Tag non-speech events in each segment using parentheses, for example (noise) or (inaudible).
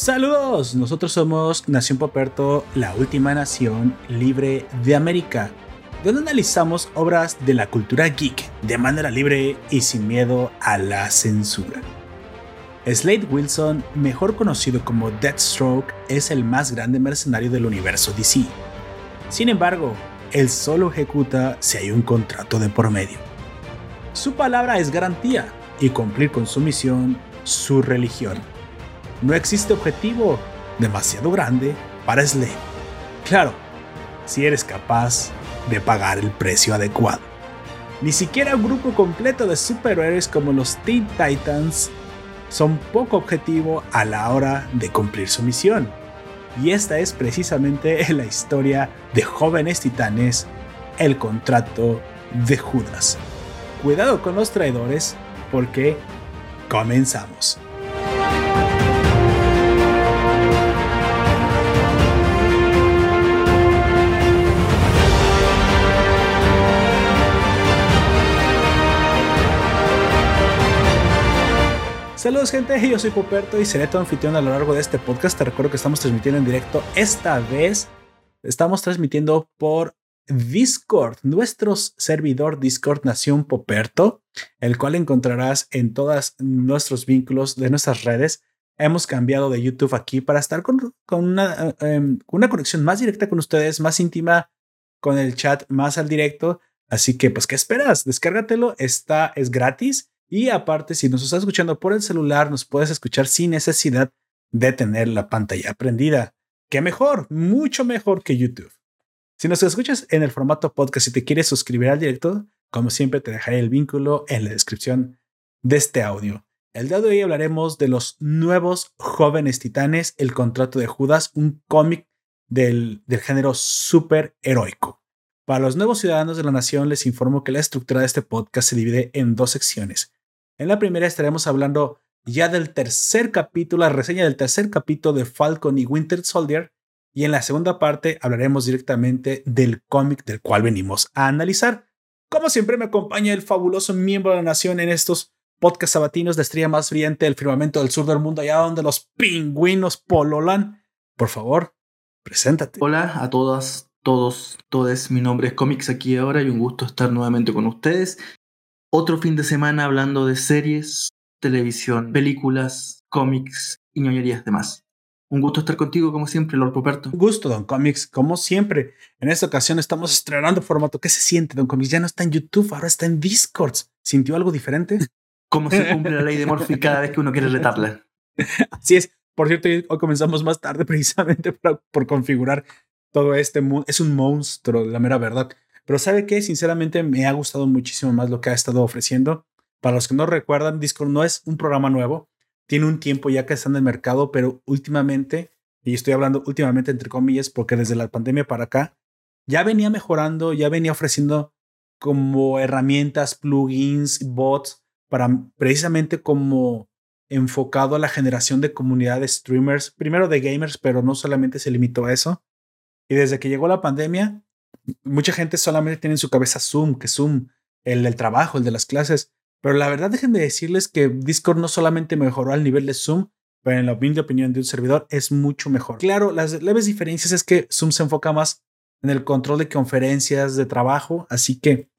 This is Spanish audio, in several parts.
Saludos, nosotros somos Nación Poperto, la última nación libre de América, donde analizamos obras de la cultura geek de manera libre y sin miedo a la censura. Slade Wilson, mejor conocido como Deathstroke, es el más grande mercenario del universo DC. Sin embargo, él solo ejecuta si hay un contrato de por medio. Su palabra es garantía y cumplir con su misión, su religión. No existe objetivo demasiado grande para Slade. Claro, si eres capaz de pagar el precio adecuado. Ni siquiera un grupo completo de superhéroes como los Teen Titans son poco objetivo a la hora de cumplir su misión. Y esta es precisamente (laughs) la historia de jóvenes titanes, el contrato de Judas. Cuidado con los traidores porque comenzamos. Saludos gente, yo soy Poperto y seré tu anfitrión a lo largo de este podcast. Te recuerdo que estamos transmitiendo en directo. Esta vez estamos transmitiendo por Discord, nuestro servidor Discord Nación Poperto, el cual encontrarás en todos nuestros vínculos de nuestras redes. Hemos cambiado de YouTube aquí para estar con, una, em, una conexión más directa con ustedes, más íntima, con el chat más al directo. Así que, pues, ¿qué esperas? Descárgatelo, está, es gratis y aparte, si nos estás escuchando por el celular, nos puedes escuchar sin necesidad de tener la pantalla prendida. ¿Qué mejor? Mucho mejor que YouTube. Si nos escuchas en el formato podcast y te quieres suscribir al directo, como siempre te dejaré el vínculo en la descripción de este audio. El día de hoy hablaremos de los nuevos jóvenes titanes, el contrato de Judas, un cómic del, del género super heroico. Para los nuevos ciudadanos de la nación les informo que la estructura de este podcast se divide en dos secciones. En la primera estaremos hablando ya del tercer capítulo, la reseña del tercer capítulo de Falcon y Winter Soldier. Y en la segunda parte hablaremos directamente del cómic del cual venimos a analizar. Como siempre me acompaña el fabuloso miembro de la nación en estos podcasts sabatinos de estrella más brillante del firmamento del sur del mundo, allá donde los pingüinos pololan. Por favor, preséntate. Hola a todas, todos, todes. Mi nombre es Comics aquí ahora y un gusto estar nuevamente con ustedes otro fin de semana hablando de series, televisión, películas, cómics y ñoñerías demás. Un gusto estar contigo, como siempre, Lord Poperto. Un gusto, Don Comics, como siempre. En esta ocasión estamos estrenando formato. ¿Qué se siente, Don Comics? Ya no está en YouTube, ahora está en Discord. ¿Sintió algo diferente? ¿Cómo se (laughs) cumple la ley de Murphy cada vez que uno quiere retarla? Así es. Por cierto, hoy comenzamos más tarde precisamente (laughs) por configurar todo este. Es un monstruo, la mera verdad. Pero ¿sabe qué? Sinceramente me ha gustado muchísimo más lo que ha estado ofreciendo. Para los que no recuerdan, Discord no es un programa nuevo. Tiene un tiempo ya que está en el mercado, pero últimamente, y estoy hablando últimamente entre comillas, porque desde la pandemia para acá, ya venía mejorando, ya venía ofreciendo como herramientas, plugins, bots, para precisamente como enfocado a la generación de comunidad de streamers, primero de gamers, pero no solamente se limitó a eso. Y desde que llegó la pandemia, mucha gente solamente tiene en su cabeza Zoom, que Zoom, el del trabajo, el de las clases. Pero la verdad, dejen de decirles que Discord no solamente mejoró al nivel de Zoom, pero en la humilde opinión de un servidor es mucho mejor. Claro, las leves diferencias es que Zoom se enfoca más en el control de conferencias de trabajo, así que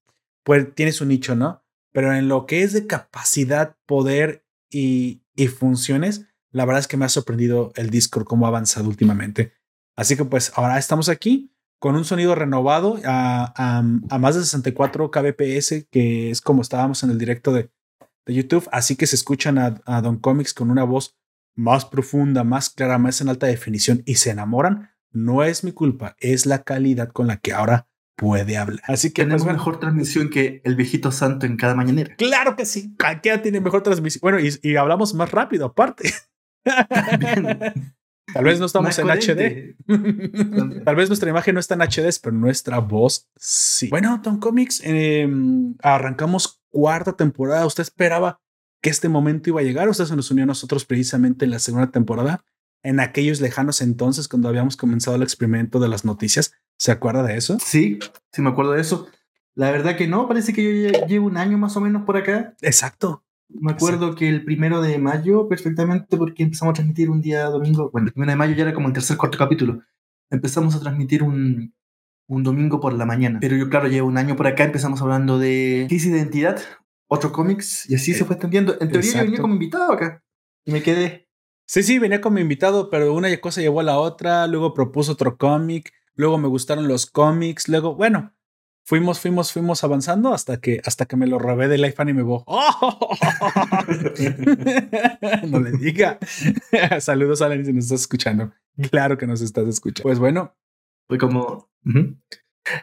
pues tiene su nicho, ¿no? Pero en lo que es de capacidad, poder y, y funciones, la verdad es que me ha sorprendido el Discord cómo ha avanzado últimamente. Así que pues ahora estamos aquí con un sonido renovado a, más de 64 kbps, que es como estábamos en el directo de, YouTube. Así que se escuchan a, Don Comics con una voz más profunda, más clara, más en alta definición y se enamoran. No es mi culpa, es la calidad con la que ahora puede hablar. Así que tenemos pues, mejor transmisión que el viejito santo en cada mañanera. Claro que sí, cualquiera tiene mejor transmisión. Bueno, y, y hablamos más rápido aparte. (laughs) Tal vez no estamos en HD. Tal vez nuestra imagen no está en HD, pero nuestra voz sí. Bueno, Tom Comics, em, arrancamos cuarta temporada. ¿Usted esperaba que este momento iba a llegar? ¿Usted se nos unió a nosotros precisamente en la segunda temporada? En aquellos lejanos entonces, cuando habíamos comenzado el experimento de las noticias. ¿Se acuerda de eso? Sí, sí me acuerdo de eso. La verdad que no, parece que yo llevo un año más o menos por acá. Exacto. Me acuerdo que el primero de mayo, perfectamente, porque empezamos a transmitir un día domingo. Bueno, el primero de mayo ya era como el tercer cuarto capítulo. Empezamos a transmitir un, un domingo por la mañana. Pero yo, claro, llevo un año por acá, empezamos hablando de crisis de identidad, otro cómics, y así se fue extendiendo. En teoría yo venía como invitado acá, y me quedé. Sí, sí, venía como invitado, pero una cosa llevó a la otra, luego propuso otro cómic, luego me gustaron los cómics, luego, bueno, fuimos, fuimos, fuimos avanzando hasta que, hasta que me lo robé del iPhone y me voy. (laughs) no le diga. (laughs) Saludos a Alan si nos estás escuchando. Claro que nos estás escuchando. Pues bueno. Fue como.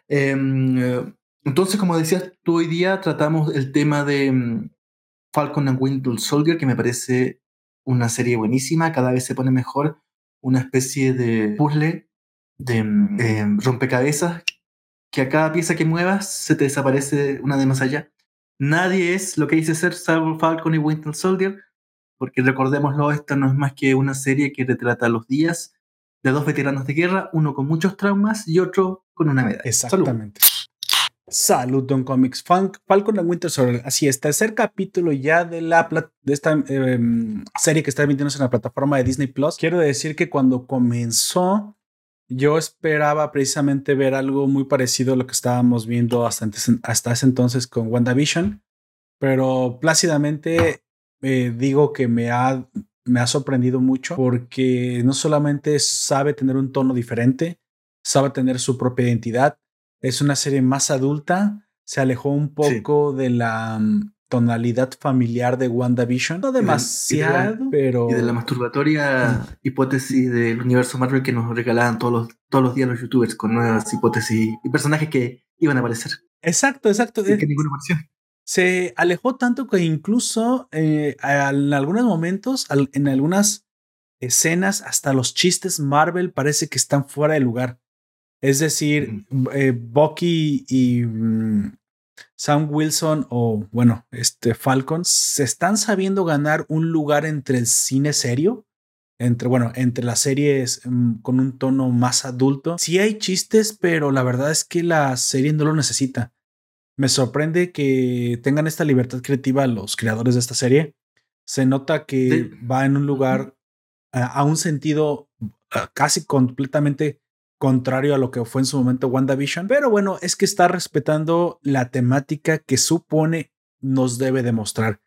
Em, entonces, como decías, tú hoy día tratamos el tema de mm, Falcon and Winter Soldier, que me parece una serie buenísima, cada vez se pone mejor, una especie de puzzle, de mm, em, rompecabezas que a cada pieza que muevas se te desaparece una de más allá. Nadie es lo que dice ser salvo Falcon y Winter Soldier, porque recordémoslo, esta no es más que una serie que retrata los días de dos veteranos de guerra, uno con muchos traumas y otro con una medalla. Exactamente. Salud, Don Comics. Falcon and Winter Soldier. Así es, tercer capítulo ya de, la de esta em, serie que está emitiéndose en la plataforma de Disney Plus. Quiero decir que cuando comenzó yo esperaba precisamente ver algo muy parecido a lo que estábamos viendo hasta, hasta ese entonces con WandaVision, pero plácidamente eh, digo que me ha, me ha sorprendido mucho porque no solamente sabe tener un tono diferente, sabe tener su propia identidad, es una serie más adulta, se alejó un poco de la mm, tonalidad familiar de WandaVision. No demasiado, pero. Y de la masturbatoria hipótesis del universo Marvel que nos regalaban todos los, todos los días los youtubers con nuevas hipótesis y personajes que iban a aparecer. Exacto, exacto. que ninguna versión. Se alejó tanto que incluso eh, en algunos momentos, en algunas escenas, hasta los chistes Marvel parece que están fuera de lugar. Es decir, eh, Bucky y mm, Sam Wilson o, bueno, este Falcon, se están sabiendo ganar un lugar entre el cine serio, entre, bueno, entre las series mm, con un tono más adulto. Sí hay chistes, pero la verdad es que la serie no lo necesita. Me sorprende que tengan esta libertad creativa los creadores de esta serie. Se nota que va en un lugar a un sentido casi completamente contrario a lo que fue en su momento WandaVision. Pero bueno, es que está respetando la temática que supone nos debe demostrar.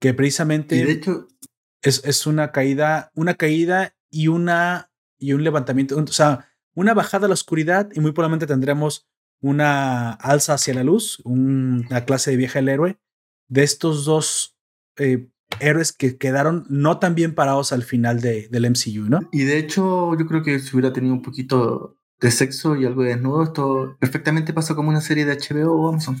Que precisamente de hecho, es, es, una caída, una caída y una y un levantamiento, o sea, una bajada a la oscuridad y muy probablemente tendremos una alza hacia la luz, una clase de vieja el héroe de estos dos eh, héroes que quedaron no tan bien parados al final de, del MCU, ¿no? Y de hecho, yo creo que si hubiera tenido un poquito de sexo y algo de desnudo, esto perfectamente pasa como una serie de HBO o Amazon.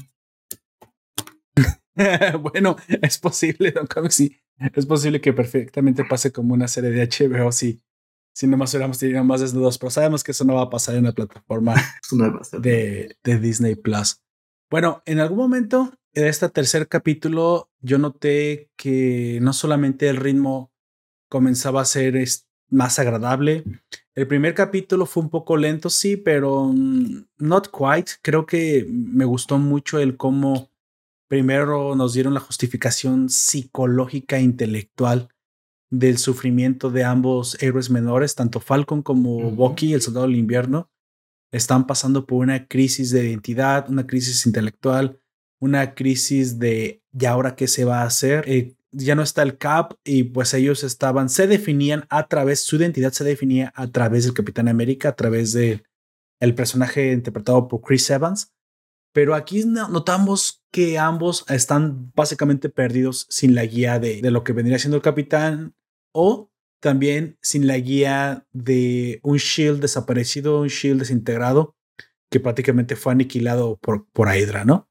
(laughs) bueno, es posible, Don Comics, sí. Es posible que perfectamente pase como una serie de HBO si, si nomás hubiéramos tenido más desnudos, pero sabemos que eso no va a pasar en la plataforma (laughs) de, de Disney Plus. Bueno, en algún momento en este tercer capítulo yo noté que no solamente el ritmo comenzaba a ser más agradable. El primer capítulo fue un poco lento, sí, pero mm, not quite. Creo que me gustó mucho el cómo primero nos dieron la justificación psicológica e intelectual del sufrimiento de ambos héroes menores, tanto Falcon como Bucky, el soldado del invierno, están pasando por una crisis de identidad, una crisis intelectual, una crisis de ¿y ahora qué se va a hacer? Eh, ya no está el Cap y pues ellos estaban, se definían a través, su identidad se definía a través del Capitán América, a través de el personaje interpretado por Chris Evans. Pero aquí notamos que ambos están básicamente perdidos sin la guía de, de lo que vendría siendo el Capitán o también sin la guía de un Shield desaparecido, un Shield desintegrado que prácticamente fue aniquilado por, por Hydra, ¿no?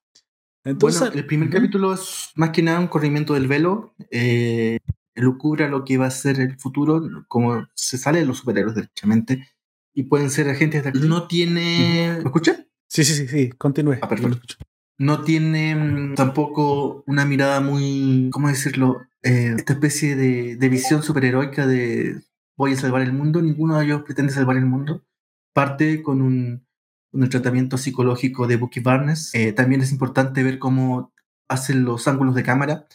Entonces, bueno, el primer capítulo es más que nada un corrimiento del velo. Eh, lucubra lo que va a ser el futuro, como se sale de los superhéroes, derechamente. Y pueden ser agentes de No tiene. ¿Me escucha? Sí, sí, sí, sí, continúe. Ah, perfecto. No tiene mm, tampoco una mirada muy. ¿Cómo decirlo? Eh, esta especie de, de visión superheroica de voy a salvar el mundo. Ninguno de ellos pretende salvar el mundo. Parte con un con el tratamiento psicológico de Bucky Barnes. Eh, también es importante ver cómo hacen los ángulos de cámara.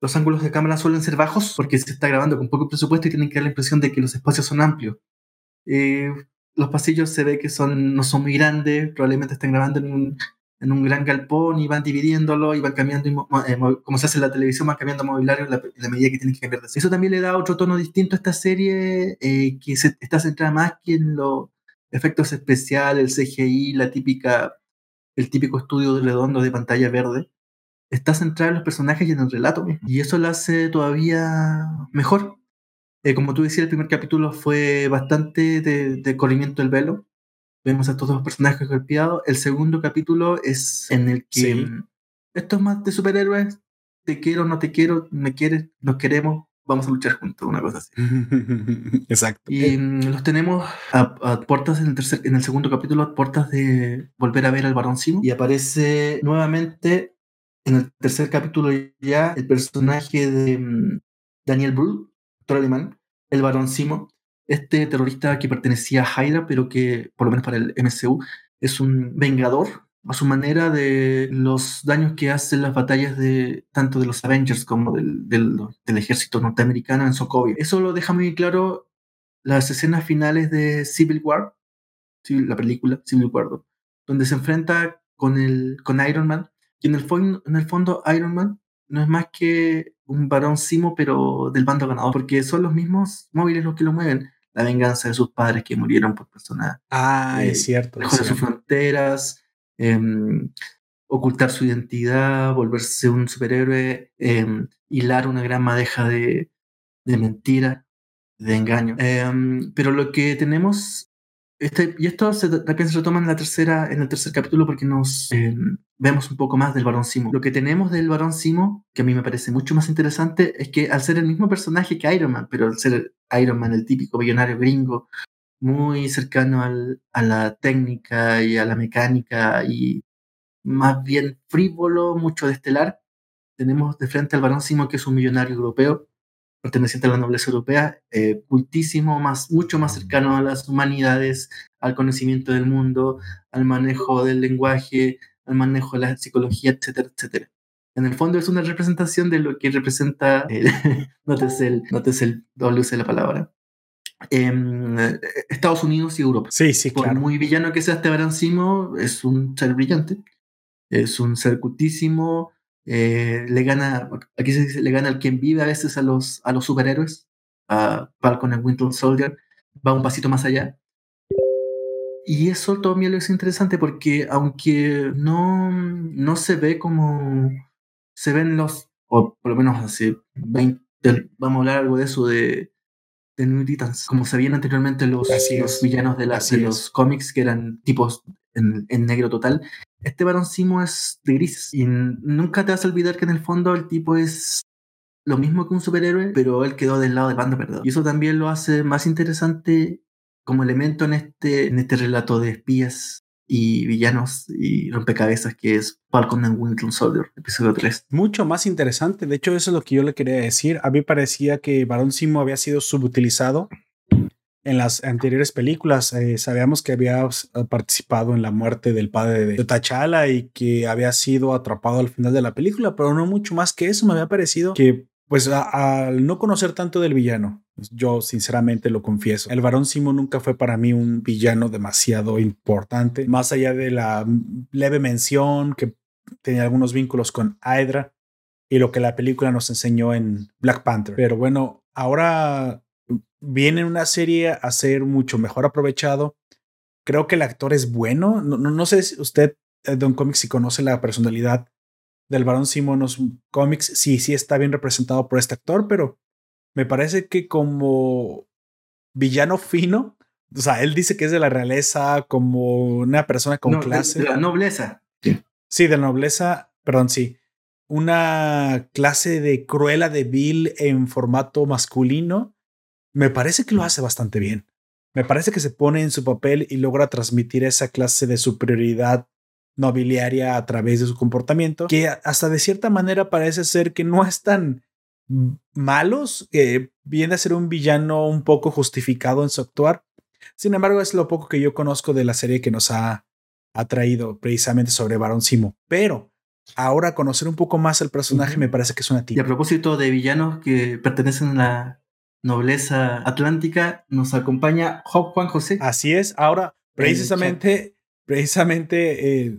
los ángulos de cámara suelen ser bajos porque se está grabando con poco presupuesto y tienen que dar la impresión de que los espacios son amplios. Eh, los pasillos se ve que son, no son muy grandes, probablemente están grabando en un, en un gran galpón y van dividiéndolo y van cambiando, eh, como se hace en la televisión, van cambiando mobiliario en la, medida que tienen que cambiar de Eso también le da otro tono distinto a esta serie que se, está centrada más que en los efectos especiales, el CGI, la típica, el típico estudio redondo de pantalla verde. Está centrada en los personajes y en el relato. Y eso lo hace todavía mejor. Eh, como tú decías, el primer capítulo fue bastante de, corrimiento del velo. Vemos a todos los personajes golpeados. El segundo capítulo es en el que mm, esto es más de superhéroes. Te quiero, no te quiero, me quieres, nos queremos, vamos a luchar juntos, una cosa así. (laughs) Exacto. Y mm, los tenemos a, puertas en el, tercer, en el segundo capítulo, a puertas de volver a ver al varón Simo. Y aparece nuevamente en el tercer capítulo ya el personaje de mm, Daniel Brühl, alemán, el Barón Simo, este terrorista que pertenecía a Hydra, pero que, por lo menos para el MCU, es un vengador a su manera de los daños que hacen las batallas de tanto de los Avengers como del, del, ejército norteamericano en Sokovia. Eso lo deja muy claro las escenas finales de Civil War, la película Civil War, donde se enfrenta con, el, con Iron Man, y en el, en el fondo Iron Man no es más que un varón Simo, pero del bando ganador, porque son los mismos móviles los que lo mueven. La venganza de sus padres que murieron por personas. Ah, es cierto. Lejos de sus fronteras, em, ocultar su identidad, volverse un superhéroe, em, hilar una gran madeja de, de mentira, de engaño. Em, pero lo que tenemos este, y esto se, también se retoma en, la tercera, en el tercer capítulo porque nos em, vemos un poco más del Barón Simo. Lo que tenemos del Barón Simo, que a mí me parece mucho más interesante, es que al ser el mismo personaje que Iron Man, pero al ser Iron Man el típico millonario gringo, muy cercano al, a la técnica y a la mecánica y más bien frívolo, mucho de estelar, tenemos de frente al Barón Simo, que es un millonario europeo perteneciente a la nobleza europea, eh, cultísimo, más, mucho más cercano a las humanidades, al conocimiento del mundo, al manejo del lenguaje, al manejo de la psicología, etcétera, etcétera. En el fondo es una representación de lo que representa, el, (laughs) notes, el, notes el doble de la palabra, em, Estados Unidos y Europa. Sí, sí, Por muy villano que sea este Barancimo, es un ser brillante, es un ser cultísimo, eh, le gana, aquí se dice, le gana al quien vive a veces a los, a los superhéroes, a Falcon and Winter Soldier, va un pasito más allá. Y eso también lo es interesante porque aunque no, no se ve como se ven los, o por lo menos hace 20, vamos a hablar algo de eso de, de New Titans, como se veían anteriormente los, los villanos de, de los cómics que eran tipos en, en negro total, este varón Simo es de gris y nunca te vas a olvidar que en el fondo el tipo es lo mismo que un superhéroe, pero él quedó del lado del bando perdón. Y eso también lo hace más interesante como elemento en este, en este relato de espías y villanos y rompecabezas que es Falcon and Winter Soldier, episodio 3. Mucho más interesante. De hecho, eso es lo que yo le quería decir. A mí parecía que Barón Simo había sido subutilizado en las anteriores películas eh, sabíamos que había eh, participado en la muerte del padre de T'Challa y que había sido atrapado al final de la película, pero no mucho más que eso. Me había parecido que, pues, al no conocer tanto del villano, yo sinceramente lo confieso, el varón Simo nunca fue para mí un villano demasiado importante, más allá de la leve mención que tenía algunos vínculos con Hydra y lo que la película nos enseñó en Black Panther. Pero bueno, ahora viene una serie a ser mucho mejor aprovechado. Creo que el actor es bueno. No, no, sé si usted, eh, Don Comics, si conoce la personalidad del Barón Simonos Comics. Sí, sí está bien representado por este actor, pero me parece que como villano fino, o sea, él dice que es de la realeza, como una persona con clase. De, la nobleza. Sí. de la nobleza, perdón, sí. Una clase de cruela de Bill en formato masculino me parece que lo hace bastante bien. Me parece que se pone en su papel y logra transmitir esa clase de superioridad nobiliaria a través de su comportamiento, que hasta de cierta manera parece ser que no es tan malos, que viene a ser un villano un poco justificado en su actuar. Sin embargo, es lo poco que yo conozco de la serie que nos ha, ha traído precisamente sobre Barón Simo. Pero ahora conocer un poco más el personaje me parece que es una tía. Y a propósito de villanos que pertenecen a la nobleza atlántica, nos acompaña Juan José. Así es, ahora precisamente, precisamente, eh,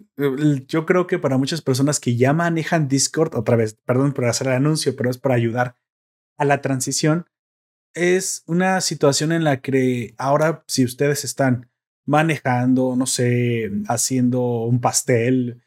yo creo que para muchas personas que ya manejan Discord, otra vez, perdón por hacer el anuncio, pero es para ayudar a la transición, es una situación en la que ahora si ustedes están manejando, no sé, haciendo un pastel,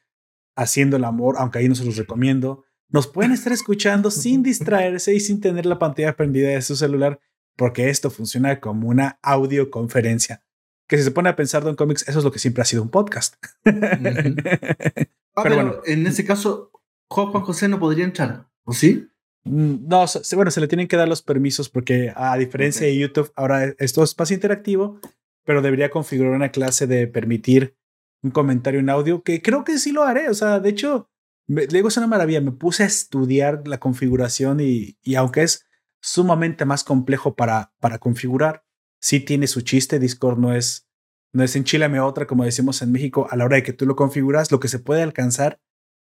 haciendo el amor, aunque ahí no se los recomiendo, nos pueden estar escuchando sin distraerse y sin tener la pantalla prendida de su celular, porque esto funciona como una audioconferencia. Que si se pone a pensar Don Comics, eso es lo que siempre ha sido un podcast. (laughs) Ah, pero, bueno, en ese caso, Juan José no podría entrar, ¿o sí? Mm, no, bueno, se le tienen que dar los permisos porque a diferencia de YouTube, ahora esto es espacio interactivo, pero debería configurar una clase de permitir un comentario en audio, que creo que sí lo haré. O sea, de hecho, le digo, es una maravilla. Me puse a estudiar la configuración y, y aunque es sumamente más complejo para, para configurar, sí tiene su chiste. Discord no es, no es enchilame otra, como decimos en México, a la hora de que tú lo configuras, lo que se puede alcanzar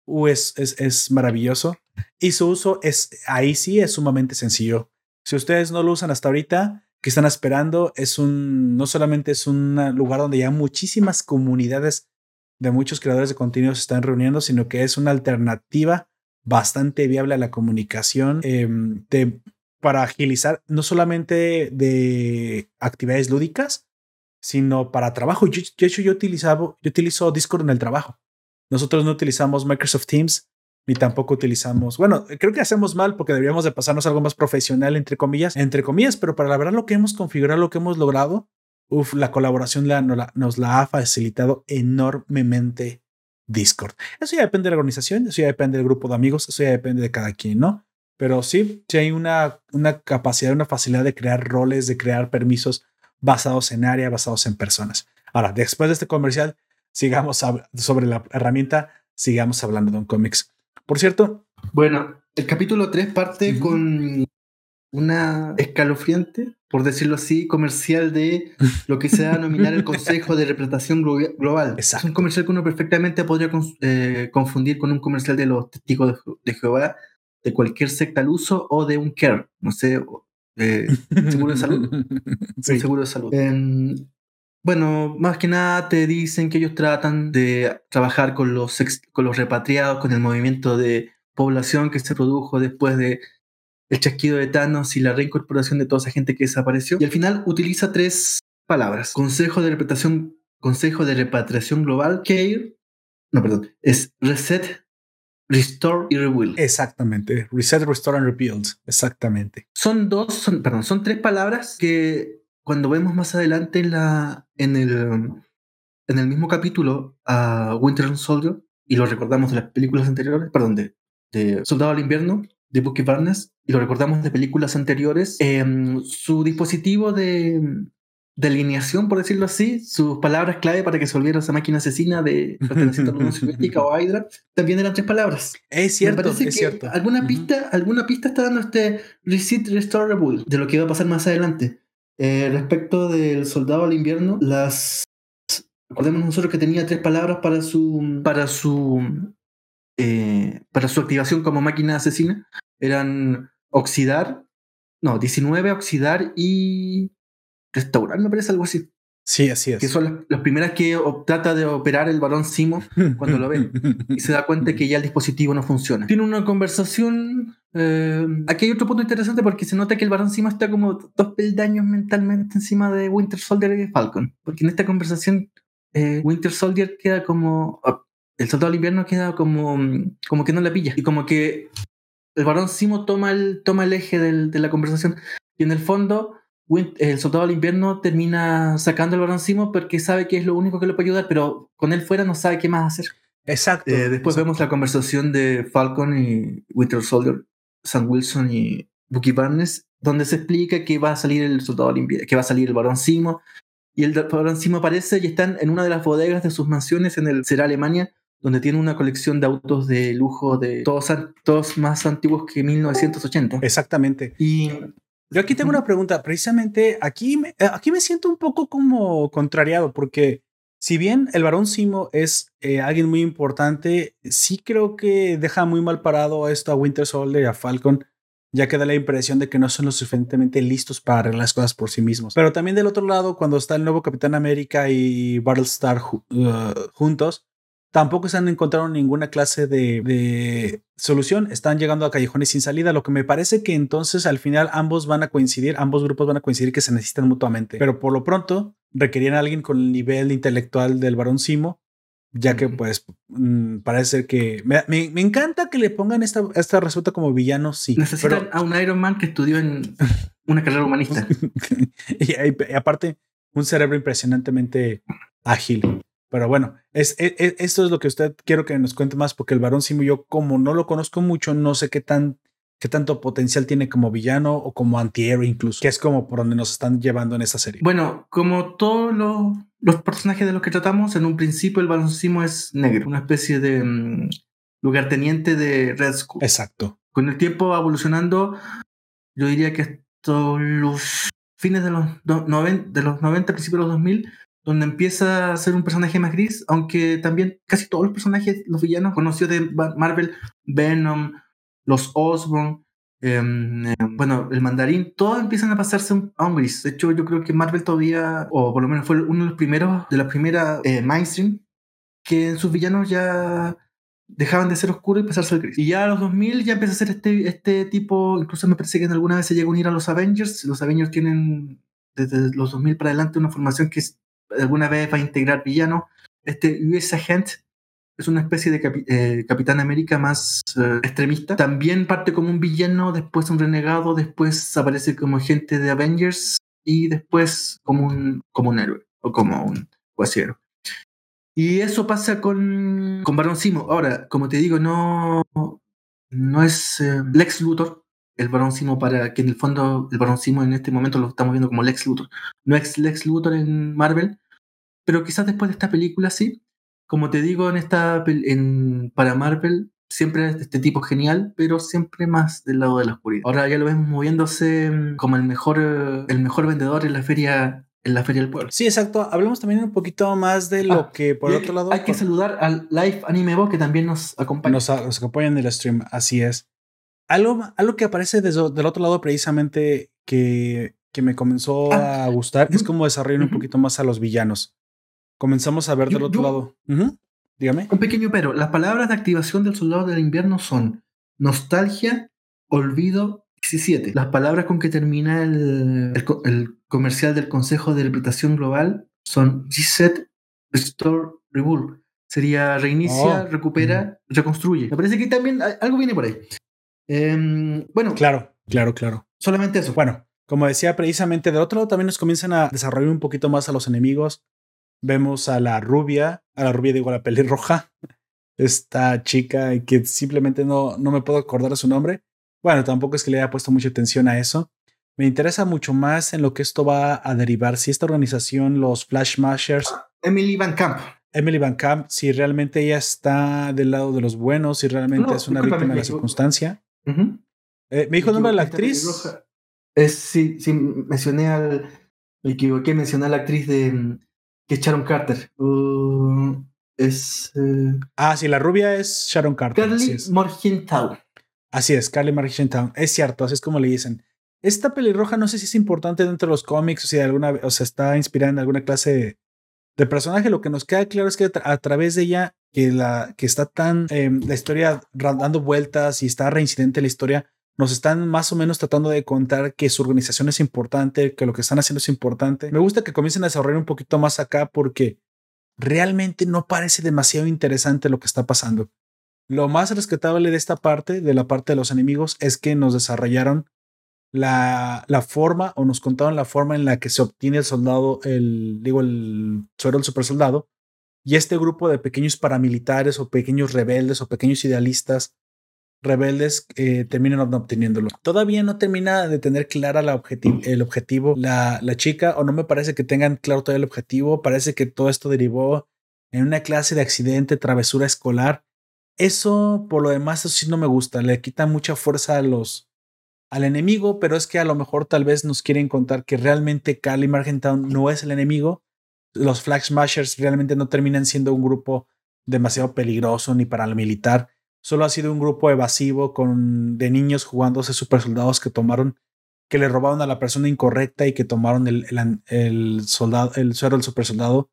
uh, es, es, es maravilloso. Y su uso es, ahí sí es sumamente sencillo. Si ustedes no lo usan hasta ahorita, que están esperando, es un, no solamente es un lugar donde ya muchísimas comunidades de muchos creadores de contenido se están reuniendo, sino que es una alternativa bastante viable a la comunicación em, de, para agilizar no solamente de actividades lúdicas, sino para trabajo. Yo, de hecho, yo, utilizaba, yo utilizo Discord en el trabajo. Nosotros no utilizamos Microsoft Teams ni tampoco utilizamos, bueno, creo que hacemos mal porque deberíamos de pasarnos algo más profesional, entre comillas, entre comillas, pero para la verdad lo que hemos configurado, lo que hemos logrado, uf, la colaboración la, nos, la, ha facilitado enormemente Discord. Eso ya depende de la organización, eso ya depende del grupo de amigos, eso ya depende de cada quien, ¿no? Pero sí, sí hay una, una capacidad, una facilidad de crear roles, de crear permisos basados en área, basados en personas. Ahora, después de este comercial, sigamos sobre la herramienta, sigamos hablando de un cómics. Por cierto. Bueno, el capítulo 3 parte con una escalofriante, por decirlo así, comercial de lo que se va a denominar el Consejo de Representación Global. Es un comercial que uno perfectamente podría eh, confundir con un comercial de los testigos de, Jehová, de cualquier secta al uso o de un CARE, no sé, seguro de salud. (laughs) seguro de salud. Bueno, más que nada te dicen que ellos tratan de trabajar con los, con los repatriados, con el movimiento de población que se produjo después de el chasquido de Thanos y la reincorporación de toda esa gente que desapareció. Y al final utiliza tres palabras. Consejo de repatriación, Consejo de Repatriación Global, CARE, no, perdón, es Reset, Restore y Rebuild. Exactamente. Reset, Restore and Rebuild. Exactamente. Son dos, son, perdón, son tres palabras que cuando vemos más adelante en, la, en, el, en el mismo capítulo a Winter Soldier, y lo recordamos de las películas anteriores, perdón, de, de Soldado al Invierno, de Bucky Barnes, y lo recordamos de películas anteriores, em, su dispositivo de, de, alineación, por decirlo así, sus palabras clave para que se volviera esa máquina asesina de (laughs) perteneciente a la Soviética o Hydra, también eran tres palabras. Es cierto, es cierto. Alguna, pista, alguna pista está dando este Reset, Restore, Rebuild, de lo que va a pasar más adelante. Eh, respecto del soldado al invierno, las recordemos nosotros que tenía tres palabras para su para su eh, para su activación como máquina asesina. Eran oxidar, no, 19, oxidar y restaurar, me parece algo así. Sí, así es. Que son las, primeras que trata de operar el varón Simo cuando lo ve (laughs) y se da cuenta que ya el dispositivo no funciona. Tiene una conversación. Eh, aquí hay otro punto interesante porque se nota que el varón Simo está como dos peldaños mentalmente encima de Winter Soldier y Falcon. Porque en esta conversación, eh, Winter Soldier queda como. Oh, el soldado del invierno queda como, como que no la pilla. Y como que el varón Simo toma el, toma el eje de la conversación. Y en el fondo el soldado del invierno termina sacando el Simo porque sabe que es lo único que le puede ayudar, pero con él fuera no sabe qué más hacer. Exacto. Eh, después vemos la conversación de Falcon y Winter Soldier, Sam Wilson y Bucky Barnes, donde se explica que va a salir el soldado del invierno, que va a salir el varón Simo, y el varón Simo aparece y están en una de las bodegas de sus mansiones en el será Alemania, donde tiene una colección de autos de lujo de todos, todos más antiguos que 1980. Exactamente. Y yo aquí tengo una pregunta. Precisamente aquí me, eh, aquí me siento un poco como contrariado porque Si bien el varón Simo es eh, alguien muy importante, sí creo que deja muy mal parado esto a Winter Soldier y a Falcon, ya que da la impresión de que no son lo suficientemente listos para arreglar las cosas por sí mismos. Pero también del otro lado, cuando está el nuevo Capitán América y Battlestar uh, juntos, tampoco se han encontrado ninguna clase de, solución. Están llegando a callejones sin salida, lo que me parece que entonces al final ambos van a coincidir, ambos grupos van a coincidir que se necesitan mutuamente. Pero por lo pronto requerían a alguien con el nivel intelectual del varón Simo, ya que pues mm, parece que me, encanta que le pongan esta, esta resulta como villano, sí. Necesitan a un Iron Man que estudió en una carrera humanista. (laughs) y aparte, un cerebro impresionantemente ágil. Pero bueno, es, e, e, esto es lo que usted quiero que nos cuente más, porque el varón Simo, yo como no lo conozco mucho, no sé qué tan qué tanto potencial tiene como villano o como antihéroe incluso, que es como por donde nos están llevando en esta serie. Bueno, como todos los, personajes de los que tratamos, en un principio el varón Simo es negro, una especie de mm, lugarteniente de Red Skull. Exacto. Con el tiempo evolucionando, yo diría que hasta los fines de los, de los 90, principios de los 2000, donde empieza a ser un personaje más gris, aunque también casi todos los personajes, los villanos conocidos de Marvel, Venom, los Osborn, em, em, bueno, el mandarín, todos empiezan a pasarse a un gris. De hecho, yo creo que Marvel todavía, o por lo menos fue uno de los primeros, de la primera eh, mainstream, que sus villanos ya dejaban de ser oscuros y pasarse al gris. Y ya a los 2000 ya empieza a ser este, este tipo, incluso me parece que alguna vez se llega a unir a los Avengers. Los Avengers tienen desde los 2000 para adelante una formación que alguna vez va a integrar villano. Este US Agent es una especie de eh, Capitán América más eh, extremista. También parte como un villano, después un renegado, después aparece como agente de Avengers y después como un, como un héroe o como un cuasiero. Y eso pasa con, con Baron Simo. Ahora, como te digo, no, no es eh, Lex Luthor, el Barón Simo para que en el fondo el Barón Simo en este momento lo estamos viendo como Lex Luthor. No es Lex Luthor en Marvel, pero quizás después de esta película sí. Como te digo, en esta en, para Marvel siempre es este tipo genial, pero siempre más del lado de la oscuridad. Ahora ya lo vemos moviéndose mm, como el mejor, el mejor vendedor en la feria en la feria del pueblo. Sí, exacto. Hablemos también un poquito más de lo ah, que por otro lado. Hay que saludar al Live Anime Bo que también nos acompaña. Nos, acompaña en el stream, así es. Algo, algo que aparece desde, del otro lado precisamente que, que me comenzó ah, a gustar es como desarrollar un poquito más a los villanos. Comenzamos a ver del otro lado. Dígame. Un pequeño pero. Las palabras de activación del soldado del invierno son nostalgia, olvido, 17. Las palabras con que termina el, el, comercial del Consejo de Reputación Global son reset, restore, rebuild. Sería reinicia, oh, recupera, reconstruye. Me parece que también algo viene por ahí. Em, bueno. Claro, claro, claro. Solamente eso. Bueno, como decía precisamente, del otro lado también nos comienzan a desarrollar un poquito más a los enemigos. Vemos a la rubia, a la rubia digo a la pelirroja, (laughs) esta chica que simplemente no, no me puedo acordar de su nombre. Bueno, tampoco es que le haya puesto mucha atención a eso. Me interesa mucho más en lo que esto va a derivar. Si esta organización, los Flash Mashers. Emily Van Camp. Emily Van Camp, si realmente ella está del lado de los buenos, si realmente es una víctima de la circunstancia. Eh, ¿Me dijo el nombre de la actriz? Es, sí, sí, mencioné al. Me equivoqué, mencioné a la actriz de. Mm, que es Sharon Carter. Uh, es. Eh, ah, sí, la rubia es Sharon Carter. Carly Morgenthau. Así es, Carly Morgenthau. Es cierto, así es como le dicen. Esta pelirroja no sé si es importante dentro de los cómics o si de alguna o sea, está inspirada en alguna clase de, personaje. Lo que nos queda claro es que a través de ella que, la, que está tan em, la historia dando vueltas y está reincidente la historia, nos están más o menos tratando de contar que su organización es importante, que lo que están haciendo es importante. Me gusta que comiencen a desarrollar un poquito más acá porque realmente no parece demasiado interesante lo que está pasando. Lo más rescatable de esta parte, de la parte de los enemigos, es que nos desarrollaron la, la forma o nos contaron la forma en la que se obtiene el soldado, el, digo, el suero del super soldado, y este grupo de pequeños paramilitares o pequeños rebeldes o pequeños idealistas rebeldes eh, terminan obteniéndolo. Todavía no termina de tener clara la el objetivo la, la chica o no me parece que tengan claro todo el objetivo. Parece que todo esto derivó en una clase de accidente, travesura escolar. Eso, por lo demás, eso sí no me gusta. Le quita mucha fuerza a los, al enemigo, pero es que a lo mejor tal vez nos quieren contar que realmente Carly Margentown no es el enemigo, los Flag Smashers realmente no terminan siendo un grupo demasiado peligroso ni paramilitar. Solo ha sido un grupo evasivo con, de niños jugándose super soldados que tomaron, que le robaron a la persona incorrecta y que tomaron el, el, soldado, el suero del super soldado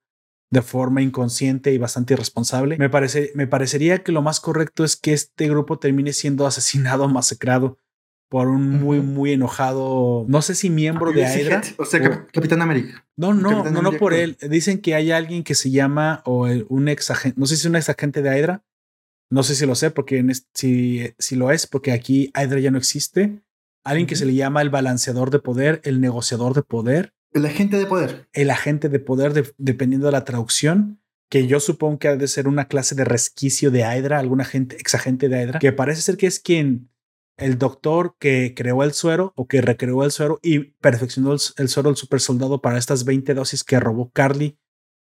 de forma inconsciente y bastante irresponsable. Me, parece, me parecería que lo más correcto es que este grupo termine siendo asesinado, (laughs) masacrado por un muy, muy enojado, no sé si miembro de Hydra. O sea, Capitán América. No, no, no, no por él. Dicen que hay alguien que se llama, o un ex agente, no sé si es un ex agente de Hydra. No sé si lo sé, porque si, si lo es, porque aquí Hydra ya no existe. Alguien que se le llama el balanceador de poder, el negociador de poder. El agente de poder. El agente de poder, dependiendo de la traducción, que yo supongo que ha de ser una clase de resquicio de Hydra, algún agente, ex agente de Hydra, que parece ser que es quien el doctor que creó el suero o que recreó el suero y perfeccionó el, suero del super soldado para estas 20 dosis que robó Carly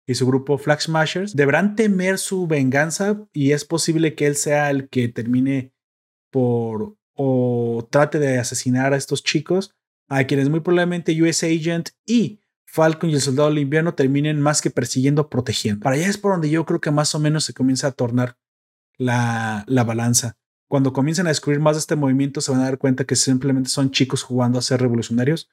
y su grupo Flag Smashers, deberán temer su venganza y es posible que él sea el que termine por o trate de asesinar a estos chicos, a quienes muy probablemente US Agent y Falcon y el Soldado del Invierno terminen más que persiguiendo, protegiendo. Para allá es por donde yo creo que más o menos se comienza a tornar la, la balanza cuando comiencen a descubrir más de este movimiento, se van a dar cuenta que simplemente son chicos jugando a ser revolucionarios.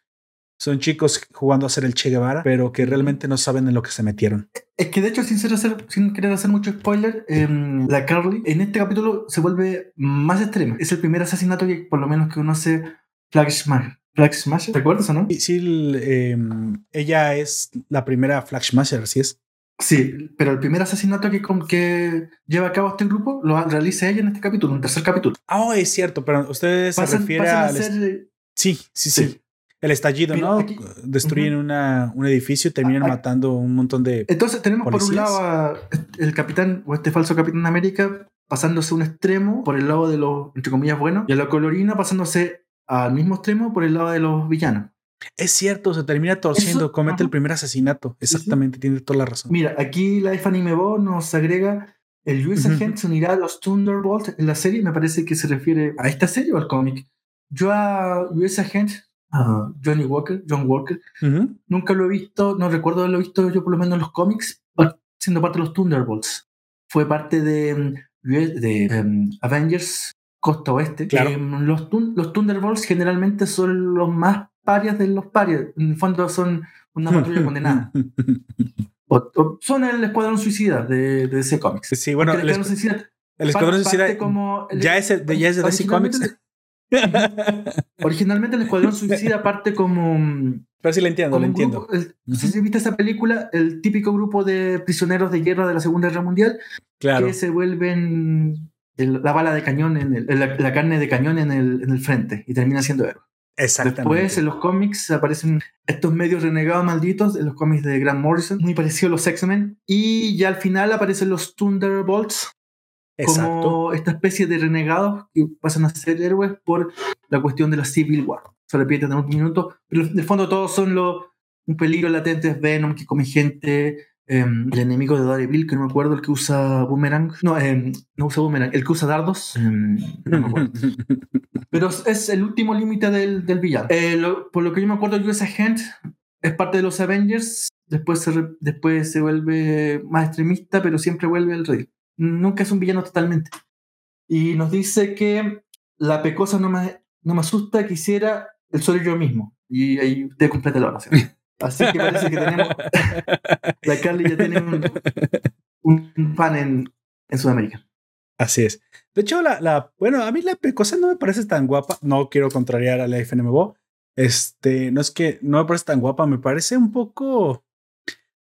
Son chicos jugando a ser el Che Guevara, pero que realmente no saben en lo que se metieron. Es que de hecho, sin, hacer, sin querer hacer mucho spoiler, em, la Carly en este capítulo se vuelve más extrema. Es el primer asesinato que por lo menos que conoce Flag Smasher. Flag Smasher, ¿te acuerdas o no? Sí, em, ella es la primera Flag Smasher, así es. Sí, pero el primer asesinato que, que lleva a cabo este grupo lo realiza ella en este capítulo, en el tercer capítulo. Ah, oh, es cierto, pero usted se refiere a... Sí, sí, sí, El estallido, ¿no? Destruyen una, un edificio y terminan matando un montón de. Entonces tenemos por un lado el capitán, o este falso capitán de América, pasándose un extremo por el lado de los, entre comillas, buenos, y a la colorina pasándose al mismo extremo por el lado de los villanos. Es cierto, se termina torciendo, comete el primer asesinato. Exactamente, tiene toda la razón. Mira, aquí la Anime Bo nos agrega el US Agent se unirá a los Thunderbolts en la serie. Me parece que se refiere a esta serie o al cómic. Yo a US Agent, a Johnny Walker, John Walker, nunca lo he visto, no recuerdo haberlo visto yo por lo menos en los cómics, siendo parte de los Thunderbolts. Fue parte de, mm, de em, Avengers Costa Oeste. Em, los, los Thunderbolts generalmente son los más parias de los parias. En el fondo son una patrulla condenada. (laughs) O, son el Escuadrón Suicida de, de DC Comics. Sí, bueno, el, Escuadrón Suicida. El Escuadrón Suicida como ya, es de, ya es de DC Comics. originalmente el Escuadrón Suicida (laughs) parte como. Pero sí lo entiendo, lo entiendo. No sé si viste esa película, el típico grupo de prisioneros de guerra de la Segunda Guerra Mundial claro. que se vuelven la bala de cañón, en el, la, carne de cañón en el, en el frente y terminan siendo héroes. Después en los cómics aparecen estos medios renegados malditos en los cómics de Grant Morrison, muy parecido a los X-Men. Y ya al final aparecen los Thunderbolts, como esta especie de renegados que pasan a ser héroes por la cuestión de la Civil War. Se repite en un minuto, pero en el fondo todos son los, un peligro latente, es Venom que come gente, Em, el enemigo de Daredevil, que no me acuerdo, el que usa boomerang. No, em, no usa boomerang, el que usa dardos. Em, no me acuerdo. (laughs) Pero es el último límite del, del villano. Eh, por lo que yo me acuerdo, US Agent es parte de los Avengers. Después se, después se vuelve más extremista, pero siempre vuelve al rey. Nunca es un villano totalmente. Y nos dice que la pecosa no me, no me asusta, quisiera el soy yo mismo. Y ahí usted completa la oración. (laughs) Así que parece que tenemos. (laughs) la Carly ya tiene un, fan en, en, Sudamérica. Así es. De hecho, la, la, bueno, a mí la cosa no me parece tan guapa. No quiero contrariar a la FNMBO. Este, no es que no me parece tan guapa, me parece un poco.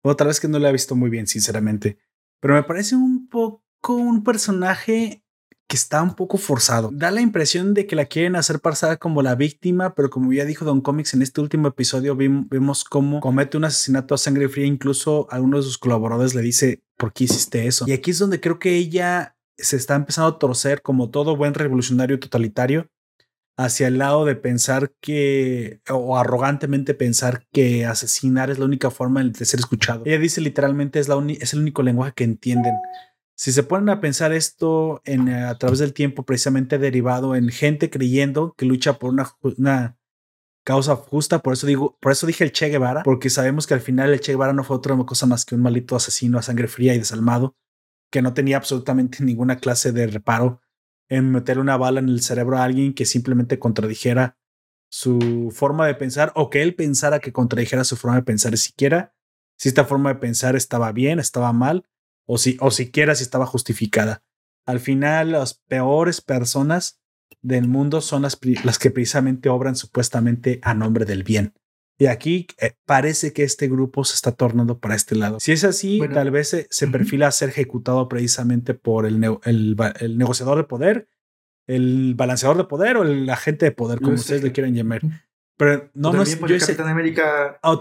Otra vez que no la he visto muy bien, sinceramente. Pero me parece un poco un personaje que está un poco forzado. Da la impresión de que la quieren hacer pasar como la víctima, pero como ya dijo Don Comics en este último episodio, vemos cómo comete un asesinato a sangre fría. Incluso a uno de sus colaboradores le dice, ¿por qué hiciste eso? Y aquí es donde creo que ella se está empezando a torcer como todo buen revolucionario totalitario hacia el lado de pensar que, o arrogantemente pensar que asesinar es la única forma de ser escuchado. Ella dice literalmente es, la es el único lenguaje que entienden. Si se ponen a pensar esto en, eh, a través del tiempo, precisamente derivado en gente creyendo que lucha por una, causa justa. Por eso digo, por eso dije el Che Guevara, porque sabemos que al final el Che Guevara no fue otra cosa más que un maldito asesino a sangre fría y desalmado que no tenía absolutamente ninguna clase de reparo en meter una bala en el cerebro a alguien que simplemente contradijera su forma de pensar o que él pensara que contradijera su forma de pensar siquiera si esta forma de pensar estaba bien, estaba mal o si o siquiera si estaba justificada. Al final las peores personas del mundo son las, las que precisamente obran supuestamente a nombre del bien. Y aquí eh, parece que este grupo se está tornando para este lado. Si es así, tal vez se, se perfila a ser ejecutado precisamente por el, el, el, negociador de poder, el balanceador de poder o el agente de poder, como ustedes le quieran llamar. Pero no, no es. Por el Capitán América oh,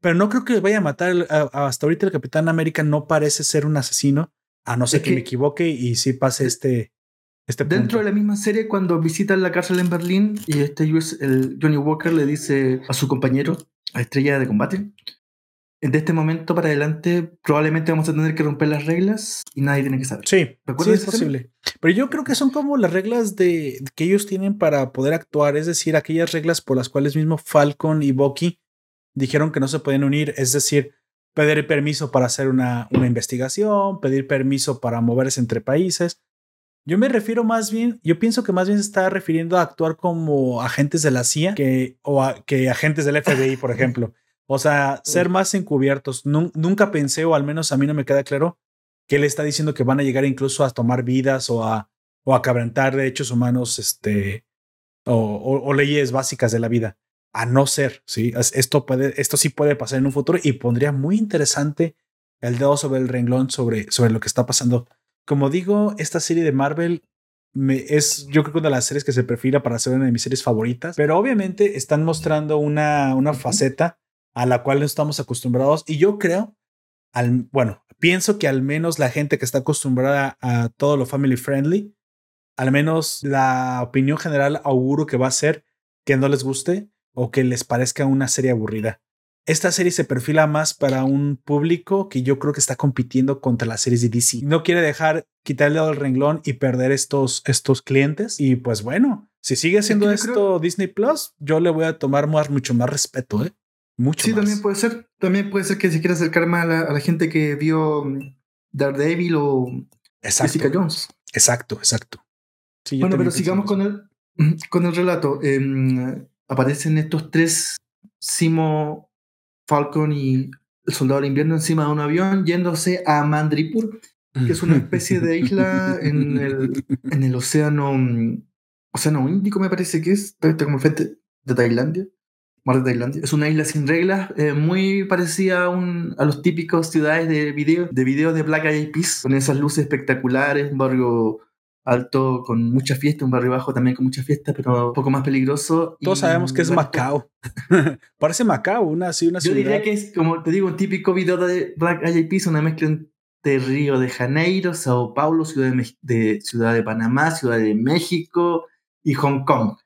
Pero no creo que vaya a matar. hasta ahorita el Capitán América no parece ser un asesino, a no ser que, me equivoque y sí pase este. Este Dentro de la misma serie, cuando visitan la cárcel en Berlín y este el Johnny Walker le dice a su compañero, a Estrella de Combate, de este momento para adelante probablemente vamos a tener que romper las reglas y nadie tiene que saber. Sí, sí es posible. Pero yo creo que son como las reglas de que ellos tienen para poder actuar, es decir, aquellas reglas por las cuales mismo Falcon y Bucky dijeron que no se pueden unir, es decir, pedir permiso para hacer una, una investigación, pedir permiso para moverse entre países. Yo me refiero más bien, yo pienso que más bien se está refiriendo a actuar como agentes de la CIA que, o que agentes del FBI, por (laughs) ejemplo. O sea, ser más encubiertos. nunca pensé, o al menos a mí no me queda claro, que él está diciendo que van a llegar incluso a tomar vidas o a, o a derechos humanos este, o, o, leyes básicas de la vida. A no ser, ¿sí? Esto, puede, esto sí puede pasar en un futuro y pondría muy interesante el dedo sobre el renglón sobre, sobre lo que está pasando como digo, esta serie de Marvel me, es yo creo que una de las series que se perfila para ser una de mis series favoritas, pero obviamente están mostrando una, una faceta a la cual no estamos acostumbrados y yo creo, al, bueno, pienso que al menos la gente que está acostumbrada a todo lo family friendly, al menos la opinión general auguro que va a ser que no les guste o que les parezca una serie aburrida esta serie se perfila más para un público que yo creo que está compitiendo contra las series de DC. No quiere dejar quitarle al renglón y perder estos, estos clientes. Y pues bueno, si sigue haciendo esto Disney Plus, yo le voy a tomar más, mucho más respeto, ¿eh? Mucho sí, también puede ser. También puede ser que se quiera acercar más a la, gente que vio mm, Daredevil o Jessica Jones. Exacto, exacto. bueno, pero sigamos con el, con el relato. Em, aparecen estos tres Simo Falcon y el soldado del invierno encima de un avión yéndose a Mandripur, que es una especie de isla en el, en el océano, océano Índico, me parece que es, está como frente de Tailandia, mar de Tailandia. Es una isla sin reglas, eh, muy parecida a, un, a los típicos ciudades de video, de video de Black Eyed Peas, con esas luces espectaculares, un barrio alto con mucha fiesta, un barrio bajo también con mucha fiesta, pero un poco más peligroso. Todos sabemos que es Macao. (laughs) Parece Macao, una, así, una ciudad. Yo diría que es, como te digo, un típico video de Black Eyed Peas, una mezcla entre Río de Janeiro, Sao Paulo, Ciudad de, Ciudad de Panamá, Ciudad de México y Hong Kong.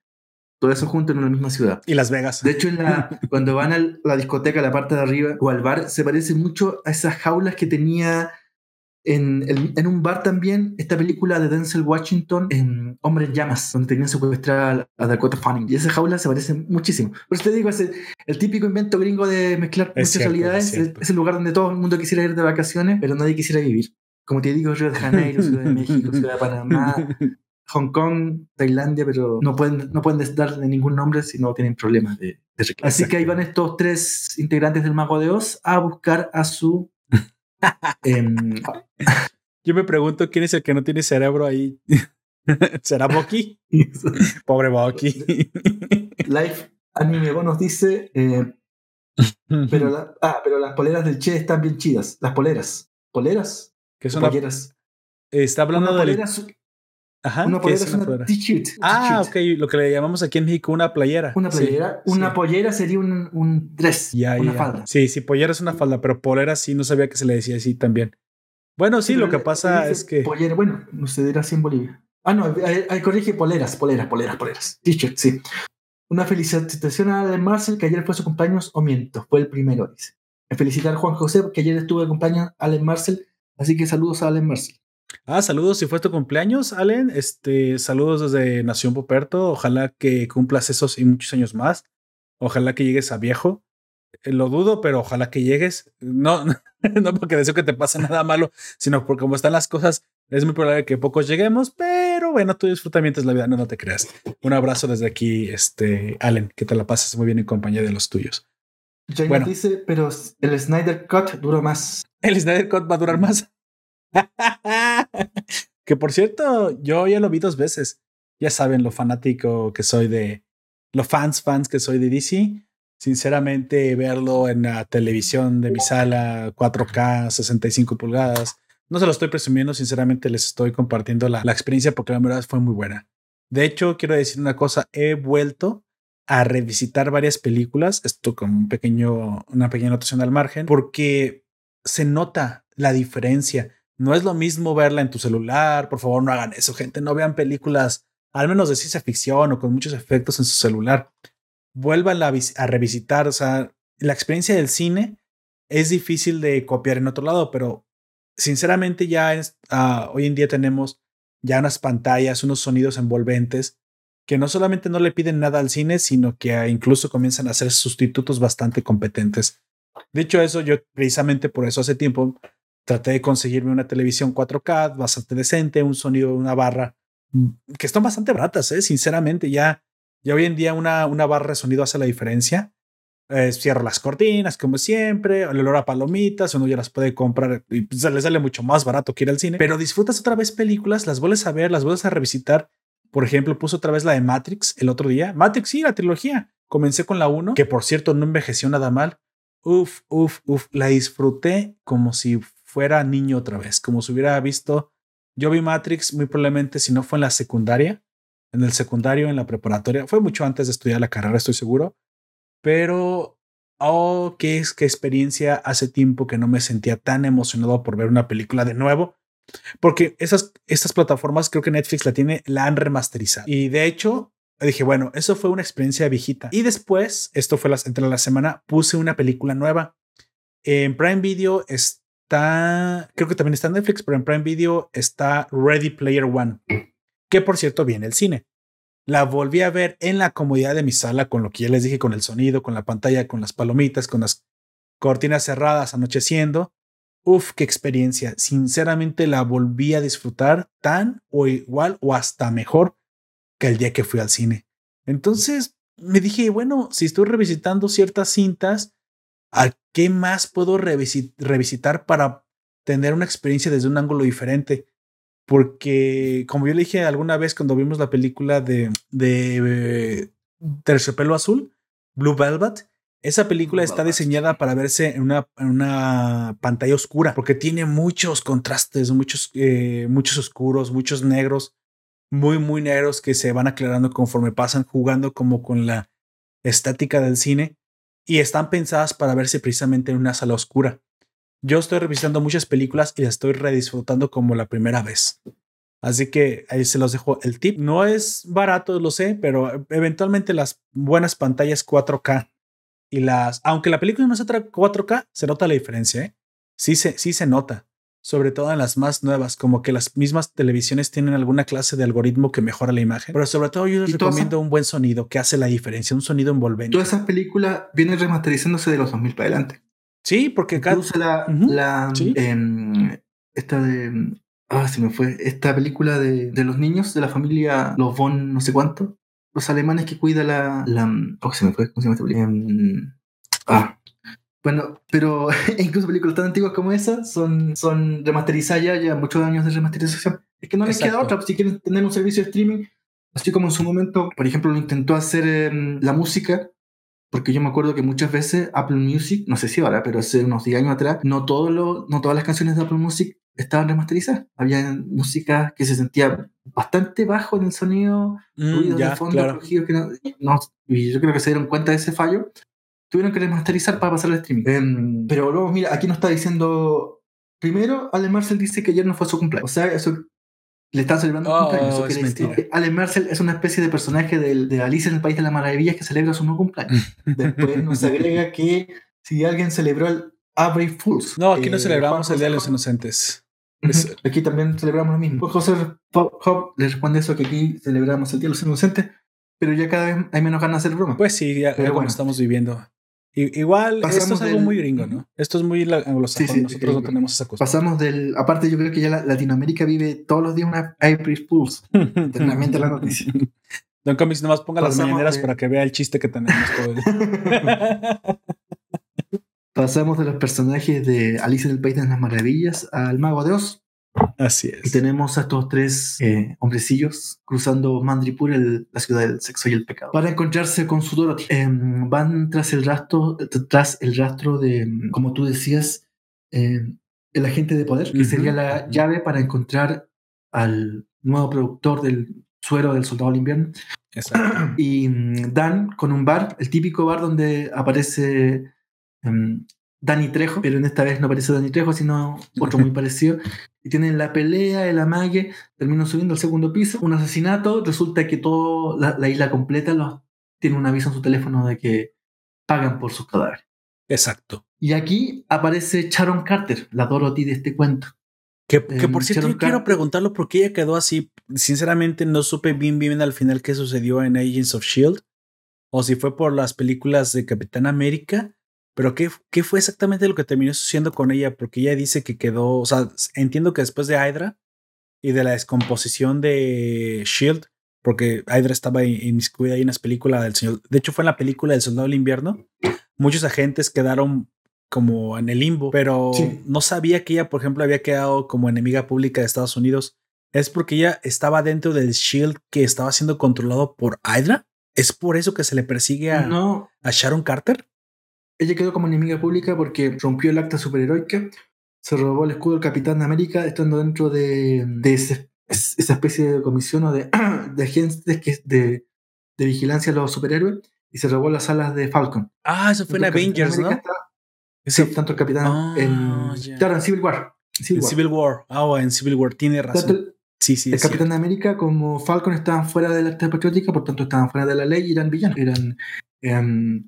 Todo eso junto en una misma ciudad. Y Las Vegas. De hecho, en la, (laughs) cuando van a la discoteca, a la parte de arriba, o al bar, se parece mucho a esas jaulas que tenía en, en, un bar también, esta película de Denzel Washington, en Hombre en Llamas, donde tenían secuestrada a Dakota Fanning. Y esa jaula se parece muchísimo. Por eso te digo, es el, típico invento gringo de mezclar muchas realidades. Es, el lugar donde todo el mundo quisiera ir de vacaciones, pero nadie quisiera vivir. Como te digo, Río de Janeiro, Ciudad de México, Ciudad de Panamá, (laughs) Hong Kong, Tailandia, pero no pueden, no pueden darle ningún nombre si no tienen problemas de, de Así que ahí van estos tres integrantes del Mago de Oz a buscar a su (laughs) Em, Yo me pregunto quién es el que no tiene cerebro ahí. (laughs) ¿Será Bucky? (laughs) Pobre Bucky. Life Anime nos dice. Eh, pero, ah, pero las poleras del Che están bien chidas. Las poleras. ¿Poleras? ¿Qué son polleras? Está hablando de. Ajá, una polera es una t-shirt. Ah, ok, lo que le llamamos aquí en México una playera. Una playera. una pollera sería un, un dress. una falda. Sí, sí, pollera es una falda, pero polera sí no sabía que se le decía así también. Bueno, sí, lo que pasa es que. Pollera, bueno, no se dirá así en Bolivia. Ah, no, ahí corrige poleras, poleras, poleras, poleras. T-shirt, sí. Una felicitación a Allen Marcel, que ayer fue su cumpleaños, o miento, fue el primero, dice. Felicitar a Juan José, que ayer estuvo de cumpleaños Allen Marcel, así que saludos a Allen Marcel. Ah, saludos si fue tu cumpleaños, Allen. Este, saludos desde Nación Poperto. Ojalá que cumplas esos y muchos años más. Ojalá que llegues a viejo. Eh, lo dudo, pero ojalá que llegues. No, (laughs) no, porque deseo que te pase nada malo, sino porque como están las cosas, es muy probable que pocos lleguemos, pero bueno, tú disfruta mientras la vida, no, no te creas. Un abrazo desde aquí, este, Allen, que te la pases muy bien en compañía de los tuyos. bueno, dice, pero el Snyder Cut dura más. El Snyder Cut va a durar más. (laughs) que por cierto, yo ya lo vi dos veces. Ya saben lo fanático que soy de, los fans, fans que soy de DC. Sinceramente, verlo en la televisión de mi sala, 4K, 65 pulgadas, no se lo estoy presumiendo, sinceramente les estoy compartiendo la, la experiencia porque la verdad fue muy buena. De hecho, quiero decir una cosa, he vuelto a revisitar varias películas, esto con un pequeño, una pequeña notación al margen, porque se nota la diferencia. No es lo mismo verla en tu celular, por favor no hagan eso, gente, no vean películas, al menos de ciencia ficción o con muchos efectos en su celular. Vuelvan a, revisitar, o sea, la experiencia del cine es difícil de copiar en otro lado, pero sinceramente ya uh, hoy en día tenemos ya unas pantallas, unos sonidos envolventes que no solamente no le piden nada al cine, sino que incluso comienzan a ser sustitutos bastante competentes. Dicho eso, yo precisamente por eso hace tiempo traté de conseguirme una televisión 4K bastante decente, un sonido, una barra mm, que están bastante baratas, ¿eh? sinceramente. Ya, ya hoy en día una, una barra de sonido hace la diferencia eh, cierro las cortinas, como siempre, el olor a palomitas, uno ya las puede comprar y pues, le sale mucho más barato que ir al cine, pero disfrutas otra vez películas, las vuelves a ver, las vuelves a revisitar. Por ejemplo, puse otra vez la de Matrix el otro día. Matrix, sí, la trilogía. Comencé con la 1, que por cierto no envejeció nada mal. Uf, uf, uf, la disfruté como si fuera niño otra vez, como si hubiera visto. Yo vi Matrix muy probablemente si no fue en la secundaria, en el secundario, en la preparatoria. Fue mucho antes de estudiar la carrera, estoy seguro pero, oh, qué, qué experiencia. Hace tiempo que no me sentía tan emocionado por ver una película de nuevo. Porque esas, estas plataformas, creo que Netflix la tiene, la han remasterizado. Y de hecho, dije, bueno, eso fue una experiencia viejita. Y después, esto fue entre la semana, puse una película nueva. En Prime Video está, creo que también está Netflix, pero en Prime Video está Ready Player One, que por cierto viene el cine. La volví a ver en la comodidad de mi sala, con lo que ya les dije, con el sonido, con la pantalla, con las palomitas, con las cortinas cerradas, anocheciendo. Uf, qué experiencia. Sinceramente la volví a disfrutar tan o igual o hasta mejor que el día que fui al cine. Entonces me dije, bueno, si estoy revisitando ciertas cintas, ¿a qué más puedo revisitar para tener una experiencia desde un ángulo diferente? porque como yo le dije alguna vez cuando vimos la película de, de Terciopelo Azul, Blue Velvet, esa película está diseñada para verse en una, en una, pantalla oscura, porque tiene muchos contrastes, muchos, eh, muchos oscuros, muchos negros, muy, muy negros que se van aclarando conforme pasan, jugando como con la estática del cine, y están pensadas para verse precisamente en una sala oscura. Yo estoy revisando muchas películas y las estoy redisfrutando como la primera vez. Así que ahí se los dejo el tip. No es barato, lo sé, pero eventualmente las buenas pantallas 4K y las, aunque la película no otra 4K, se nota la diferencia. ¿eh? Sí, se, sí se nota, sobre todo en las más nuevas, como que las mismas televisiones tienen alguna clase de algoritmo que mejora la imagen. Pero sobre todo yo les recomiendo un buen sonido que hace la diferencia, un sonido envolvente. Todas esas películas vienen remasterizándose de los 2000 para adelante. Sí, porque cada... Incluso la, la em, esta de... Ah, se me fue. Esta película de, de, los niños de la familia Los Von no sé cuánto. Los alemanes que cuida la... la oh, se me fue. ¿Cómo se llama esta película? Em, ah. Bueno, pero (laughs) incluso películas tan antiguas como esa son, son remasterizadas ya, ya muchos años de remasterización. Es que no les queda otra. Si quieren tener un servicio de streaming, así como en su momento, por ejemplo, lo intentó hacer em, la música porque yo me acuerdo que muchas veces Apple Music, no sé si ahora, pero hace unos 10 años atrás, no, todo lo, no todas las canciones de Apple Music estaban remasterizadas. Había música que se sentía bastante bajo en el sonido, mm, ruidos de fondo, que no, y yo creo que se dieron cuenta de ese fallo. Tuvieron que remasterizar para pasar al streaming. Em, pero luego, mira, aquí nos está diciendo. Primero, Ale Marcel dice que ayer no fue su cumpleaños. O sea, eso le están celebrando un cumpleaños. Oh, es Allen Marcel es una especie de personaje de, de, Alicia en el País de las Maravillas que celebra su nuevo cumpleaños. (laughs) Después nos agrega que si alguien celebró el April Fools. No, aquí no eh, celebramos el Día de los Inocentes. Aquí también celebramos lo mismo. Pues José Job le responde eso que aquí celebramos el Día de los Inocentes. pero ya cada vez hay menos ganas de hacer broma. Pues sí, ya, Pero como bueno. estamos viviendo. Igual, esto Pasamos es algo del- muy gringo, ¿no? Esto es muy anglosajón. Sí, sí, Nosotros no gringo. tenemos esa cosa. Pasamos del. Aparte, yo creo que ya la- Latinoamérica vive todos los días una April Fools. (laughs) Eternamente la noticia. Don Comics nomás ponga las mañaneras de- para que vea el chiste que tenemos todo el- (laughs) Pasamos de los personajes de Alicia en el País de las Maravillas al Mago de Oz. Así Y es. tenemos a estos tres eh, hombrecillos cruzando Mandripur, el- la ciudad del sexo y el pecado, para encontrarse con su Dorothy. Em, van tras el rastro, tras el rastro de, como tú decías, em, el agente de poder, que sería la llave para encontrar al nuevo productor del suero del soldado del invierno. Exacto. (clears throat) Y mm, dan con un bar, el típico bar donde aparece em, Dani Trejo, pero en esta vez no aparece Dani Trejo, sino otro muy (laughs) parecido. Y tienen la pelea, el amague, terminan subiendo al segundo piso, un asesinato, resulta que toda la, la isla completa los, tiene un aviso en su teléfono de que pagan por sus cadáveres. Exacto. Y aquí aparece Sharon Carter, la Dorothy de este cuento. Que, que Em, por cierto, Sharon yo quiero preguntarlo por qué ella quedó así. Sinceramente, no supe bien, bien al final qué sucedió en Agents of Shield. O si fue por las películas de Capitán América. Pero qué, qué fue exactamente lo que terminó sucediendo con ella. Porque ella dice que quedó. O sea, entiendo que después de Hydra y de la descomposición de Shield. Porque Hydra estaba in- inmiscuida ahí en las películas del señor. De hecho, fue en la película del Soldado del Invierno. Muchos agentes quedaron como en el limbo, pero Sí. no sabía que ella, por ejemplo, había quedado como enemiga pública de Estados Unidos. Es porque ella estaba dentro del Shield que estaba siendo controlado por Hydra. Es por eso que se le persigue a, No, a Sharon Carter. Ella quedó como enemiga pública porque rompió el acta superheroica, se robó el escudo del Capitán América estando dentro de, de ese- es- esa especie de comisión o de, (clears throat) de agentes que, de, de vigilancia a los superhéroes y se robó las alas de Falcon. Ah, eso fue en Tanto Avengers, ¿no? Está- sí, tanto el Capitán Ah, en, ya. claro, en Civil War. Civil en War. Civil War. Ah, oh, en Civil War, tiene Tanto razón. el, Sí, sí, el Capitán cierto. América como Falcon estaban fuera del acta patriótica, por tanto estaban fuera de la ley y eran villanos. Eran em,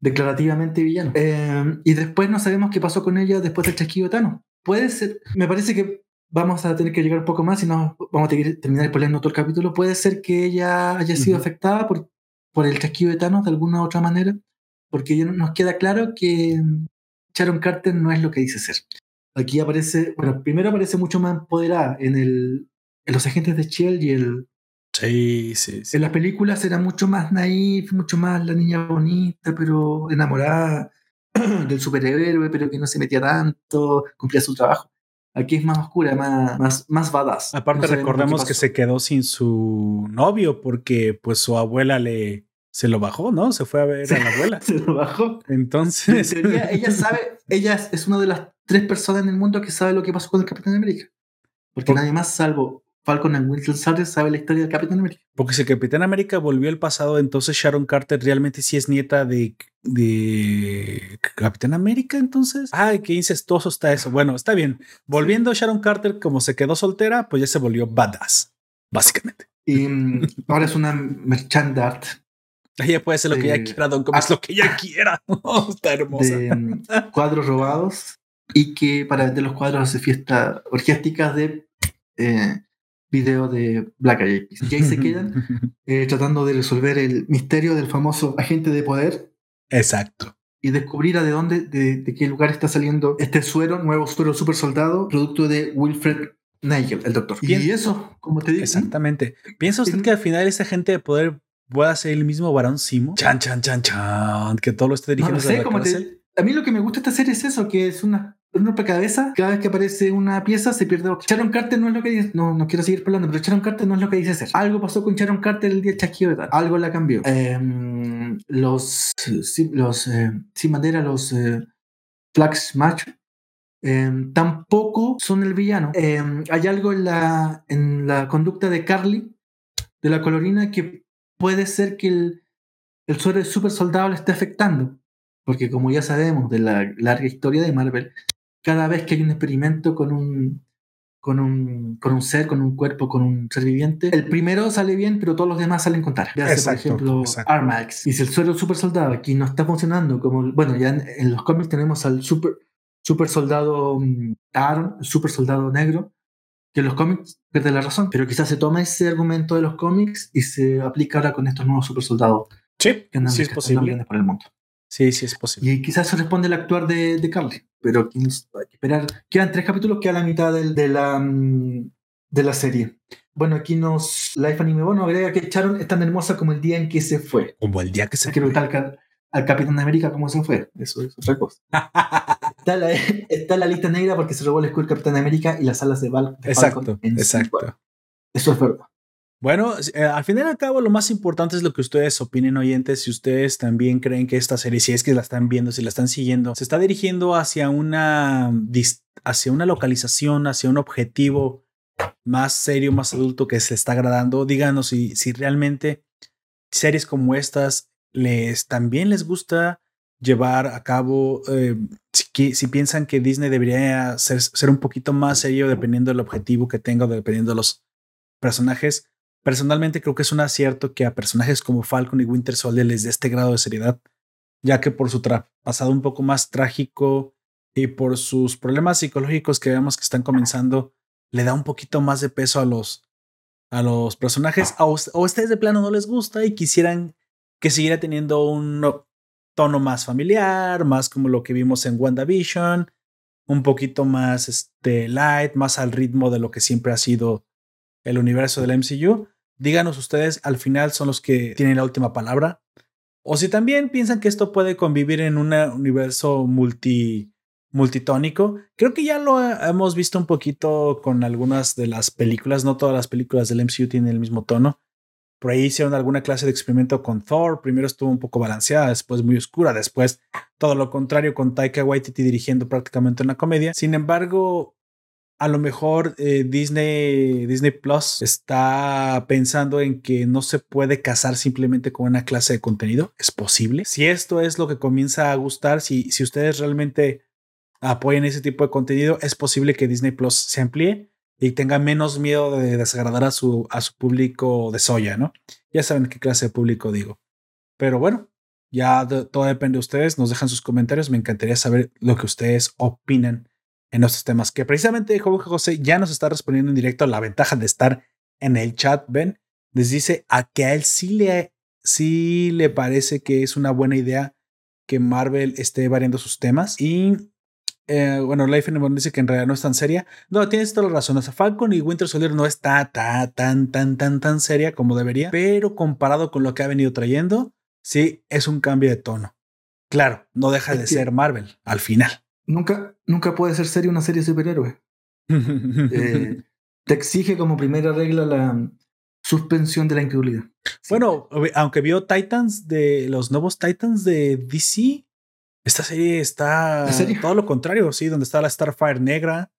declarativamente villanos. Em, y después no sabemos qué pasó con ella después del chasquido de Thanos. Puede ser, me parece que vamos a tener que llegar un poco más y no vamos a tener que terminar spoileando todo el capítulo. Puede ser que ella haya sido afectada por, por el chasquido de Thanos de alguna u otra manera, porque ya nos queda claro que Sharon Carter no es lo que dice ser. Aquí aparece, bueno, primero aparece mucho más empoderada en, el, en los agentes de Shield y el, Sí, sí, sí. en las películas era mucho más naif, mucho más la niña bonita, pero enamorada (clears throat) del superhéroe, pero que no se metía tanto, cumplía su trabajo. Aquí es más oscura, más, más, más badass. Aparte No recordemos que se quedó sin su novio porque pues su abuela le se lo bajó, ¿no? Se fue a ver a la (laughs) abuela. se lo bajó. En Entonces, teoría, ella sabe, ella es- es una de las tres personas en el mundo que sabe lo que pasó con el Capitán América. Porque Por- nadie más, salvo Falcon and Winter Soldier, sabe la historia del Capitán América. porque si el Capitán América volvió al pasado, entonces Sharon Carter realmente sí es nieta de, de Capitán América, entonces. Ay, qué incestuoso está eso. Bueno, está bien. Volviendo Sharon Carter, como se quedó soltera, pues ya se volvió badass, básicamente. Y mm, ahora es una merchant art Ella puede hacer lo que ella quiera, Don Comics, ah. lo que ella quiera. (laughs) está hermosa. de mm, cuadros robados y que para vender los cuadros hace fiestas orgiásticas de eh, video de Black Eyed Peas. Y ahí se quedan (laughs) eh, tratando de resolver el misterio del famoso agente de poder Exacto. y descubrir a de dónde, de, de qué lugar está saliendo este suero, nuevo suero super soldado, producto de Wilfred Nigel, el doctor. Y eso, como te digo, Exactamente. ¿Piensa usted En- que al final ese agente de poder pueda ser el mismo varón Simo? Chan, chan, chan, chan. Que todo lo esté no dirigiendo desde sé, la como te- cárcel. a mí lo que me gusta esta serie es eso, que es una un rompecabezas, cada vez que aparece una pieza se pierde otra. Sharon Carter no es lo que dice, no, no quiero seguir hablando, pero Sharon Carter no es lo que dice ser. Algo pasó con Sharon Carter el día chasquido de tal, algo la cambió. Em, los, los eh, sin bandera, los eh, Flag Smash, em, tampoco son el villano. Em, hay algo en la, en la conducta de Carly, de la colorina, que puede ser que el, el super soldado le esté afectando. Porque como ya sabemos de la larga historia de Marvel, cada vez que hay un experimento con un, con un, con un ser, con un cuerpo, con un ser viviente, el primero sale bien, pero todos los demás salen con tara. Ya sea, por Exacto, ejemplo, exacto. Armax. Y si el suero super soldado aquí no está funcionando, como, bueno, ya en, en los cómics tenemos al super, super soldado mm, Aaron, el super soldado negro, que los cómics pierden la razón, pero quizás se toma ese argumento de los cómics y se aplica ahora con estos nuevos super soldados. Sí, que andan, sí es posible. por el mundo. Sí, sí es posible. Y quizás eso responde el actuar de, de Carly, pero hay que esperar. Quedan tres capítulos, queda la mitad de, de la, mm, de la serie. Bueno, aquí nos. Life Anime, bueno, agrega que Sharon es tan hermosa como el día en que se fue. Como el día que se Hay que al, al Capitán de América cómo se fue. Eso es otra cosa. (laughs) está, la, está la lista negra porque se robó el escudo Capitán de América y las alas de Val. exacto, exacto. Eso es verdad. Bueno, eh, al final y al cabo, lo más importante es lo que ustedes opinen, oyentes. Si ustedes también creen que esta serie, si es que la están viendo, si la están siguiendo, se está dirigiendo hacia una, hacia una localización, hacia un objetivo más serio, más adulto que se está agradando, díganos si, si realmente series como estas les también les gusta llevar a cabo, eh, si, si, piensan que Disney debería ser, ser un poquito más serio dependiendo del objetivo que tenga, dependiendo de los personajes. Personalmente creo que es un acierto que a personajes como Falcon y Winter Soldier les dé este grado de seriedad, ya que por su pasado un poco más trágico y por sus problemas psicológicos que vemos que están comenzando, le da un poquito más de peso a los, a los personajes. O, ustedes de plano no les gusta y quisieran que siguiera teniendo un tono más familiar, más como lo que vimos en WandaVision, un poquito más este, light, más al ritmo de lo que siempre ha sido el universo del MCU. Díganos ustedes, al final son los que tienen la última palabra. O si también piensan que esto puede convivir en un universo multi, multitónico, creo que ya lo hemos visto un poquito con algunas de las películas. No todas las películas del MCU tienen el mismo tono. Por ahí hicieron alguna clase de experimento con Thor. Primero estuvo un poco balanceada, después muy oscura, después todo lo contrario con Taika Waititi dirigiendo prácticamente una comedia. Sin embargo, a lo mejor eh, Disney, Disney Plus está pensando en que no se puede casar simplemente con una clase de contenido. Es posible. Si esto es lo que comienza a gustar, si, si ustedes realmente apoyan ese tipo de contenido, es posible que Disney Plus se amplíe y tenga menos miedo de desagradar a su, a su público de soya, ¿no? Ya saben qué clase de público digo. Pero bueno, ya todo depende de ustedes. Nos dejan sus comentarios. Me encantaría saber lo que ustedes opinan en estos temas. Que precisamente Jorge José ya nos está respondiendo en directo. La ventaja de estar en el chat, ven, les dice a que a él sí le, sí le parece que es una buena idea que Marvel esté variando sus temas. Y eh, bueno, Life in dice que en realidad no es tan seria. No, tienes toda la razón. O sea, Falcon y Winter Soldier no está tan, tan, tan, tan, tan seria como debería, pero comparado con lo que ha venido trayendo, sí es un cambio de tono. Claro, no deja de ser Marvel al final. Nunca, nunca puede ser una serie de superhéroe. (laughs) Eh, te exige como primera regla la suspensión de la incredulidad. Bueno, aunque vio Titans de los nuevos Titans de DC, esta serie está todo lo contrario, sí, donde está la Starfire negra,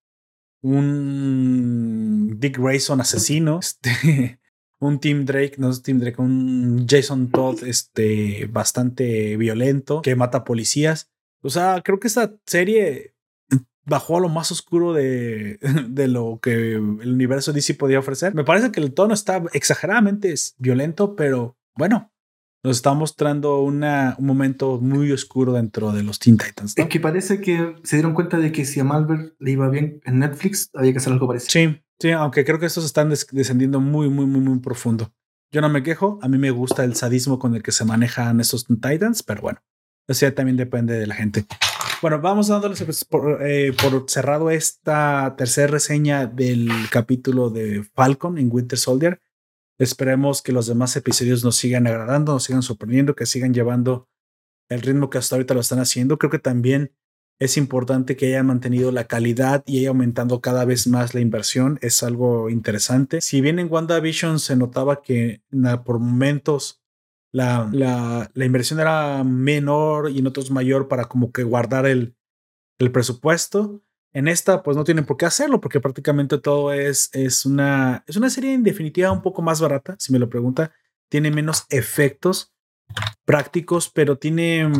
un Dick Grayson asesino, este, (laughs) un Tim Drake, no es Tim Drake, un Jason Todd este, bastante violento que mata policías. O sea, creo que esta serie bajó a lo más oscuro de, (laughs) de lo que el universo DC podía ofrecer. Me parece que el tono está exageradamente violento, pero bueno, nos está mostrando una, un momento muy oscuro dentro de los Teen Titans. Es que parece que se dieron cuenta de que si a Marvel le iba bien en Netflix, había que hacer algo parecido. Sí, sí, aunque creo que estos están descendiendo muy, muy, muy, muy profundo. Yo no me quejo, a mí me gusta el sadismo con el que se manejan estos Titans, pero bueno, eso ya también depende de la gente. Bueno, vamos dándoles por, eh, por cerrado esta tercera reseña del capítulo de Falcon en Winter Soldier. Esperemos que los demás episodios nos sigan agradando, nos sigan sorprendiendo, que sigan llevando el ritmo que hasta ahorita lo están haciendo. Creo que también es importante que hayan mantenido la calidad y haya aumentando cada vez más la inversión. Es algo interesante. Si bien en WandaVision se notaba que por momentos la, la, la, inversión era menor y en otros mayor para como que guardar el, el presupuesto, en esta, pues no tienen por qué hacerlo, porque prácticamente todo es, es, una, es una serie en definitiva un poco más barata, si me lo pregunta. Tiene menos efectos prácticos, pero tiene,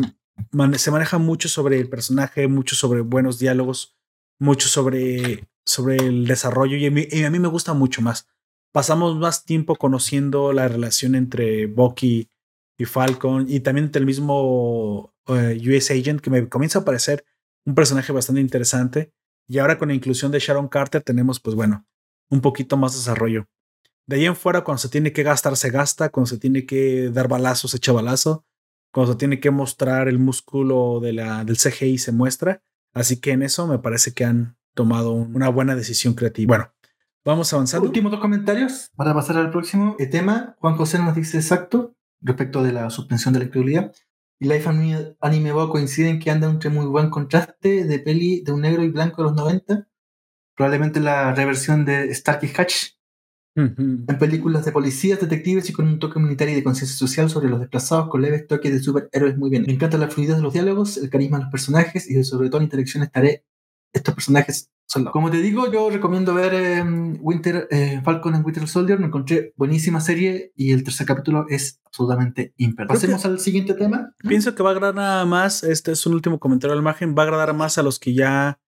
se maneja mucho sobre el personaje, mucho sobre buenos diálogos, mucho sobre, sobre el desarrollo, y a, mí, a mí me gusta mucho más. Pasamos más tiempo conociendo la relación entre Bucky y Falcon, y también entre el mismo eh, US Agent, que me comienza a parecer un personaje bastante interesante. Y ahora con la inclusión de Sharon Carter tenemos, pues bueno, un poquito más desarrollo. De ahí en fuera, cuando se tiene que gastar, se gasta, cuando se tiene que dar balazos, se echa balazo, cuando se tiene que mostrar el músculo de la, del CGI, se muestra. Así que en eso me parece que han tomado una buena decisión creativa. Bueno, vamos avanzando. Últimos dos comentarios para pasar al próximo el tema. Juan José nos dice exacto respecto de la suspensión de la incredulidad. Y Life Anime, Anime Bo coinciden que anda entre muy buen contraste de peli de un negro y blanco de los 90. Probablemente la reversión de Starkey Hatch en películas de policías, detectives y con un toque militar y de conciencia social sobre los desplazados con leves toques de superhéroes muy bien. Me encanta la fluidez de los diálogos, el carisma de los personajes y sobre todo la interacción estaré. Estos personajes son Como te digo, yo recomiendo ver em, Winter eh, Falcon en Winter Soldier. Me encontré buenísima serie y el tercer capítulo es absolutamente imperdible. Pasemos al siguiente tema. Pienso que va a agradar más, este es un último comentario al margen, va a agradar más a los que ya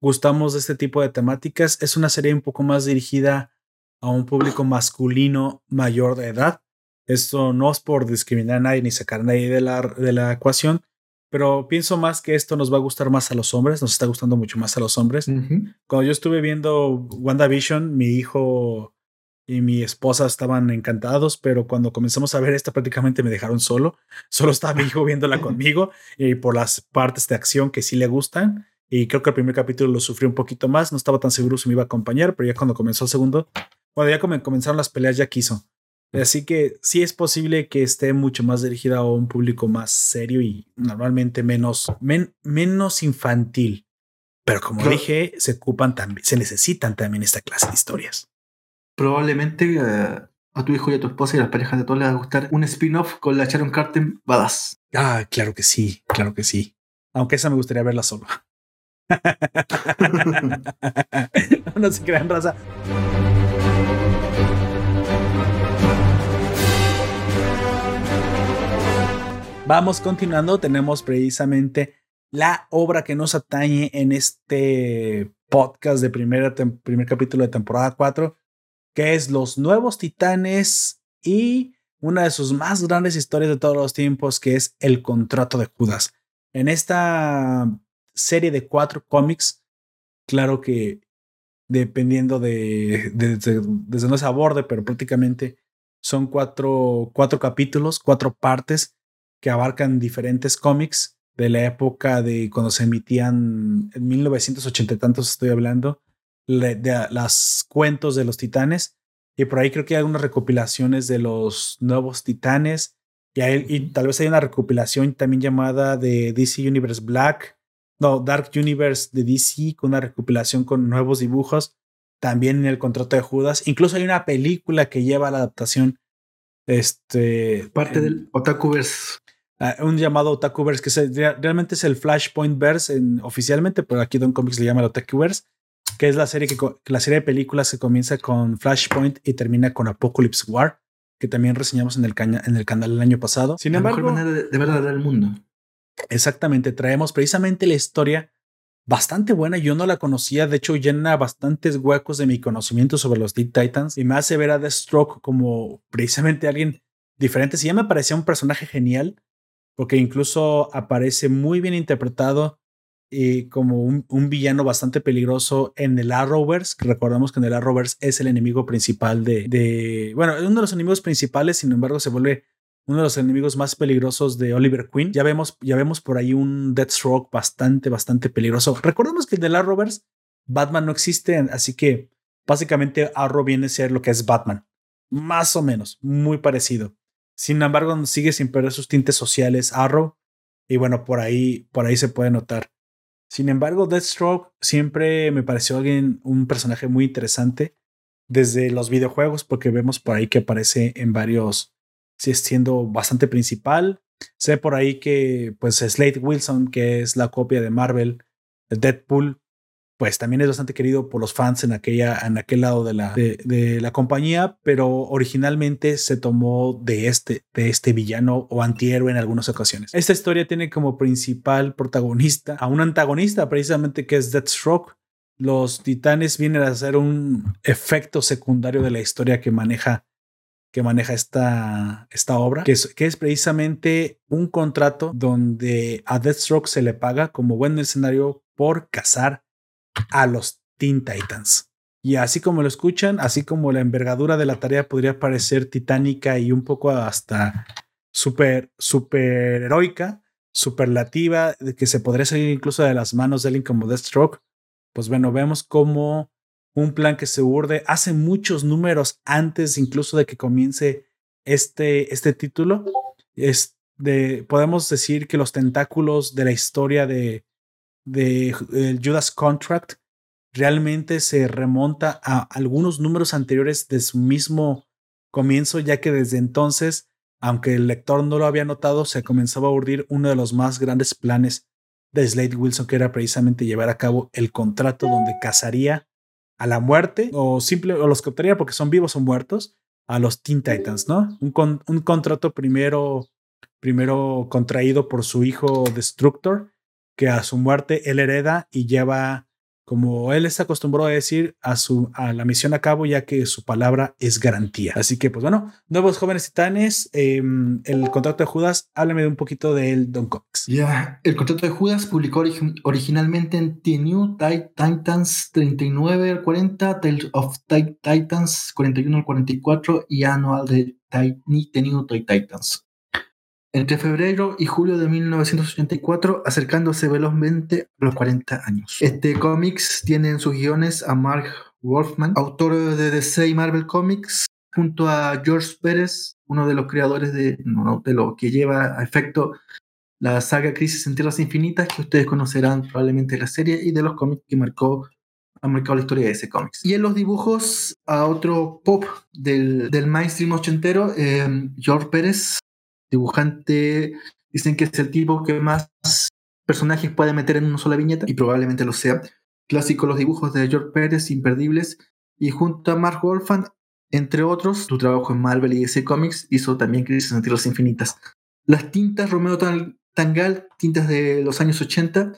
gustamos de este tipo de temáticas. Es una serie un poco más dirigida a un público masculino mayor de edad. Esto no es por discriminar a nadie ni sacar a nadie de la, de la ecuación, pero pienso más que esto nos va a gustar más a los hombres, nos está gustando mucho más a los hombres. Cuando yo estuve viendo WandaVision, mi hijo y mi esposa estaban encantados, pero cuando comenzamos a ver esta prácticamente me dejaron solo. (laughs) Solo estaba mi hijo viéndola conmigo y por las partes de acción que sí le gustan. Y creo que el primer capítulo lo sufrí un poquito más, no estaba tan seguro si me iba a acompañar, pero ya cuando comenzó el segundo, cuando ya comenzaron las peleas ya quiso. Así que sí es posible que esté mucho más dirigida a un público más serio y normalmente menos, menos infantil. Pero como dije, se ocupan también, se necesitan también esta clase de historias. Probablemente eh, a tu hijo y a tu esposa y a las parejas de todos les va a gustar un spin-off con la Sharon Carter Badass. Ah, claro que sí, claro que sí. Aunque esa me gustaría verla solo. (laughs) (laughs) no se crean raza. Vamos continuando, tenemos precisamente la obra que nos atañe en este podcast de primer capítulo de temporada 4, que es Los Nuevos Titanes y una de sus más grandes historias de todos los tiempos, que es El Contrato de Judas. En esta serie de cuatro cómics, claro que dependiendo de, desde donde se aborde, pero prácticamente son cuatro, cuatro capítulos, cuatro partes que abarcan diferentes cómics de la época de cuando se emitían en 1980 y tantos estoy hablando, de, las cuentos de los titanes. Y por ahí creo que hay algunas recopilaciones de los nuevos titanes. Y, y tal vez hay una recopilación también llamada de DC Universe Black. No, Dark Universe de DC, con una recopilación con nuevos dibujos. También en el contrato de Judas. Incluso hay una película que lleva la adaptación. Este. Parte del Otakuverse. Un llamado Otakuverse, que realmente es el Flashpoint Verse oficialmente, pero aquí Don Comics le llama el Otakuverse, que es la serie, que, la serie de películas que comienza con Flashpoint y termina con Apocalypse War, que también reseñamos en el, en el canal el año pasado. Sin embargo, mejor manera de, de verdad del mundo. Exactamente, traemos precisamente la historia bastante buena. Yo no la conocía, de hecho llena bastantes huecos de mi conocimiento sobre los Deep Titans y me hace ver a Deathstroke como precisamente alguien diferente. Si ya me parecía un personaje genial, porque incluso aparece muy bien interpretado y como un, villano bastante peligroso en el Arrowverse, que recordamos que en el Arrowverse es el enemigo principal de, de, bueno, uno de los enemigos principales, sin embargo se vuelve uno de los enemigos más peligrosos de Oliver Queen. Ya vemos, ya vemos por ahí un Deathstroke bastante, bastante peligroso. Recordemos que en el Arrowverse Batman no existe, así que básicamente Arrow viene a ser lo que es Batman. Más o menos, muy parecido. Sin embargo, sigue sin perder sus tintes sociales Arrow. Y bueno, por ahí, por ahí se puede notar. Sin embargo, Deathstroke siempre me pareció alguien, un personaje muy interesante desde los videojuegos, porque vemos por ahí que aparece en varios, siendo bastante principal. Sé por ahí que, pues, Slade Wilson, que es la copia de Marvel, Deadpool, pues también es bastante querido por los fans en, aquella, en aquel lado de la, de, la compañía, pero originalmente se tomó de este, de este villano o antihéroe en algunas ocasiones. Esta historia tiene como principal protagonista a un antagonista precisamente que es Deathstroke. Los titanes vienen a ser un efecto secundario de la historia que maneja que maneja esta, esta obra, que es, que es precisamente un contrato donde a Deathstroke se le paga como buen escenario por cazar a los Teen Titans. Y así como lo escuchan, así como la envergadura de la tarea podría parecer titánica y un poco hasta súper, súper heroica, superlativa, que se podría salir incluso de las manos de alguien como Deathstroke, pues bueno, vemos como un plan que se urde hace muchos números antes incluso de que comience este, este título. Es de, podemos decir que los tentáculos de la historia de, de Judas Contract realmente se remonta a algunos números anteriores de su mismo comienzo, ya que desde entonces, aunque el lector no lo había notado, se comenzaba a urdir uno de los más grandes planes de Slade Wilson, que era precisamente llevar a cabo el contrato donde cazaría a la muerte o simple o los captaría porque son vivos o muertos a los Teen Titans, ¿no? Un, un contrato primero primero contraído por su hijo Destructor, que a su muerte él hereda y lleva como él se acostumbró a decir, a, su, a la misión a cabo, ya que su palabra es garantía. Así que, pues bueno, nuevos jóvenes titanes, em, el contrato de Judas, háblame un poquito de él, Don Cox. Ya, el contrato de Judas publicó originalmente en The New Titans 39 al 40, Tales of Titans 41 al 44 y Annual de The New Titans entre febrero y julio de 1984, acercándose velozmente a los 40 años. Este cómics tiene en sus guiones a Mark Wolfman, autor de DC y Marvel Comics, junto a George Pérez, uno de los creadores de, de lo que lleva a efecto la saga Crisis en Tierras Infinitas, que ustedes conocerán probablemente la serie y de los cómics que marcó ha marcado la historia de ese cómics. Y en los dibujos a otro pop del, del mainstream ochentero, eh, George Pérez, dibujante, dicen que es el tipo que más personajes puede meter en una sola viñeta, y probablemente lo sea. Clásico los dibujos de George Pérez, imperdibles, y junto a Mark Wolfman, entre otros, su trabajo en Marvel y DC Comics hizo también Crisis en Tierras Infinitas. Las tintas Romeo Tangal, tintas de los años 80,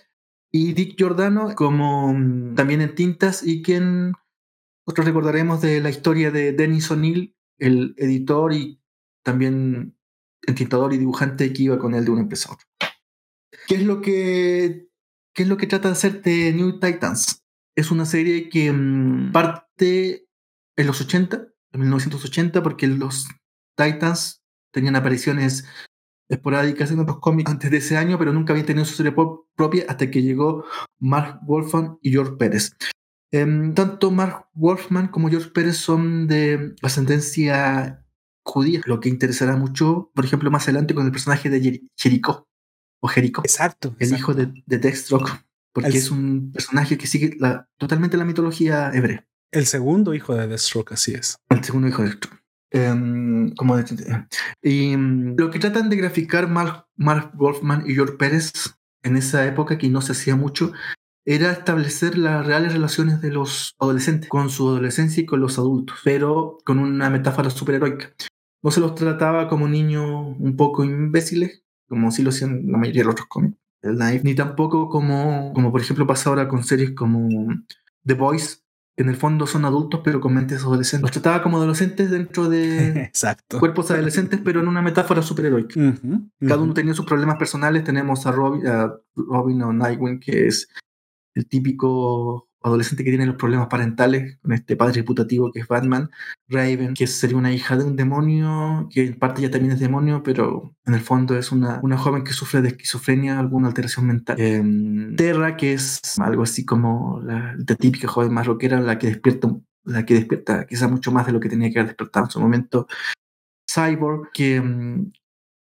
y Dick Giordano como mm, también en tintas, y quien nosotros recordaremos de la historia de Dennis O'Neill, el editor y también entintador y dibujante que iba con él de una empresa a otra. ¿Qué es lo que, qué es lo que trata de hacer The New Titans? Es una serie que mm, parte en los 80, en 1980, porque los Titans tenían apariciones esporádicas en otros cómics antes de ese año, pero nunca habían tenido su serie propia hasta que llegó Mark Wolfman y George Pérez. Em, tanto Mark Wolfman como George Pérez son de ascendencia judía, lo que interesará mucho, por ejemplo, más adelante con el personaje de Jericho, o Jericho. Exacto. El hijo de, de Deathstroke, porque es un personaje que sigue la, totalmente la mitología hebrea. El segundo hijo de Deathstroke, así es. El segundo hijo de Deathstroke. Em, como y mm, lo que tratan de graficar Mark, Mark Wolfman y George Pérez en esa época, que no se hacía mucho, era establecer las reales relaciones de los adolescentes con su adolescencia y con los adultos, pero con una metáfora superheroica. No se los trataba como niños un poco imbéciles, como si lo hacían la mayoría de los otros cómics, ni tampoco como, como por ejemplo pasa ahora con series como The Boys, que en el fondo son adultos pero con mentes adolescentes. Los trataba como adolescentes dentro de (laughs) cuerpos adolescentes, pero en una metáfora superheroica. Cada uno tenía sus problemas personales. Tenemos a Robin, a Robin o Nightwing, que es el típico adolescente que tiene los problemas parentales con este padre reputativo que es Batman, Raven, que sería una hija de un demonio, que en parte ya también es demonio, pero en el fondo es una, una joven que sufre de esquizofrenia, alguna alteración mental. Em, Terra, que es algo así como la, típica joven más rockera, la que despierta, la que despierta quizá mucho más de lo que tenía que haber despertado en su momento. Cyborg, que em,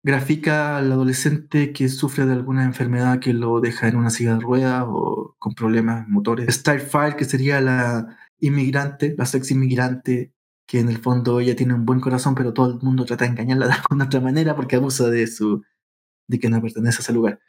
grafica al adolescente que sufre de alguna enfermedad que lo deja en una silla de ruedas o con problemas motores. Starfire, que sería la inmigrante, la sex inmigrante, que en el fondo ella tiene un buen corazón, pero todo el mundo trata de engañarla (laughs) de alguna otra manera porque abusa de su de que no pertenece a ese lugar.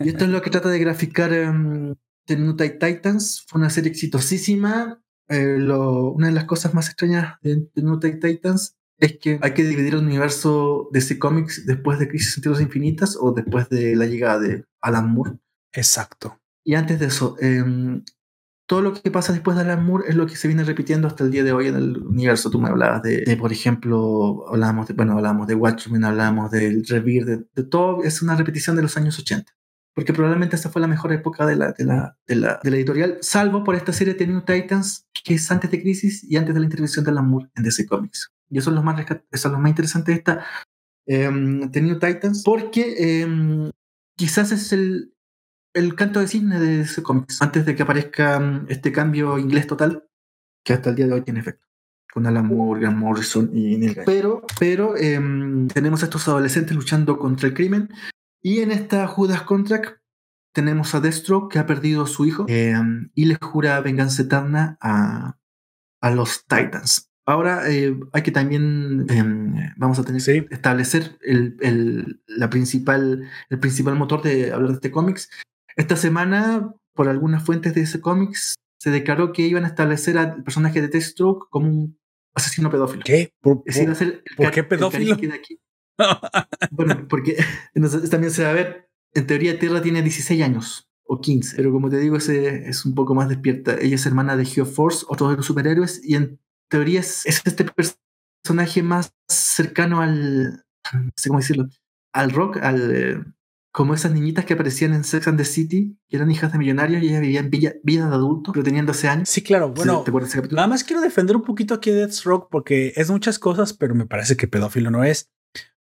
y esto es lo que trata de graficar um, The New Titans. Fue una serie exitosísima. Eh, una de las cosas más extrañas de The New Titans es que hay que dividir el universo de ese cómics después de Crisis en Infinitas o después de la llegada de Alan Moore. Exacto. Y antes de eso, em, todo lo que pasa después de Alan Moore es lo que se viene repitiendo hasta el día de hoy en el universo. Tú me hablabas de, por ejemplo, hablábamos de, bueno, hablamos de Watchmen, hablamos del Revir, de, de, todo, es una repetición de los años 80. Porque probablemente esa fue la mejor época de la, de la, de la, de la editorial, salvo por esta serie de New Titans, que es antes de Crisis y antes de la intervención de Alan Moore en DC Comics. Y eso es lo más, eso es lo más interesante de esta eh, The New Titans, porque em, quizás es el, el canto de cisne de DC Comics, antes de que aparezca mm, este cambio inglés total, que hasta el día de hoy tiene efecto con Alan Moore, Grant Morrison y Neil Gaiman. Pero, pero em, tenemos a estos adolescentes luchando contra el crimen y en esta Judas Contract tenemos a Destro que ha perdido a su hijo em, y le jura venganza eterna a, a los Titans. Ahora eh, hay que también, em, vamos a tener que establecer el, el, la principal, el principal motor de hablar de este cómics. Esta semana, por algunas fuentes de ese cómics, se declaró que iban a establecer al personaje de Deathstroke como un asesino pedófilo. ¿Qué? ¿Por, qué pedófilo? bueno, porque (laughs) también se va a ver, en teoría Tierra tiene 16 años o 15, pero como te digo, ese es un poco más despierta. Ella es hermana de Geoforce, otro de los superhéroes, y en teoría es, es este personaje más cercano al, no sé cómo decirlo, al rock, al, eh, como esas niñitas que aparecían en Sex and the City, que eran hijas de millonarios y ellas vivían vida, vida de adulto, pero tenían 12 años. Sí, claro. Bueno, nada más quiero defender un poquito aquí a Deathstroke porque es muchas cosas, pero me parece que pedófilo no es.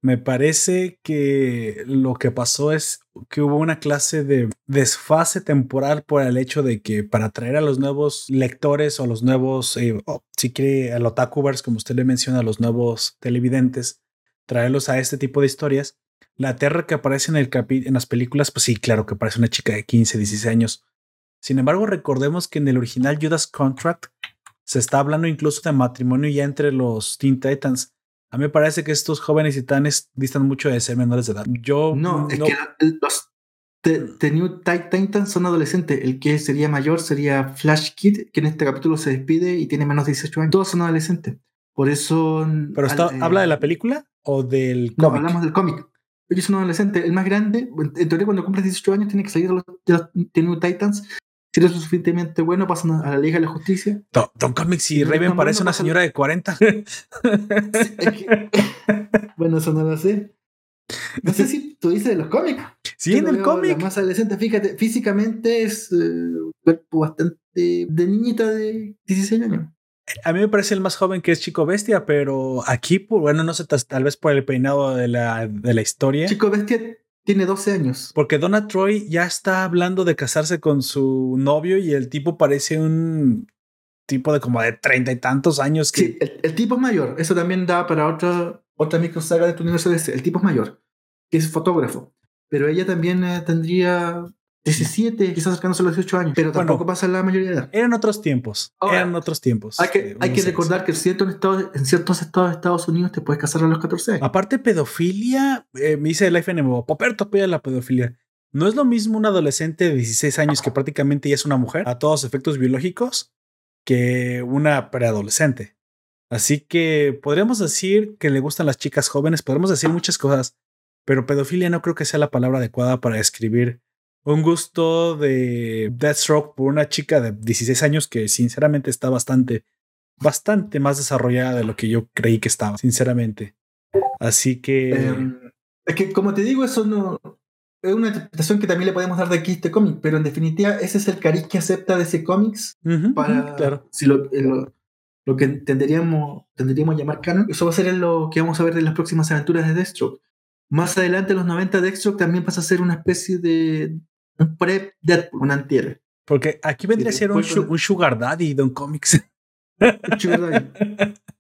Me parece que lo que pasó es que hubo una clase de desfase temporal por el hecho de que para atraer a los nuevos lectores o los nuevos, eh, si quiere, a los otakuvers, como usted le menciona, a los nuevos televidentes, traerlos a este tipo de historias, la Terra que aparece en, el en las películas, pues sí, claro que parece una chica de 15, 16 años. Sin embargo, recordemos que en el original Judas Contract se está hablando incluso de matrimonio ya entre los Teen Titans. A mí me parece que estos jóvenes titanes distan mucho de ser menores de edad. Yo no, es que los The, New Titans son adolescentes. El que sería mayor sería Flash Kid, que en este capítulo se despide y tiene menos de 18 años. Todos son adolescentes. Por eso. ¿Pero habla de la película o del cómic? No, hablamos del cómic ellos son adolescentes. El más grande, en teoría, cuando cumples 18 años, tiene que salir de los, de Titans. Si eres lo suficientemente bueno, pasan a la Liga de la Justicia. Don, Comics y Raven parece una señora de 40. (laughs) bueno, eso no lo sé. No sé si tú dices de los cómics. Sí, en el cómic. La más adolescente, fíjate, físicamente es eh, un cuerpo bastante de niñita de 16 años. A mí me parece el más joven que es Chico Bestia, pero aquí, pues, bueno, no sé, tal vez por el peinado de la, de la historia. Chico Bestia tiene 12 años. Porque Donna Troy ya está hablando de casarse con su novio y el tipo parece un tipo de como de treinta y tantos años. Que... Sí, el, tipo es mayor. Eso también da para otra, otra microsaga de tu universo. El tipo es mayor, que es fotógrafo. Pero ella también eh, tendría 17, quizás acercándose a los 18 años, pero tampoco pasa la mayoría de edad. Eran otros tiempos. eran otros tiempos. Hay que, hay que recordar que en ciertos, estados, en ciertos estados de Estados Unidos te puedes casar a los 14 años. Aparte, pedofilia, eh, me dice el FNMO, Poperto apoya la pedofilia. ¿No es lo mismo un adolescente de 16 años que prácticamente ya es una mujer a todos efectos biológicos que una preadolescente? Así que podríamos decir que le gustan las chicas jóvenes, podríamos decir muchas cosas, pero pedofilia no creo que sea la palabra adecuada para describir un gusto de Deathstroke por una chica de 16 años que sinceramente está bastante, bastante más desarrollada de lo que yo creí que estaba, sinceramente. Así que... Em, es que como te digo, eso no... Es una interpretación que también le podemos dar de aquí este cómic, pero en definitiva ese es el cariz que acepta de ese cómics para... claro. Si lo, lo, que tendríamos, tendríamos llamar canon, eso va a ser lo que vamos a ver en las próximas aventuras de Deathstroke. Más adelante, en los 90, Deathstroke también pasa a ser una especie de, un prep Deadpool, un antihéroe. Porque aquí vendría a ser un, Sugar Daddy Don Comics. Sugar Daddy. (laughs)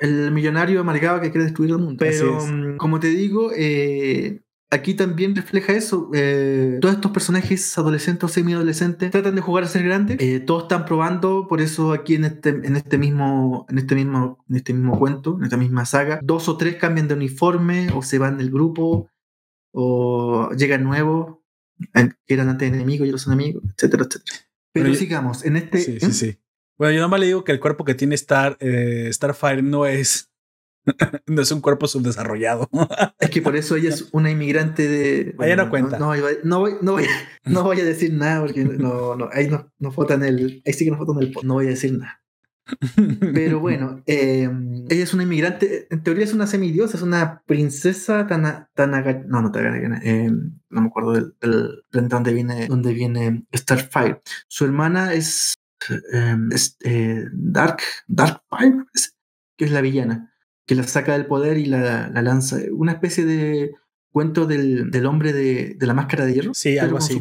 El millonario amargado que quiere destruir el mundo. Pero, mm, como te digo, eh, aquí también refleja eso. Eh, todos estos personajes adolescentes o semi-adolescentes tratan de jugar a ser grandes. Eh, todos están probando, por eso aquí en este, en este mismo, en este mismo, en este mismo cuento, en esta misma saga, dos o tres cambian de uniforme o se van del grupo o llegan nuevos que eran antes enemigos y los enemigos, etcétera, etcétera. Pero, sigamos, en este... Sí, sí, ¿eh? sí. Bueno, yo nomás le digo que el cuerpo que tiene Star, eh, Starfire no es, (laughs) no es un cuerpo subdesarrollado. es que por eso ella es una inmigrante de... Bueno, no cuenta. No, no, voy, no, voy, (laughs) no voy a decir nada porque no, no, ahí no, no en el... Ahí sí que no en el... No voy a decir nada. Pero (laughs) bueno, em, ella es una inmigrante, en teoría es una semidiosa, es una princesa Tana, no, no eh, no me acuerdo del, del, donde viene, donde viene Starfire. Su hermana es em, eh, Dark, Dark Fire, que es la villana, que la saca del poder y la, lanza. Una especie de cuento del, hombre de, la máscara de hierro. Sí, algo así.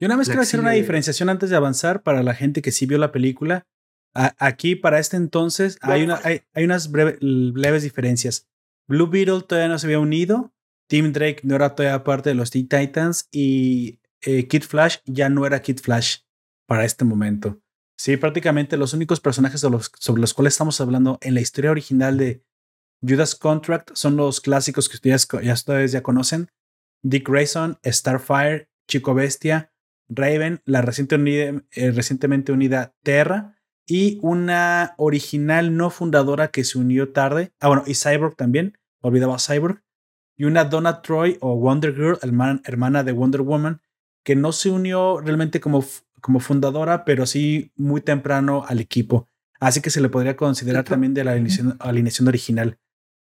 Yo nada más quiero hacer una diferenciación antes de avanzar para la gente que sí vio la película. Aquí, para este entonces, hay, una, hay, unas breves diferencias. Blue Beetle todavía no se había unido. Team Drake no era todavía parte de los Teen Titans. Y eh, Kid Flash ya no era Kid Flash para este momento. Sí, prácticamente los únicos personajes sobre los cuales estamos hablando en la historia original de Judas Contract son los clásicos que ustedes ya, ustedes ya conocen. Dick Grayson, Starfire, Chico Bestia, Raven, la eh, recientemente unida Terra y una original no fundadora que se unió tarde. Ah, bueno, y Cyborg también, olvidaba Cyborg. Y una Donna Troy o Wonder Girl, hermana de Wonder Woman, que no se unió realmente como, como fundadora, pero sí muy temprano al equipo. Así que se le podría considerar también de la alineación, original.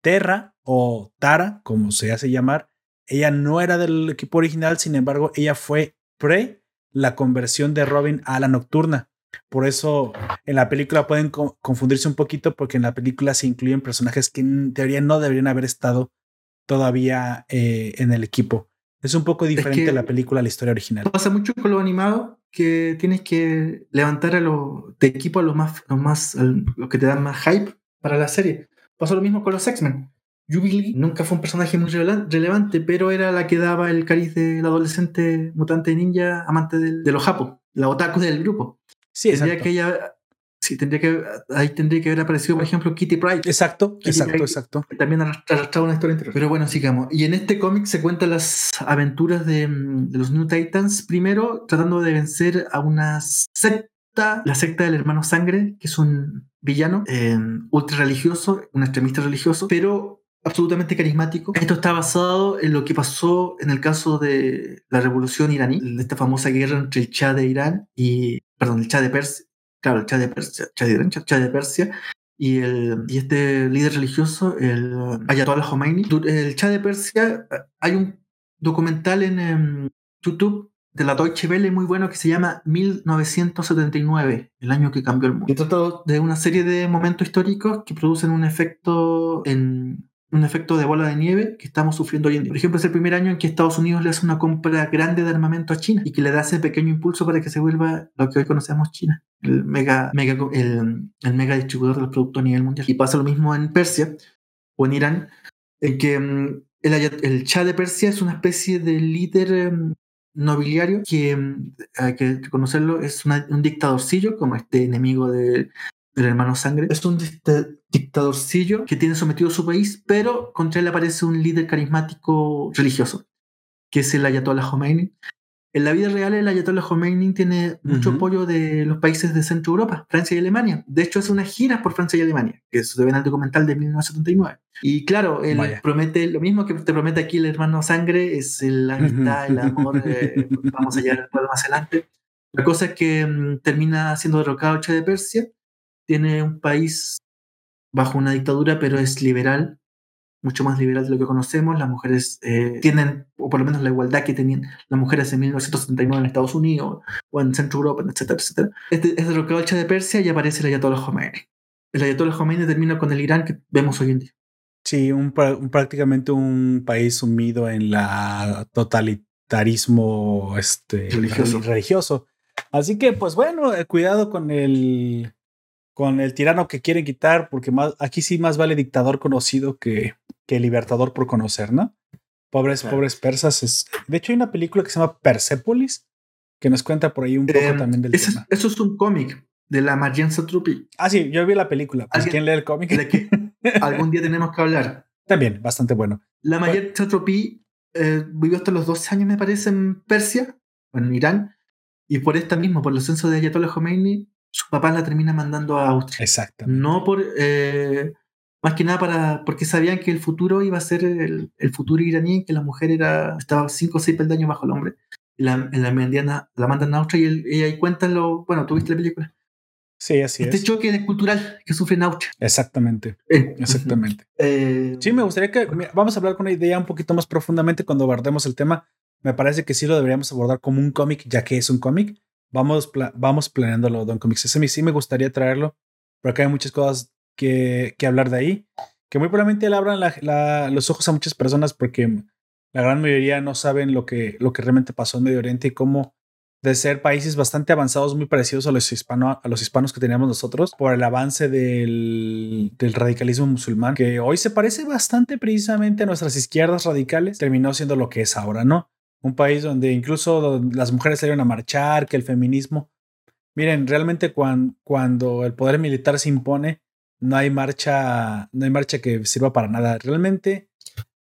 Terra o Tara, como se hace llamar, ella no era del equipo original, sin embargo, ella fue pre la conversión de Robin a la nocturna. Por eso en la película pueden confundirse un poquito porque en la película se incluyen personajes que en teoría no deberían haber estado todavía eh, en el equipo. Es un poco diferente la película a la historia original. Pasa mucho con lo animado que tienes que levantar a los de equipo a los más, los más, los que te dan más hype para la serie. Pasó lo mismo con los X-Men. Jubilee nunca fue un personaje muy relevante, pero era la que daba el cariz del adolescente mutante ninja amante de los japos, la otaku del grupo. Sí, exacto. que ella Sí, tendría que, ahí tendría que haber aparecido, por ejemplo, Kitty Pryde. Exacto, exacto, exacto. También arrastraba una historia interior. Pero bueno, sigamos. Y en este cómic se cuentan las aventuras de, de, los New Titans, primero tratando de vencer a una secta, la secta del hermano Sangre, que es un villano eh, ultra religioso, un extremista religioso, pero absolutamente carismático. Esto está basado en lo que pasó en el caso de la revolución iraní, de esta famosa guerra entre el Shah de Irán y, perdón, el Shah de Persia claro, el Shah de Persia, de Persia y, el, y este líder religioso, el Ayatollah Khomeini. El Shah de Persia, hay un documental en, em, YouTube de la Deutsche Welle muy bueno que se llama 1979, el año que cambió el mundo. Y trata de una serie de momentos históricos que producen un efecto en, un efecto de bola de nieve que estamos sufriendo hoy en día. Por ejemplo, es el primer año en que Estados Unidos le hace una compra grande de armamento a China y que le da ese pequeño impulso para que se vuelva lo que hoy conocemos China, el mega, mega, el, mega distribuidor del producto a nivel mundial. Y pasa lo mismo en Persia o en Irán, en que mm, el, el Shah de Persia es una especie de líder mm, nobiliario que mm, hay que reconocerlo, es un dictadorcillo como este enemigo de, el hermano Sangre, es un dictadorcillo que tiene sometido a su país, pero contra él aparece un líder carismático religioso, que es el Ayatollah Khomeini. En la vida real, el Ayatollah Khomeini tiene mucho apoyo de los países de Centro Europa, Francia y Alemania. De hecho, hace unas giras por Francia y Alemania, que se ven en el documental de 1979. Y claro, él promete lo mismo que te promete aquí el hermano Sangre, es la amistad, el (laughs) amor, eh, vamos a llegar más adelante. La cosa es que mm, termina siendo derrocado Che de Persia tiene un país bajo una dictadura, pero es liberal, mucho más liberal de lo que conocemos. Las mujeres eh, tienen, o por lo menos la igualdad que tenían las mujeres en 1979 en Estados Unidos o en Centro Europa, etcétera, etcétera. Es, de, es derrocado de Persia y aparece el Ayatollah Khomeini. El Ayatollah Khomeini termina con el Irán que vemos hoy en día. Sí, un, prácticamente un país sumido en la totalitarismo este, religioso. religioso. Así que, pues bueno, eh, cuidado con el con el tirano que quieren quitar, porque más, aquí sí más vale dictador conocido que, que libertador por conocer, ¿no? Pobres, pobres persas. Es, de hecho, hay una película que se llama Persepolis, que nos cuenta por ahí un poco em, también del tema. Eso es un cómic de la Marjane Satrapi. Ah, sí, yo vi la película. Pues, ¿Quién lee el cómic? De que algún día tenemos que hablar. También, bastante bueno. La Marjane Satrapi eh, vivió hasta los 12 años, me parece, en Persia, en Irán, y por esta misma, por el censo de Ayatollah Khomeini, su papá la termina mandando a Austria. Exactamente. No por. Eh, más que nada para, porque sabían que el futuro iba a ser el, futuro iraní, que la mujer era, estaba cinco o seis peldaños bajo el hombre. Y la, la, mediana, la mandan a Austria y, ahí cuentan lo. Bueno, tuviste la película. Sí, así este es. Este choque cultural que sufre en Austria. Exactamente. Eh, exactamente. Eh, sí, me gustaría que. vamos a hablar con una idea un poquito más profundamente cuando abordemos el tema. Me parece que sí lo deberíamos abordar como un cómic, ya que es un cómic vamos, vamos planeándolo, Don Comics. Ese sí me gustaría traerlo, pero acá hay muchas cosas que, que hablar de ahí, que muy probablemente le abran los ojos a muchas personas porque la gran mayoría no saben lo que, lo que realmente pasó en Medio Oriente y cómo de ser países bastante avanzados, muy parecidos a los, hispano, a los hispanos que teníamos nosotros, por el avance del, del, radicalismo musulmán, que hoy se parece bastante precisamente a nuestras izquierdas radicales, terminó siendo lo que es ahora, ¿no? Un país donde incluso las mujeres salieron a marchar, que el feminismo... Miren, realmente cuando, cuando el poder militar se impone, no hay marcha, no hay marcha que sirva para nada. Realmente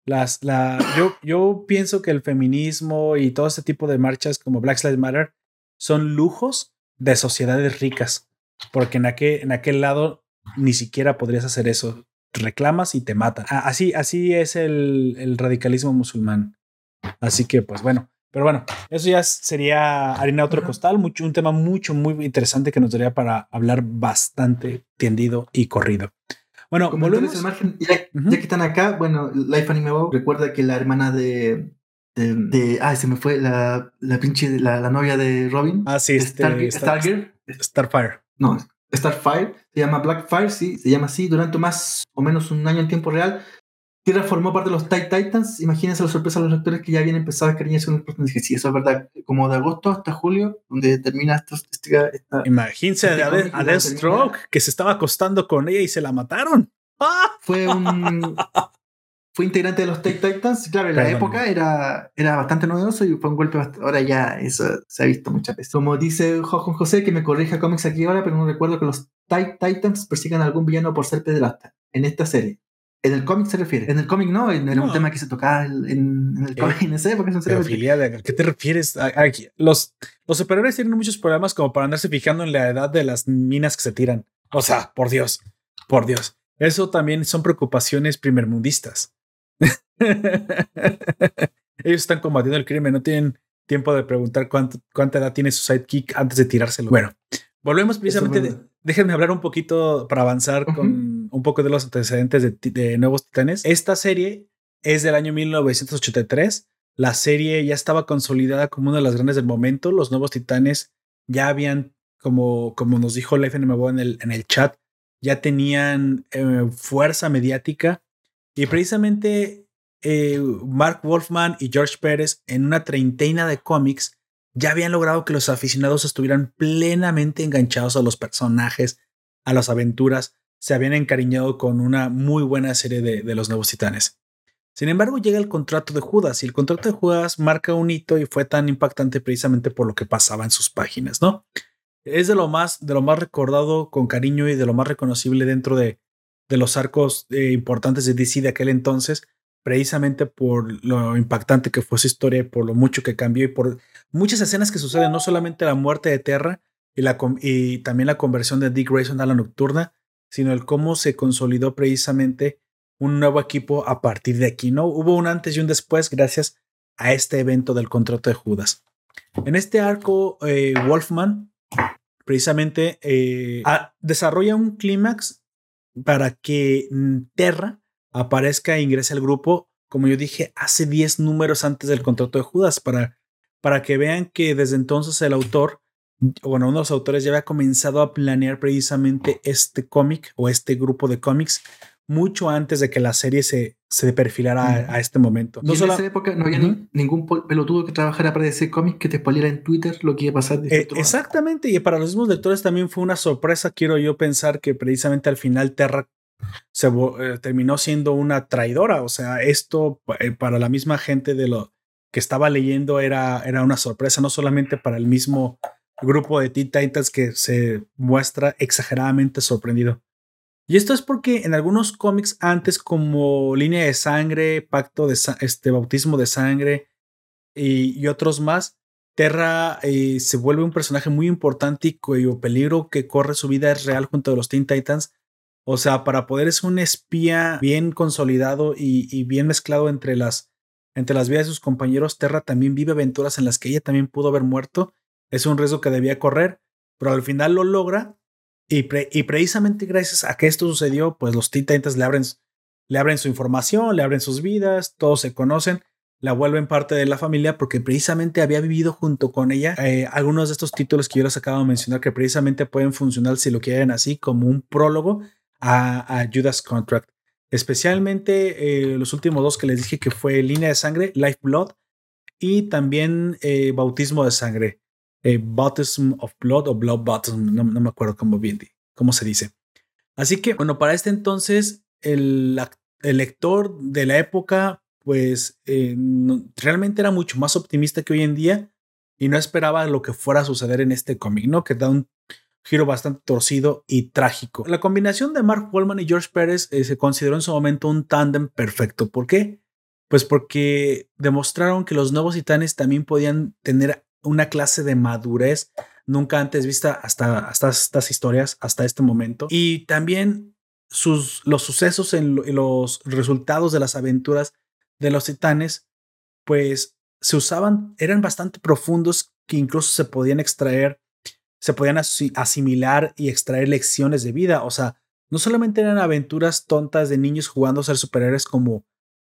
las, la, yo, yo pienso que el feminismo y todo este tipo de marchas como Black Lives Matter son lujos de sociedades ricas, porque en aquel, en aquel lado ni siquiera podrías hacer eso. Reclamas y te matan. Así, así es el, el radicalismo musulmán. Así que, pues bueno, pero bueno, eso ya sería harina otro costal, mucho, un tema mucho, muy interesante que nos daría para hablar bastante tendido y corrido. Bueno, volvemos. Margen, ya, que están acá, bueno, Life Anime Wow recuerda que la hermana de. de, de ah, se me fue la, la pinche, la, la novia de Robin. Ah, sí, este, Star. Starfire. No, Starfire. Se llama Blackfire, sí, se llama así. Durante más o menos un año en tiempo real. Tierra formó parte de los Tight Titans. Imagínense la sorpresa de los lectores que ya habían empezado a cariñarse con el personaje. Sí, eso es verdad. Como de agosto hasta julio, donde termina esta. esta Imagínense este a, Deathstroke, que se estaba acostando con ella y se la mataron. ¡Ah! Fue un. (laughs) fue integrante de los Tight Titans. Claro, en la época era, era bastante novedoso y fue un golpe. Bastante, ahora ya eso se ha visto muchas veces. Como dice Juan José, que me corrija cómics aquí ahora, pero no recuerdo que los Tight Titans persigan a algún villano por ser pederasta en esta serie. En el cómic se refiere. En el cómic no, era un tema que se tocaba en, el cómic en ese porque ¿A qué te refieres? los, los superhéroes tienen muchos problemas como para andarse fijando en la edad de las minas que se tiran. O sea, por Dios, por Dios. Eso también son preocupaciones primermundistas. (laughs) Ellos están combatiendo el crimen, no tienen tiempo de preguntar cuánta edad tiene su sidekick antes de tirárselo. Bueno, volvemos precisamente. Déjenme hablar un poquito para avanzar con un poco de los antecedentes de, Nuevos Titanes. Esta serie es del año 1983. La serie ya estaba consolidada como una de las grandes del momento. Los Nuevos Titanes ya habían, como, como nos dijo Life en el, en el chat, ya tenían eh, fuerza mediática. Y precisamente eh, Mark Wolfman y George Pérez, en una treintena de cómics, ya habían logrado que los aficionados estuvieran plenamente enganchados a los personajes, a las aventuras, se habían encariñado con una muy buena serie de, los nuevos titanes. Sin embargo, llega el contrato de Judas y el contrato de Judas marca un hito y fue tan impactante precisamente por lo que pasaba en sus páginas, ¿no? Es de lo más, de lo más recordado con cariño y de lo más reconocible dentro de, de los arcos eh, importantes de DC de aquel entonces, precisamente por lo impactante que fue su historia y por lo mucho que cambió y por muchas escenas que suceden, no solamente la muerte de Terra y, la, y también la conversión de Dick Grayson a la nocturna, sino el cómo se consolidó precisamente un nuevo equipo a partir de aquí, ¿no? Hubo un antes y un después gracias a este evento del contrato de Judas. En este arco, eh, Wolfman precisamente eh, desarrolla un clímax para que Terra aparezca e ingrese al grupo, como yo dije, hace 10 números antes del contrato de Judas, para, para que vean que desde entonces el autor bueno, uno de los autores ya había comenzado a planear precisamente este cómic o este grupo de cómics mucho antes de que la serie se, se perfilara a, este momento. No en esa época no había ningún pelotudo que trabajara para ese cómic que te spoileara en Twitter lo que iba a pasar. Eh, exactamente, y para los mismos lectores también fue una sorpresa, quiero yo pensar que precisamente al final Terra eh, terminó siendo una traidora, o sea, esto eh, para la misma gente de lo que estaba leyendo era, era una sorpresa, no solamente para el mismo grupo de Teen Titans que se muestra exageradamente sorprendido. Y esto es porque en algunos cómics antes como Línea de Sangre, Pacto de este, Bautismo de Sangre y, otros más, Terra eh, se vuelve un personaje muy importante y cuyo peligro que corre su vida es real junto a los Teen Titans. O sea, para poder ser un espía bien consolidado y, y, bien mezclado entre las, entre las vidas de sus compañeros, Terra también vive aventuras en las que ella también pudo haber muerto es un riesgo que debía correr, pero al final lo logra y, precisamente gracias a que esto sucedió, pues los Teen le abren, le abren su información, le abren sus vidas, todos se conocen. la vuelven parte de la familia porque precisamente había vivido junto con ella eh, algunos de estos títulos que yo les acabo de mencionar que precisamente pueden funcionar si lo quieren así como un prólogo a, Judas Contract. Especialmente eh, los últimos dos que les dije que fue Línea de Sangre, Life Blood y también eh, Bautismo de Sangre, Baptism of Blood o Blood Baptism, no, me acuerdo cómo, se dice. Así que bueno, para este entonces el, el lector de la época pues eh, realmente era mucho más optimista que hoy en día y no esperaba lo que fuera a suceder en este cómic, ¿no? Que da un giro bastante torcido y trágico. La combinación de Mark Wallman y George Pérez eh, se consideró en su momento un tándem perfecto. ¿Por qué? Pues porque demostraron que los nuevos titanes también podían tener una clase de madurez nunca antes vista hasta, hasta estas historias, hasta este momento. Y también sus, los sucesos en los resultados de las aventuras de los titanes, pues se usaban, eran bastante profundos que incluso se podían extraer, se podían asimilar y extraer lecciones de vida. O sea, no solamente eran aventuras tontas de niños jugando a ser superhéroes como,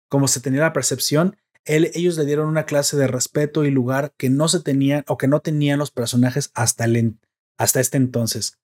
como se tenía la percepción, ellos le dieron una clase de respeto y lugar que no se tenían o que no tenían los personajes hasta, el, hasta este entonces.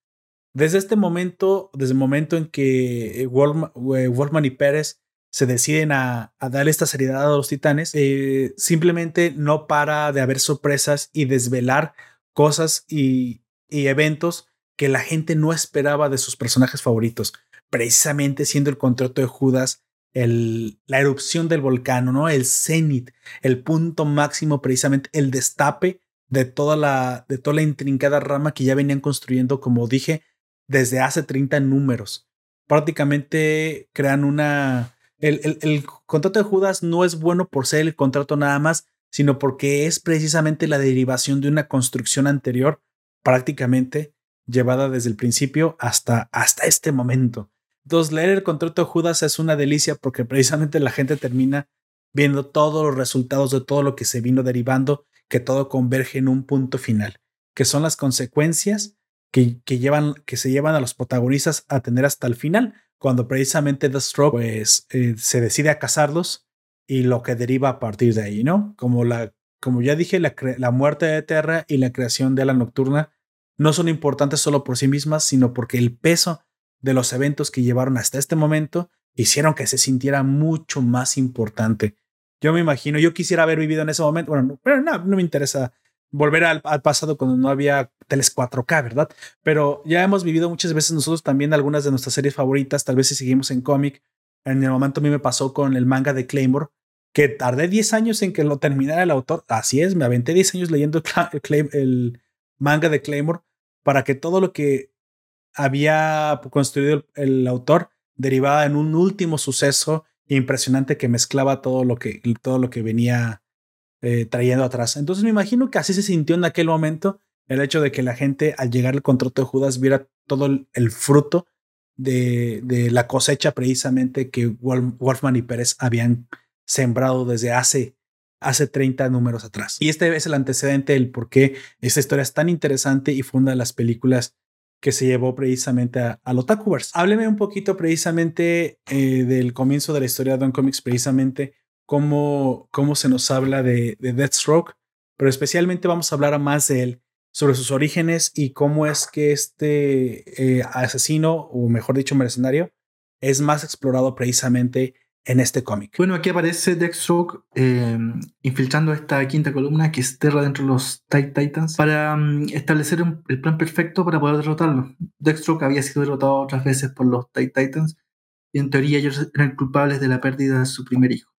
Desde este momento, desde el momento en que Wolfman y Pérez se deciden a, darle esta seriedad a los titanes, eh, simplemente no para de haber sorpresas y desvelar cosas y, eventos que la gente no esperaba de sus personajes favoritos, precisamente siendo el contrato de Judas el, la erupción del volcán, ¿no? El cenit, el punto máximo, precisamente el destape de toda la, de toda la intrincada rama que ya venían construyendo, como dije, desde hace 30 números. Prácticamente crean una, el, contrato de Judas no es bueno por ser el contrato nada más, sino porque es precisamente la derivación de una construcción anterior, prácticamente llevada desde el principio hasta, hasta este momento. Entonces, leer el contrato de Judas es una delicia porque precisamente la gente termina viendo todos los resultados de todo lo que se vino derivando, que todo converge en un punto final, que son las consecuencias que, que, llevan, que se llevan a los protagonistas a tener hasta el final, cuando precisamente Deathstroke pues, eh, se decide a casarlos y lo que deriva a partir de ahí, ¿no? Como, la, como ya dije, la, muerte de Terra y la creación de la nocturna no son importantes solo por sí mismas, sino porque el peso de los eventos que llevaron hasta este momento hicieron que se sintiera mucho más importante. Yo me imagino, yo quisiera haber vivido en ese momento, bueno, pero no, no me interesa volver al, pasado cuando no había teles 4K, ¿verdad? Pero ya hemos vivido muchas veces nosotros también algunas de nuestras series favoritas, tal vez si seguimos en cómic. En el momento a mí me pasó con el manga de Claymore, que tardé 10 años en que lo terminara el autor. Así es, me aventé 10 años leyendo el, manga de Claymore para que todo lo que había construido el, autor derivaba en un último suceso impresionante que mezclaba todo lo que, todo lo que venía eh, trayendo atrás. Entonces me imagino que así se sintió en aquel momento el hecho de que la gente al llegar al contrato de Judas viera todo el, fruto de, la cosecha precisamente que Wolfman y Pérez habían sembrado desde hace, hace 30 números atrás. Y este es el antecedente del por qué esta historia es tan interesante y de las películas que se llevó precisamente a, al Otakuverse. Hábleme un poquito precisamente eh, del comienzo de la historia de Don Comics, precisamente cómo, cómo se nos habla de, de Deathstroke, pero especialmente vamos a hablar más de él, sobre sus orígenes y cómo es que este eh, asesino, o mejor dicho, mercenario, es más explorado precisamente en este cómic. Bueno, aquí aparece Deathstroke eh, infiltrando esta quinta columna que es Terra dentro de los Titans para mm, establecer el plan perfecto para poder derrotarlo. Deathstroke había sido derrotado otras veces por los Titans y en teoría ellos eran culpables de la pérdida de su primer hijo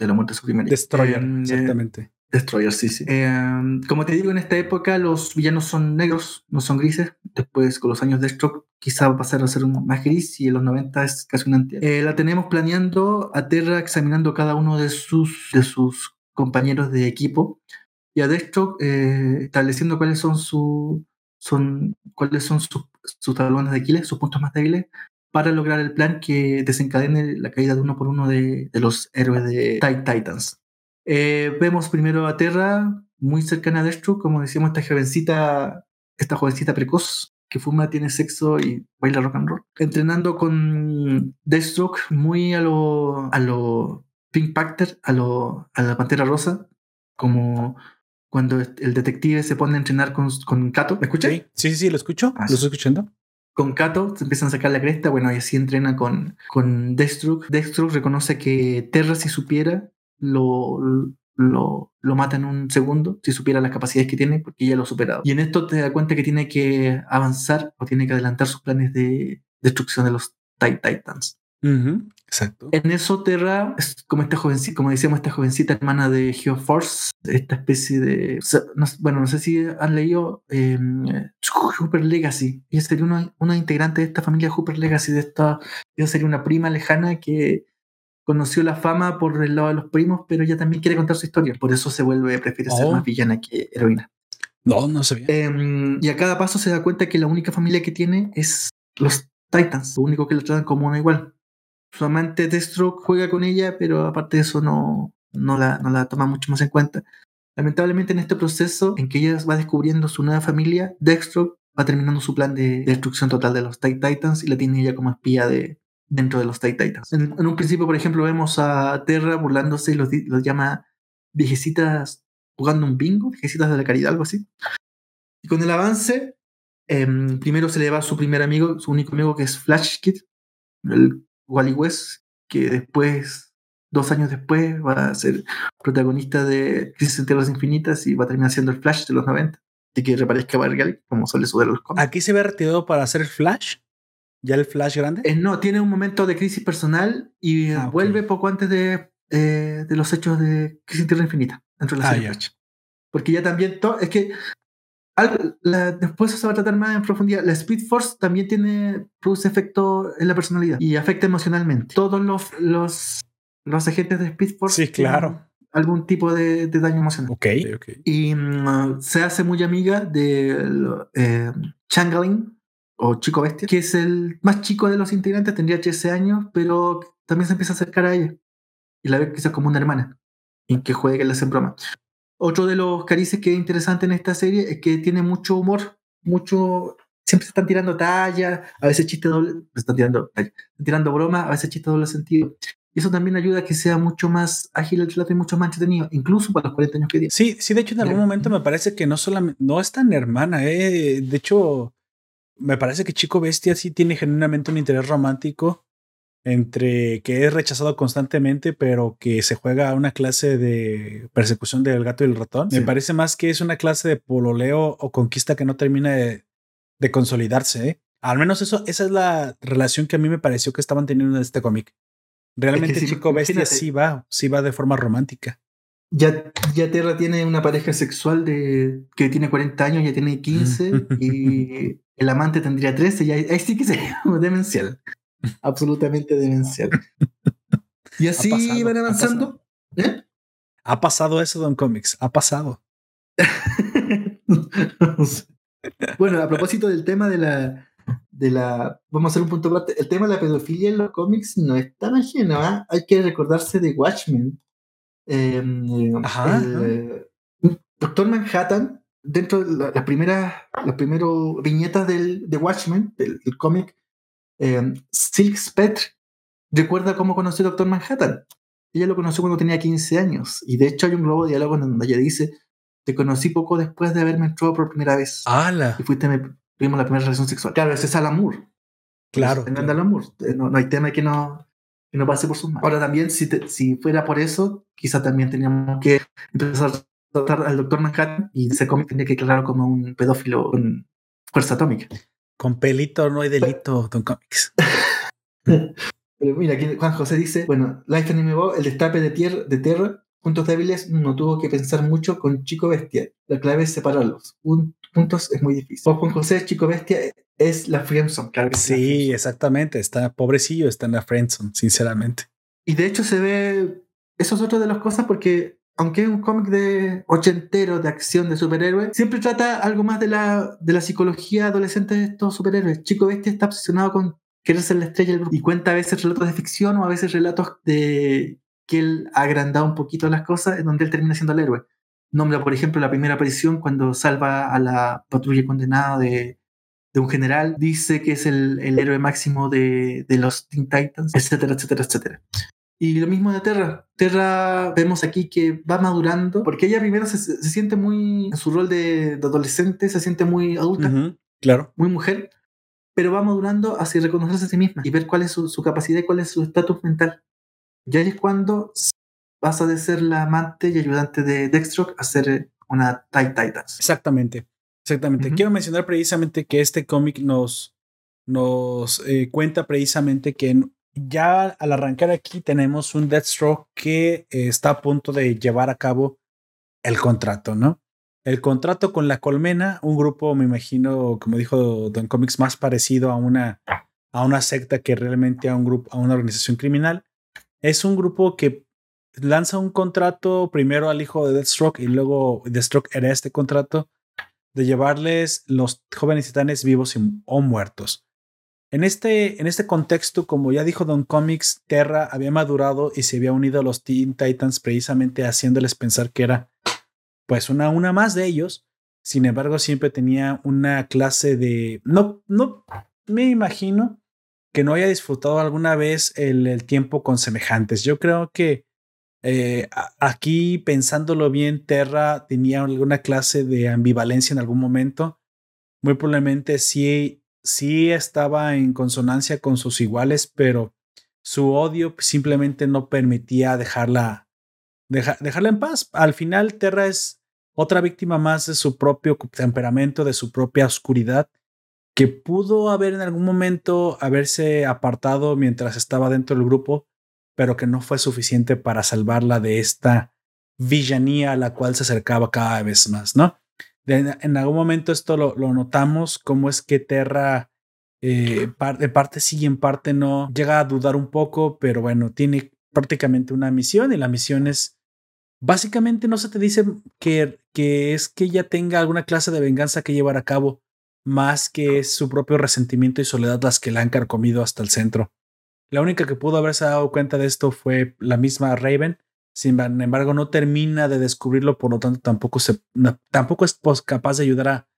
de la muerte de su primer Destroyer, em, exactamente. Destroyer, sí, sí. Em, como te digo, en esta época los villanos son negros, no son grises. Después, con los años de Stroke, quizá va a pasar a ser un más gris y en los 90 es casi una entidad. Eh, la tenemos planeando a Terra examinando cada uno de sus, de sus compañeros de equipo y a Deathstroke eh, estableciendo cuáles son, su, son, cuáles son sus, sus talones de Aquiles, sus puntos más débiles, para lograr el plan que desencadene la caída de uno por uno de, los héroes de Titans. Eh, vemos primero a Terra, muy cercana a Deathstroke, como decíamos, esta jovencita, esta jovencita precoz que fuma, tiene sexo y baila rock and roll. Entrenando con Deathstroke muy a lo, a lo Pink Panther a, lo, a la Pantera Rosa, como cuando el detective se pone a entrenar con, con Kato. ¿Me escuchas? Sí, sí, sí, lo escucho. Ah, lo estoy escuchando. Con Kato se empiezan a sacar la cresta, bueno, y así entrena con, con Deathstroke. Deathstroke reconoce que Terra, si supiera, lo, lo, lo mata en un segundo, si supiera las capacidades que tiene, porque ya lo ha superado. Y en esto te das cuenta que tiene que avanzar o tiene que adelantar sus planes de destrucción de los Titans. Exacto. En eso Terra es como esta jovencita, como decíamos, esta jovencita hermana de Geoforce, esta especie de. bueno, no sé si han leído eh, Hooper Legacy. Ella sería una, una, integrante de esta familia Hooper Legacy, de esta. Ella sería una prima lejana que conoció la fama por el lado de los primos, pero ella también quiere contar su historia. Por eso se vuelve, prefiere ser oh. más villana que heroína. No, no sabía. Eh, y a cada paso se da cuenta que la única familia que tiene es los Titans, lo único que la tratan como una igual su amante Deathstroke juega con ella, pero aparte de eso no, no, la, no la toma mucho más en cuenta. Lamentablemente en este proceso en que ella va descubriendo su nueva familia, Deathstroke va terminando su plan de destrucción total de los Titans y la tiene ella como espía de, dentro de los Titans. En, un principio, por ejemplo, vemos a Terra burlándose y los, los llama viejecitas jugando un bingo, viejecitas de la caridad, algo así. Y con el avance, em, primero se le va a su primer amigo, su único amigo que es Flash Kid, el Wally West, que después, dos años después, va a ser protagonista de Crisis en Tierras Infinitas y va a terminar siendo el Flash de los 90. Y que reparezca Bargal, como suele suceder los cómics. ¿Aquí se ve retirado para hacer Flash? ¿Ya el Flash grande? Eh, no, tiene un momento de crisis personal y ah, vuelve poco antes de, eh, de los hechos de Crisis en Tierra Infinita, dentro de la ah, serie Flash. Porque ya también, es que después se va a tratar más en profundidad. La Speed Force también tiene, produce efecto en la personalidad y afecta emocionalmente. Todos los, los, los agentes de Speed Force. Sí, claro. Algún tipo de, daño emocional. Ok, Y mm, se hace muy amiga de eh, Changeling o Chico Bestia, que es el más chico de los integrantes, tendría 13 años, pero también se empieza a acercar a ella. Y la ve quizás como una hermana, y que juegue, que le hacen broma. Otro de los carices que es interesante en esta serie es que tiene mucho humor, mucho. Siempre se están tirando tallas, a veces chistes doble. Están tirando, están tirando bromas, a veces chistes doble sentido. Y eso también ayuda a que sea mucho más ágil el relato y mucho más entretenido, incluso para los 40 años que tiene. Sí, sí, de hecho, en algún momento me parece que no solamente. No es tan hermana, ¿eh? De hecho, me parece que Chico Bestia sí tiene genuinamente un interés romántico entre que es rechazado constantemente, pero que se juega una clase de persecución del gato y el ratón. Me parece más que es una clase de pololeo o conquista que no termina de, consolidarse. ¿eh? Al menos eso, esa es la relación que a mí me pareció que estaban teniendo en este cómic. Realmente Chico Bestia sí va, sí va de forma romántica. Ya, ya Terra tiene una pareja sexual de que tiene 40 años, ya tiene 15 (laughs) y el amante tendría 13, y ahí, sí que sería (laughs) demencial (laughs) absolutamente demencial. Y así iban avanzando. ¿Eh? Ha pasado eso, Don Comics, ha pasado. (laughs) bueno, a propósito del tema de la, de la. Vamos a hacer un punto aparte. El tema de la pedofilia en los cómics no es tan ajeno. ¿ah? Hay que recordarse de Watchmen. Em, Ajá. Doctor Manhattan, dentro de las primeras, las primeras viñetas del, de Watchmen, del cómic, eh, Silk Spectre recuerda cómo conoció a Doctor Manhattan. Ella lo conoció cuando tenía 15 años. Y de hecho hay un globo de diálogo donde ella dice, te conocí poco después de haberme entrado por primera vez. ¡Hala! Y fuiste, tuvimos la primera relación sexual. Claro, ese es Alan Moore. Claro. Eh, no, no, hay tema que no, que no pase por sus manos. Ahora también, si, si fuera por eso, quizá también teníamos que empezar tratar al Doctor Manhattan y ese cómic tenía que declarar como un pedófilo con fuerza atómica. Con pelito no hay delito, Don Comics. (laughs) Pero mira, aquí Juan José dice, bueno, Life Anime el destape de, tierra, de Terra, puntos débiles, no tuvo que pensar mucho con Chico Bestia. La clave es separarlos. Un, puntos es muy difícil. O Juan José, Chico Bestia es la Friendson, claro. sí, exactamente. Está pobrecillo, está en la Friendson, sinceramente. Y de hecho se ve, eso es otra de las cosas porque aunque es un cómic de ochentero de acción de superhéroes, siempre trata algo más de la, de la psicología adolescente de estos superhéroes. Chico Bestia está obsesionado con querer ser la estrella del grupo y cuenta a veces relatos de ficción o a veces relatos de que él ha agrandado un poquito las cosas en donde él termina siendo el héroe. Nombra, por ejemplo, la primera aparición cuando salva a la patrulla condenada de, de un general, dice que es el, el héroe máximo de, de, los Teen Titans, etcétera, etcétera, etcétera. Y lo mismo de Terra. Terra vemos aquí que va madurando, porque ella primero se, se siente muy, en su rol de, de adolescente, se siente muy adulta, Ujú, Claro. muy mujer, pero va madurando hacia reconocerse a sí misma y ver cuál es su, su capacidad y cuál es su estatus mental. Y ahí es cuando pasa de ser la amante y ayudante de Dextrock a ser una Tight Titans. Exactamente. Exactamente. Ujú. Quiero mencionar precisamente que este cómic nos, nos eh, cuenta precisamente que en- ya al arrancar aquí tenemos un Deathstroke que eh, está a punto de llevar a cabo el contrato, ¿no? El contrato con la Colmena, un grupo, me imagino, como dijo Don Comics, más parecido a una, a una secta que realmente a un grupo, a una organización criminal. Es un grupo que lanza un contrato primero al hijo de Deathstroke y luego Deathstroke hereda este contrato de llevarles los jóvenes titanes vivos o muertos. En este, en este contexto, como ya dijo Don Comics, Terra había madurado y se había unido a los Teen Titans precisamente haciéndoles pensar que era pues una, una más de ellos. Sin embargo, siempre tenía una clase de... No, no, me imagino que no haya disfrutado alguna vez el, el tiempo con semejantes. Yo creo que eh, aquí, pensándolo bien, Terra tenía alguna clase de ambivalencia en algún momento. Muy probablemente sí, sí estaba en consonancia con sus iguales, pero su odio simplemente no permitía dejarla, deja- dejarla en paz. Al final, Terra es otra víctima más de su propio temperamento, de su propia oscuridad, que pudo haber en algún momento haberse apartado mientras estaba dentro del grupo, pero que no fue suficiente para salvarla de esta villanía a la cual se acercaba cada vez más, ¿no? De- en algún momento esto lo, lo notamos, cómo es que Terra eh, par- de parte sí y en parte no, llega a dudar un poco, pero bueno, tiene prácticamente una misión y la misión es, básicamente no se te dice que, que es que ella tenga alguna clase de venganza que llevar a cabo, más que es su propio resentimiento y soledad las que la han carcomido hasta el centro. La única que pudo haberse dado cuenta de esto fue la misma Raven. Sin embargo, no termina de descubrirlo, por lo tanto, tampoco, tampoco es capaz de ayudar a,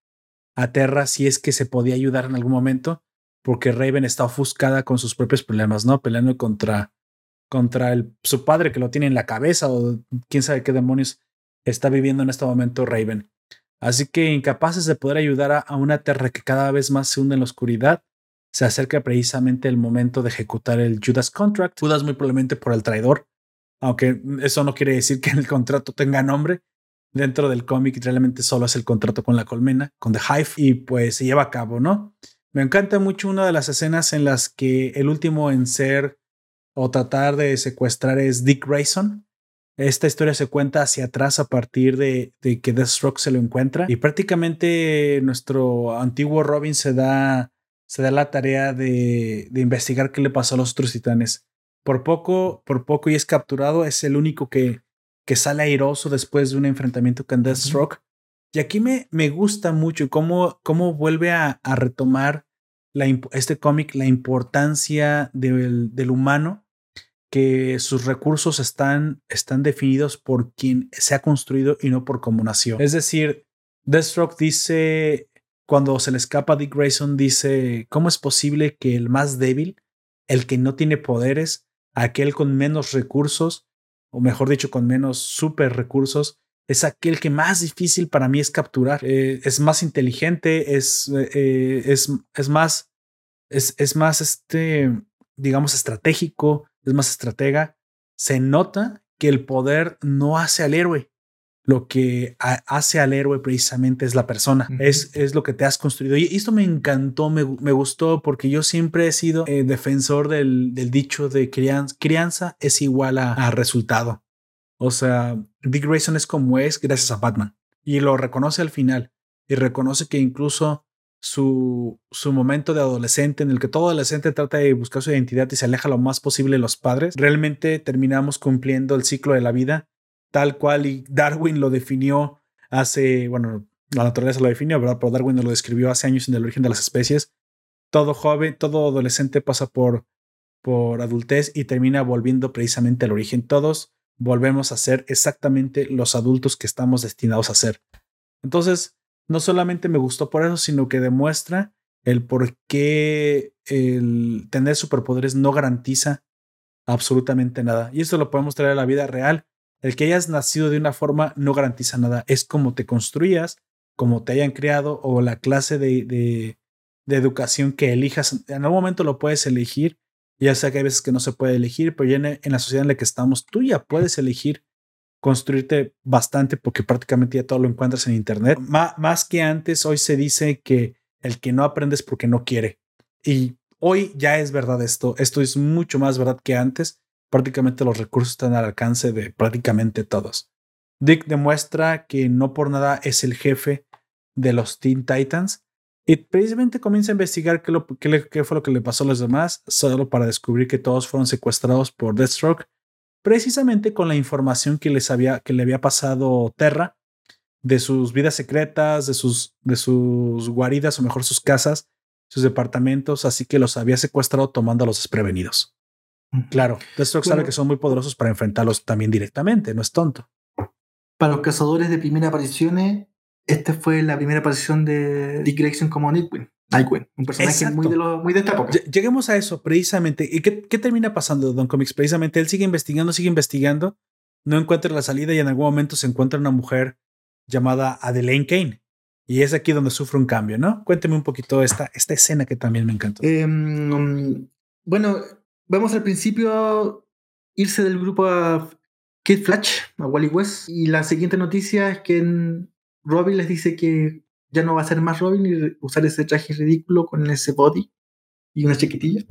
a Terra si es que se podía ayudar en algún momento, porque Raven está ofuscada con sus propios problemas, ¿no? Peleando contra, contra el, su padre que lo tiene en la cabeza o quién sabe qué demonios está viviendo en este momento Raven. Así que incapaces de poder ayudar a, a una Terra que cada vez más se hunde en la oscuridad, se acerca precisamente el momento de ejecutar el Judas Contract. Judas muy probablemente por el traidor, aunque eso no quiere decir que el contrato tenga nombre. Dentro del cómic realmente solo es el contrato con la colmena, con The Hive, y pues se lleva a cabo, ¿no? Me encanta mucho una de las escenas en las que el último en ser o tratar de secuestrar es Dick Grayson. Esta historia se cuenta hacia atrás a partir de, de que Deathstroke se lo encuentra y prácticamente nuestro antiguo Robin se da, se da la tarea de, de investigar qué le pasó a los otros titanes. Por poco, por poco y es capturado, es el único que, que sale airoso después de un enfrentamiento con Deathstroke. Y aquí me, me gusta mucho cómo, cómo vuelve a, a retomar la, este cómic la importancia del, del humano, que sus recursos están, están definidos por quien se ha construido y no por cómo nació. Es decir, Deathstroke dice, cuando se le escapa a Dick Grayson, dice, ¿cómo es posible que el más débil, el que no tiene poderes, aquel con menos recursos, o mejor dicho, con menos super recursos, es aquel que más difícil para mí es capturar. Eh, es más inteligente, es, eh, es, es más, es, es más, este, digamos, estratégico, es más estratega. Se nota que el poder no hace al héroe. Lo que ha- hace al héroe precisamente es la persona, es, es lo que te has construido. Y esto me encantó, me, me gustó, porque yo siempre he sido eh, defensor del, del dicho de crianza, crianza es igual a, a resultado. O sea, Dick Grayson es como es gracias a Batman. Y lo reconoce al final. Y reconoce que incluso su, su momento de adolescente, en el que todo adolescente trata de buscar su identidad y se aleja lo más posible de los padres, realmente terminamos cumpliendo el ciclo de la vida tal cual y Darwin lo definió hace, bueno, la naturaleza lo definió, ¿verdad? Pero Darwin lo describió hace años en el origen de las especies. Todo joven, todo adolescente pasa por, por adultez y termina volviendo precisamente al origen. Todos volvemos a ser exactamente los adultos que estamos destinados a ser. Entonces, no solamente me gustó por eso, sino que demuestra el por qué el tener superpoderes no garantiza absolutamente nada. Y esto lo podemos traer a la vida real. El que hayas nacido de una forma no garantiza nada. Es como te construyas, como te hayan creado o la clase de, educación que elijas. En algún momento lo puedes elegir. Ya sé que hay veces que no se puede elegir, pero ya en la sociedad en la que estamos, tú ya puedes elegir construirte bastante porque prácticamente ya todo lo encuentras en Internet. más que antes, hoy se dice que el que no aprende es porque no quiere. Y hoy ya es verdad esto. Esto es mucho más verdad que antes. Prácticamente los recursos están al alcance de prácticamente todos. Dick demuestra que no por nada es el jefe de los Teen Titans y precisamente comienza a investigar qué, lo, qué fue lo que le pasó a los demás, solo para descubrir que todos fueron secuestrados por Deathstroke precisamente con la información que les había, que le había pasado Terra de sus vidas secretas, de sus, de sus guaridas o mejor sus casas, sus departamentos, así que los había secuestrado tomando a los desprevenidos. Claro, Deathstroke sabe que son muy poderosos para enfrentarlos también directamente, no es tonto. Para los cazadores de primera aparición, esta fue la primera aparición de Dick Grayson como Nightwing. Nightwing, un personaje muy de, lo, muy de esta época. Lleguemos a eso, precisamente. ¿Y qué, qué termina pasando Don Comics? Precisamente él sigue investigando, sigue investigando, no encuentra la salida y en algún momento se encuentra una mujer llamada Adelaine Kane. Y es aquí donde sufre un cambio, ¿no? Cuénteme un poquito esta, esta escena que también me encantó. Em, bueno, vamos al principio irse del grupo a Kid Flash, a Wally West. Y la siguiente noticia es que Robin les dice que ya no va a ser más Robin y usar ese traje ridículo con ese body y una chiquitilla.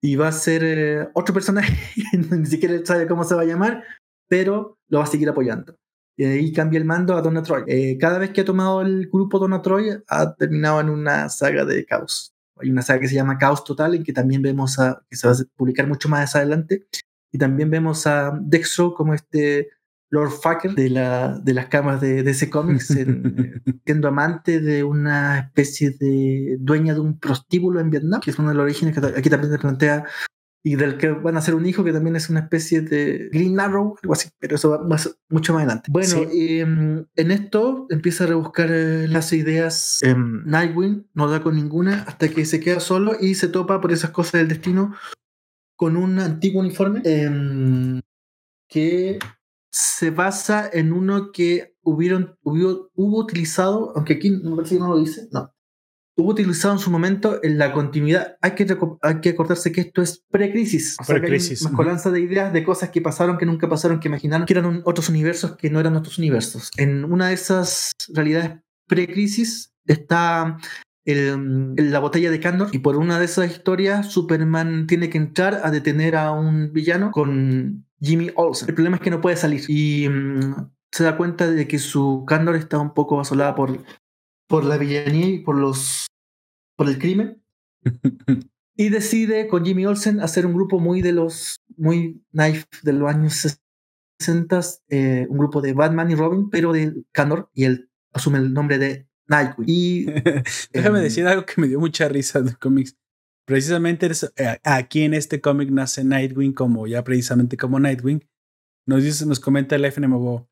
Y va a ser eh, otro personaje, (laughs) ni siquiera sabe cómo se va a llamar, pero lo va a seguir apoyando. Y ahí cambia el mando a Donna Troy. Eh, cada vez que ha tomado el grupo Donna Troy, ha terminado en una saga de caos. Hay una saga que se llama Caos Total, en que también vemos a, que se va a publicar mucho más adelante. Y también vemos a Dextro como este Lord Fucker de, la, de las camas de, de ese cómic, (laughs) siendo amante de una especie de dueña de un prostíbulo en Vietnam, que es uno de los orígenes que aquí también se plantea, y del que van a ser un hijo que también es una especie de Green Arrow, algo así, pero eso va más, mucho más adelante. Bueno, em, en esto empieza a rebuscar eh, las ideas em, Nightwing, no da con ninguna hasta que se queda solo y se topa por esas cosas del destino con un antiguo uniforme em, que se basa en uno que hubieron, hubo, hubo utilizado, aunque aquí no parece que no lo dice, no. Hubo utilizado en su momento en la continuidad. Hay que, hay que acordarse que esto es pre-crisis. Pre-crisis. Mezcolanza de ideas de cosas que pasaron, que nunca pasaron, que imaginaron que eran otros universos que no eran otros universos. En una de esas realidades pre-crisis está el, la botella de Candor y por una de esas historias Superman tiene que entrar a detener a un villano con Jimmy Olsen. El problema es que no puede salir y mm, se da cuenta de que su Candor está un poco asolada por, por la villanía y por, los, por el crimen. (laughs) y decide con Jimmy Olsen hacer un grupo muy de los, muy knife de los años 60, eh, un grupo de Batman y Robin, pero de Candor, y él asume el nombre de Nightwing. Y, (laughs) Déjame decir algo que me dio mucha risa de cómics. Precisamente eh, aquí en este cómic nace Nightwing como ya precisamente como Nightwing. Nos dice, nos comenta el FNMO.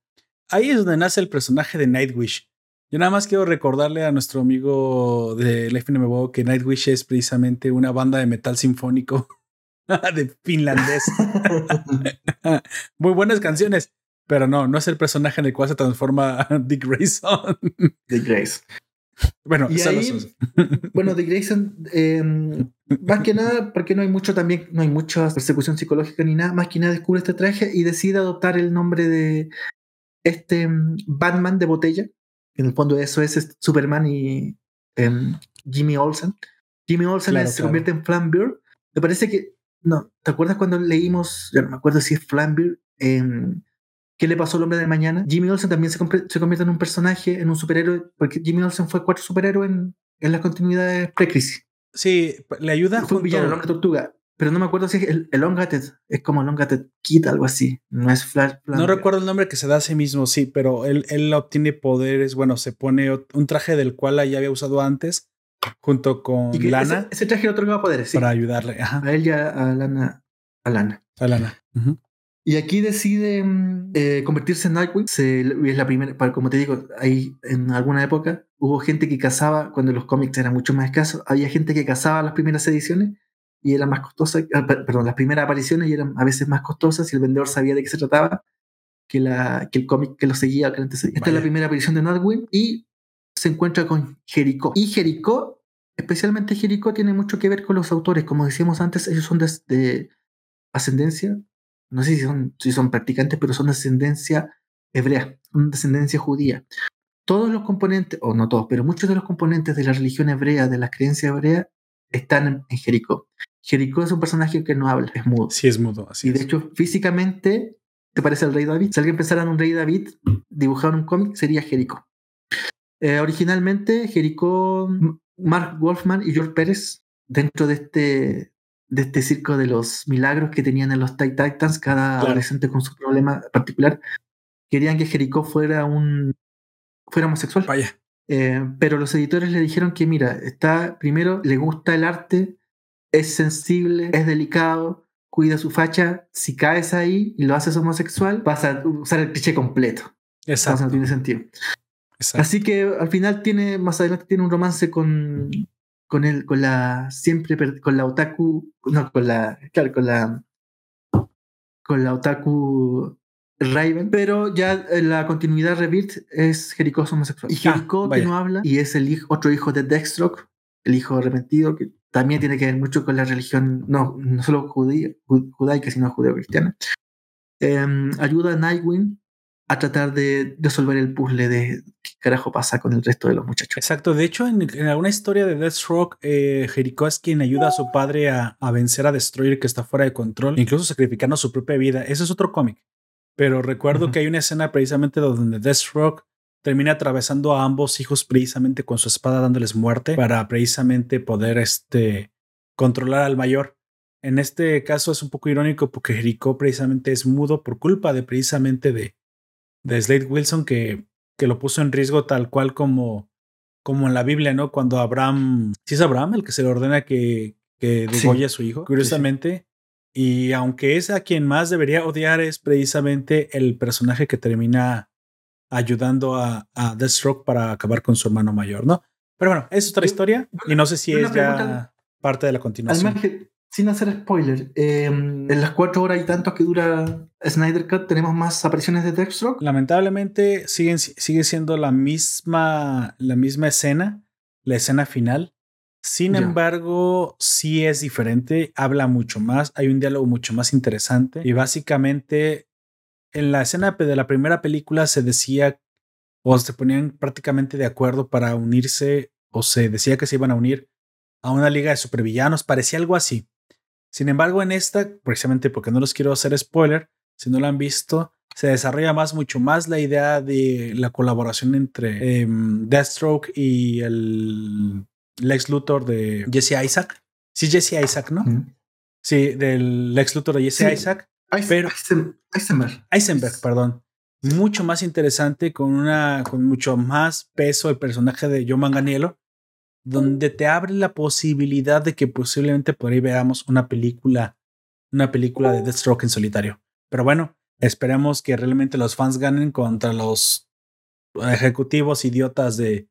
Ahí es donde nace el personaje de Nightwish. Yo nada más quiero recordarle a nuestro amigo del FNMO que Nightwish es precisamente una banda de metal sinfónico (laughs) de finlandés. (laughs) Muy buenas canciones, pero no, no es el personaje en el cual se transforma (laughs) Dick Grayson. Dick Grayson. Bueno, y ahí, bueno, Dick Grayson, em, más que nada, porque no hay mucho también, no hay mucha persecución psicológica ni nada, más que nada descubre este traje y decide adoptar el nombre de este em, Batman de botella. En el fondo eso es Superman y em, Jimmy Olsen. Jimmy Olsen se convierte en Flambeer. Me parece que, no, ¿te acuerdas cuando leímos, ya no me acuerdo si es Flambeer, ¿Qué le pasó al hombre de mañana? Jimmy Olsen también se, convierte en un personaje, en un superhéroe, porque Jimmy Olsen fue cuatro superhéroes en, en las continuidades pre-crisis. Sí, le ayuda. Fue un villano, el hombre tortuga. Pero no me acuerdo si es el, el es como Elongated Kid, algo así. No es Flash. no recuerdo el nombre que se da a sí mismo, sí, pero él, él obtiene poderes. Bueno, se pone un traje del cual ya había usado antes, junto con Lana. Ese, traje le otorgaba poderes, sí. Para ayudarle. Ajá. A él ya, a Lana. A Lana. A Lana. Y aquí decide mm, eh, convertirse en Nightwing. es la primera, como te digo, ahí en alguna época hubo gente que cazaba, cuando los cómics eran mucho más escasos, había gente que cazaba las primeras ediciones y eran más costosas, ah, perdón, las primeras apariciones y eran a veces más costosas y el vendedor sabía de qué se trataba que, la, que el cómic que lo seguía. Esta es la primera aparición de Nightwing y se encuentra con Jericó. Y Jericó, especialmente Jericó, tiene mucho que ver con los autores. Como decíamos antes, ellos son de, ascendencia, no sé si son, si son practicantes, pero son de ascendencia hebrea, son de descendencia judía. Todos los componentes, o no todos, pero muchos de los componentes de la religión hebrea, de la creencia hebrea, están en, Jericó. Jericó es un personaje que no habla, es mudo. Sí, es mudo, así Y de hecho, físicamente, ¿te parece el rey David? Si alguien pensara en un rey David, dibujar un cómic sería Jericó. Eh, originalmente, Jericó, Mark Wolfman y George Pérez, dentro de este, de este circo de los milagros que tenían en los Titans, cada adolescente con su problema particular, querían que Jericó fuera un fuera homosexual. Vaya. Eh, pero los editores le dijeron que, mira, está, primero, le gusta el arte, es sensible, es delicado, cuida su facha. Si caes ahí y lo haces homosexual, vas a usar el cliché completo. Exacto. no tiene sentido. Así que al final tiene, más adelante tiene un romance con, con él, con la, siempre, con la otaku, no, con la, claro, con la, con la otaku Raven, pero ya la continuidad Rebirth es Jericho homosexual. Y ah, Jericho que no habla y es el hijo, otro hijo de Deathstroke, el hijo arrepentido, que también tiene que ver mucho con la religión, no, no solo judía, judaica, sino judeo-cristiana. Em, ayuda a Nightwing a tratar de resolver el puzzle de qué carajo pasa con el resto de los muchachos. Exacto. De hecho, en, alguna historia de Deathstroke, eh, Jericho es quien ayuda a su padre a, a, vencer a Destroyer que está fuera de control, incluso sacrificando su propia vida. Ese es otro cómic. Pero recuerdo que hay una escena precisamente donde Deathstroke termina atravesando a ambos hijos precisamente con su espada dándoles muerte para precisamente poder este, controlar al mayor. En este caso es un poco irónico porque Jericho precisamente es mudo por culpa de precisamente de, de Slade Wilson que, que lo puso en riesgo tal cual como, como en la Biblia, ¿no? Cuando Abraham, si es Abraham el que se le ordena que, que degolle a su hijo, curiosamente. Y aunque es a quien más debería odiar es precisamente el personaje que termina ayudando a, a Deathstroke para acabar con su hermano mayor, ¿no? Pero bueno, es otra historia y no sé si es ya parte de la continuación. sin hacer spoiler, em, en las cuatro horas y tantos que dura Snyder Cut, ¿tenemos más apariciones de Deathstroke? Lamentablemente siguen, sigue siendo la misma, la misma escena, la escena final. Sin embargo, sí es diferente, habla mucho más, hay un diálogo mucho más interesante y básicamente en la escena de la primera película se decía o se ponían prácticamente de acuerdo para unirse o se decía que se iban a unir a una liga de supervillanos, parecía algo así. Sin embargo, en esta, precisamente porque no los quiero hacer spoiler, si no lo han visto, se desarrolla más, mucho más la idea de la colaboración entre em, Deathstroke y el Lex Luthor de Jesse Isaac. Sí, Jesse Isaac, ¿no? Sí, del Lex Luthor de Jesse Isaac. Pero Eisenberg. Eisenberg, perdón. Mucho más interesante, con una, con mucho más peso el personaje de Joe Manganiello, donde te abre la posibilidad de que posiblemente por ahí veamos una película, una película de Deathstroke en solitario. Pero bueno, esperemos que realmente los fans ganen contra los ejecutivos idiotas de,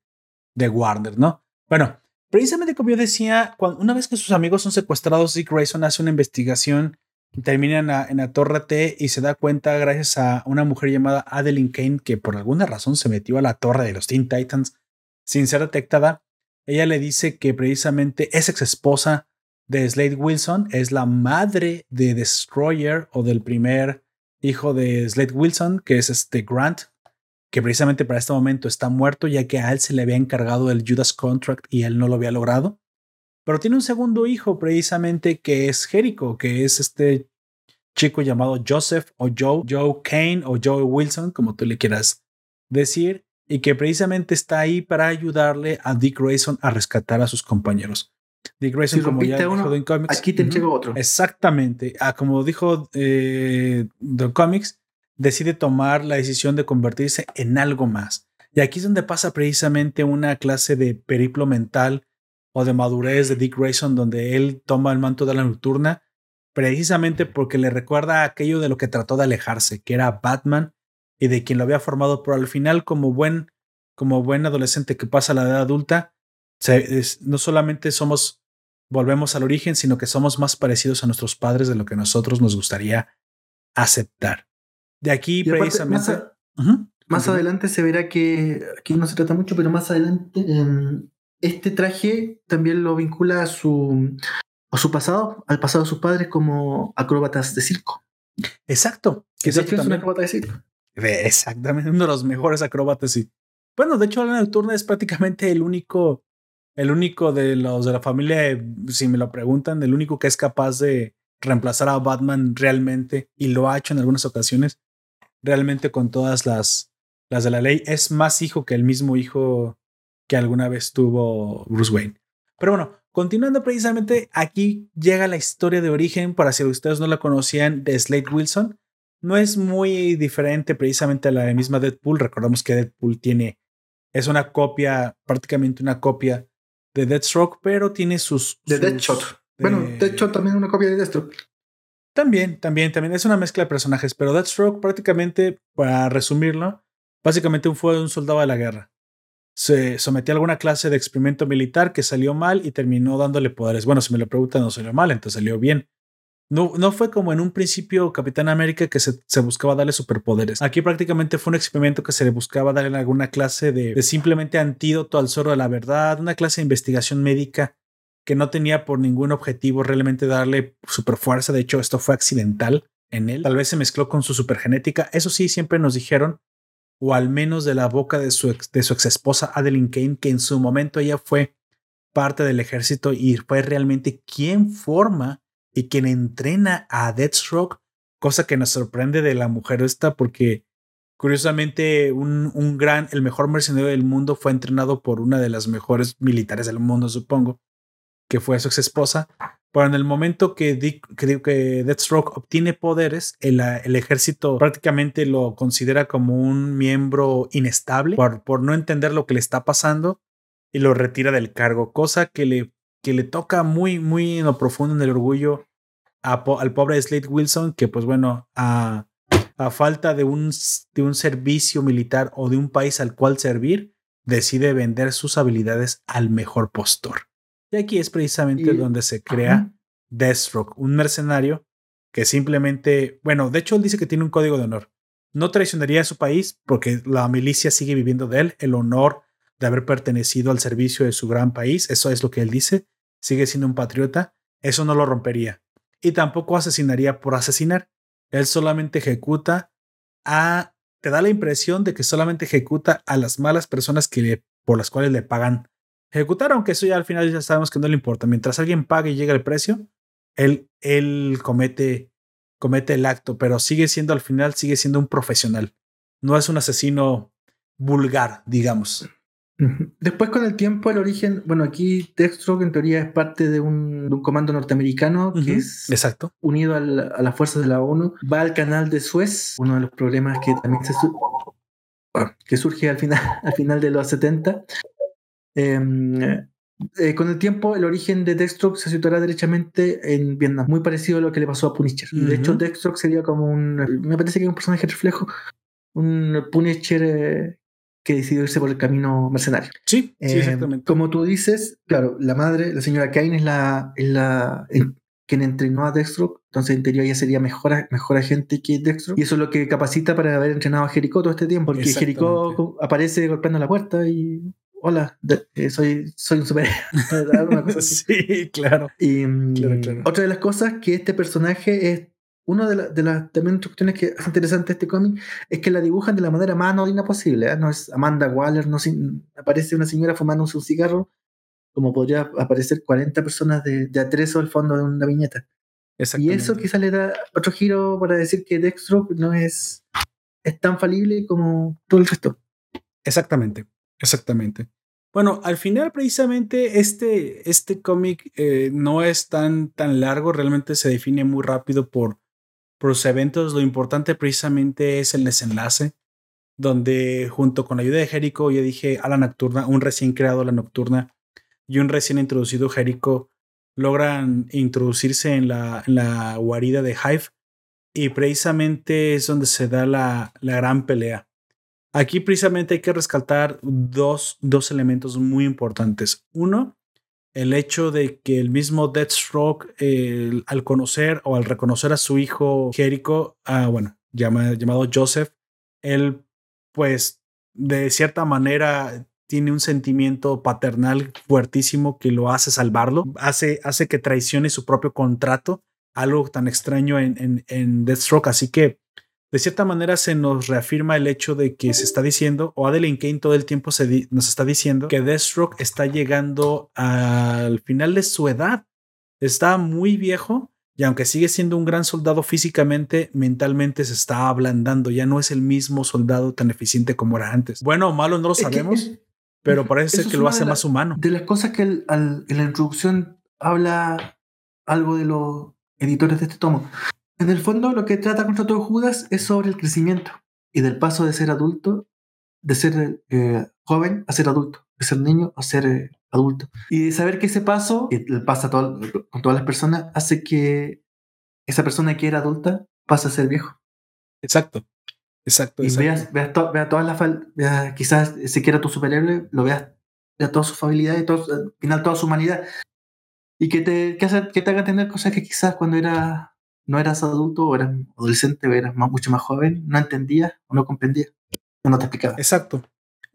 de Warner, ¿no? Bueno, Precisamente como yo decía, cuando, una vez que sus amigos son secuestrados, Dick Grayson hace una investigación, termina en la, en la, Torre T y se da cuenta gracias a una mujer llamada Adeline Kane que por alguna razón se metió a la torre de los Teen Titans sin ser detectada. Ella le dice que precisamente es ex esposa de Slade Wilson, es la madre de Destroyer o del primer hijo de Slade Wilson, que es este Grant, que precisamente para este momento está muerto ya que a él se le había encargado el Judas Contract y él no lo había logrado. Pero tiene un segundo hijo precisamente que es Jericho, que es este chico llamado Joseph o Joe, Joe Kane o Joe Wilson, como tú le quieras decir, y que precisamente está ahí para ayudarle a Dick Grayson a rescatar a sus compañeros. Dick Grayson, como ya dijo en Comics, aquí te uh otro. Exactamente. Ah, como dijo eh, The Comics, decide tomar la decisión de convertirse en algo más. Y aquí es donde pasa precisamente una clase de periplo mental o de madurez de Dick Grayson, donde él toma el manto de la nocturna, precisamente porque le recuerda aquello de lo que trató de alejarse, que era Batman y de quien lo había formado, pero al final como buen, como buen adolescente que pasa a la edad adulta, no solamente somos volvemos al origen, sino que somos más parecidos a nuestros padres de lo que nosotros nos gustaría aceptar. De aquí precisamente... Más, adelante se verá que aquí no se trata mucho, pero más adelante em, este traje también lo vincula a su, a su pasado, al pasado de sus padres como acróbatas de circo. Exacto. Que es un acróbata de circo. Exactamente, uno de los mejores acróbatas. Y bueno, de hecho, la nocturna es prácticamente el único, el único de los de la familia, si me lo preguntan, el único que es capaz de reemplazar a Batman realmente y lo ha hecho en algunas ocasiones, realmente con todas las, las de la ley. Es más hijo que el mismo hijo que alguna vez tuvo Bruce Wayne. Pero bueno, continuando precisamente, aquí llega la historia de origen, para si ustedes no la conocían, de Slade Wilson. No es muy diferente precisamente a la misma Deadpool. Recordamos que Deadpool tiene, es una copia, prácticamente una copia de Deathstroke, pero tiene sus... De Deadshot. Bueno, Deadshot también es una copia de Deathstroke. También, también, también. Es una mezcla de personajes, pero Deathstroke prácticamente, para resumirlo, básicamente fue un soldado de la guerra. Se sometió a alguna clase de experimento militar que salió mal y terminó dándole poderes. Bueno, si me lo preguntan, no salió mal, entonces salió bien. No, no fue como en un principio Capitán América que se, buscaba darle superpoderes. Aquí prácticamente fue un experimento que se le buscaba darle alguna clase de, de simplemente antídoto al zorro de la verdad, una clase de investigación médica que no tenía por ningún objetivo realmente darle super fuerza. De hecho, esto fue accidental en él. Tal vez se mezcló con su supergenética. Eso sí, siempre nos dijeron, o al menos de la boca de su ex, de su esposa Adeline Kane, que en su momento ella fue parte del ejército y fue realmente quien forma y quien entrena a Deathstroke, cosa que nos sorprende de la mujer esta porque curiosamente un, un gran, el mejor mercenario del mundo fue entrenado por una de las mejores militares del mundo, supongo que fue su ex esposa, pero en el momento que, que, que Deathstroke obtiene poderes, el, el, ejército prácticamente lo considera como un miembro inestable por, por no entender lo que le está pasando y lo retira del cargo, cosa que le, que le toca muy, muy en lo profundo en el orgullo al pobre Slade Wilson, que pues bueno, a, a falta de un, de un servicio militar o de un país al cual servir, decide vender sus habilidades al mejor postor. Y aquí es precisamente donde se crea Deathstroke, un mercenario que simplemente, bueno, de hecho él dice que tiene un código de honor. No traicionaría a su país porque la milicia sigue viviendo de él, el honor de haber pertenecido al servicio de su gran país, eso es lo que él dice, sigue siendo un patriota, eso no lo rompería. Y tampoco asesinaría por asesinar, él solamente ejecuta a, te da la impresión de que solamente ejecuta a las malas personas que por las cuales le pagan ejecutar, aunque eso ya al final ya sabemos que no le importa. Mientras alguien pague y llegue el precio, él, él comete, comete el acto, pero sigue siendo al final, sigue siendo un profesional. No es un asesino vulgar, digamos. Después con el tiempo el origen, bueno, aquí Deathstroke en teoría es parte de un, comando norteamericano que es Exacto. unido a las fuerzas de la ONU, va al canal de Suez, uno de los problemas que también se que surge al final, (laughs) al final de los 70, Em, eh, con el tiempo, el origen de Deathstroke se situará derechamente en Vietnam, muy parecido a lo que le pasó a Punisher. De hecho, Deathstroke sería como un. Me parece que es un personaje reflejo, un Punisher eh, que decidió irse por el camino mercenario. Sí, sí, em, exactamente. Como tú dices, claro, la madre, la señora Kane, es la, es la quien entrenó a Deathstroke, entonces en teoría ya sería mejor, mejor agente que Deathstroke, y eso es lo que capacita para haber entrenado a Jericho todo este tiempo, porque Jericho aparece golpeando la puerta y hola, eh, soy, soy un superhéroe. (laughs) sí, claro. Y mm, otra de las cosas que este personaje es, una de, de las también cuestiones que es interesante este cómic es que la dibujan de la manera más anodina posible. ¿eh? No es Amanda Waller, no aparece una señora fumando un cigarro, como podría aparecer 40 personas de, de atrezo al fondo de una viñeta. Y eso quizá le da otro giro para decir que Deathstroke no es, es tan falible como todo el resto. Exactamente. Exactamente. Bueno, al final precisamente este, este cómic eh, no es tan, tan largo, realmente se define muy rápido por, por los eventos. Lo importante precisamente es el desenlace, donde junto con la ayuda de Jericho, yo dije a la nocturna, un recién creado la nocturna y un recién introducido Jericho logran introducirse en la, la guarida de Hive y precisamente es donde se da la, la gran pelea Aquí precisamente hay que rescatar dos, dos elementos muy importantes. Uno, el hecho de que el mismo Deathstroke, al conocer o al reconocer a su hijo Jericho, ah, bueno, llamado Joseph, él pues de cierta manera tiene un sentimiento paternal fuertísimo que lo hace salvarlo, hace, hace que traicione su propio contrato, algo tan extraño en, en, en Deathstroke, así que de cierta manera se nos reafirma el hecho de que se está diciendo, o Adeline Kane todo el tiempo se nos está diciendo que Deathstroke está llegando al final de su edad. Está muy viejo y aunque sigue siendo un gran soldado físicamente, mentalmente se está ablandando. Ya no es el mismo soldado tan eficiente como era antes. Bueno o malo no lo sabemos, pero parece que lo hace más humano. De las cosas que en la introducción habla algo de los editores de este tomo. En el fondo, lo que trata contra todo Judas es sobre el crecimiento y del paso de ser adulto, de ser eh, joven a ser adulto, de ser niño a ser eh, adulto. Y de saber que ese paso, que pasa con todas las personas, hace que esa persona que era adulta pase a ser viejo. Exacto. Exacto. Y veas, veas, todas las. Quizás si quiera tu superhéroe, lo veas, veas todas sus habilidades, todo, al final toda su humanidad. Y que te, que, que te haga entender cosas que quizás cuando era no eras adulto o eras adolescente o eras mucho más joven, no entendías o no comprendías o no te explicaba. Exacto.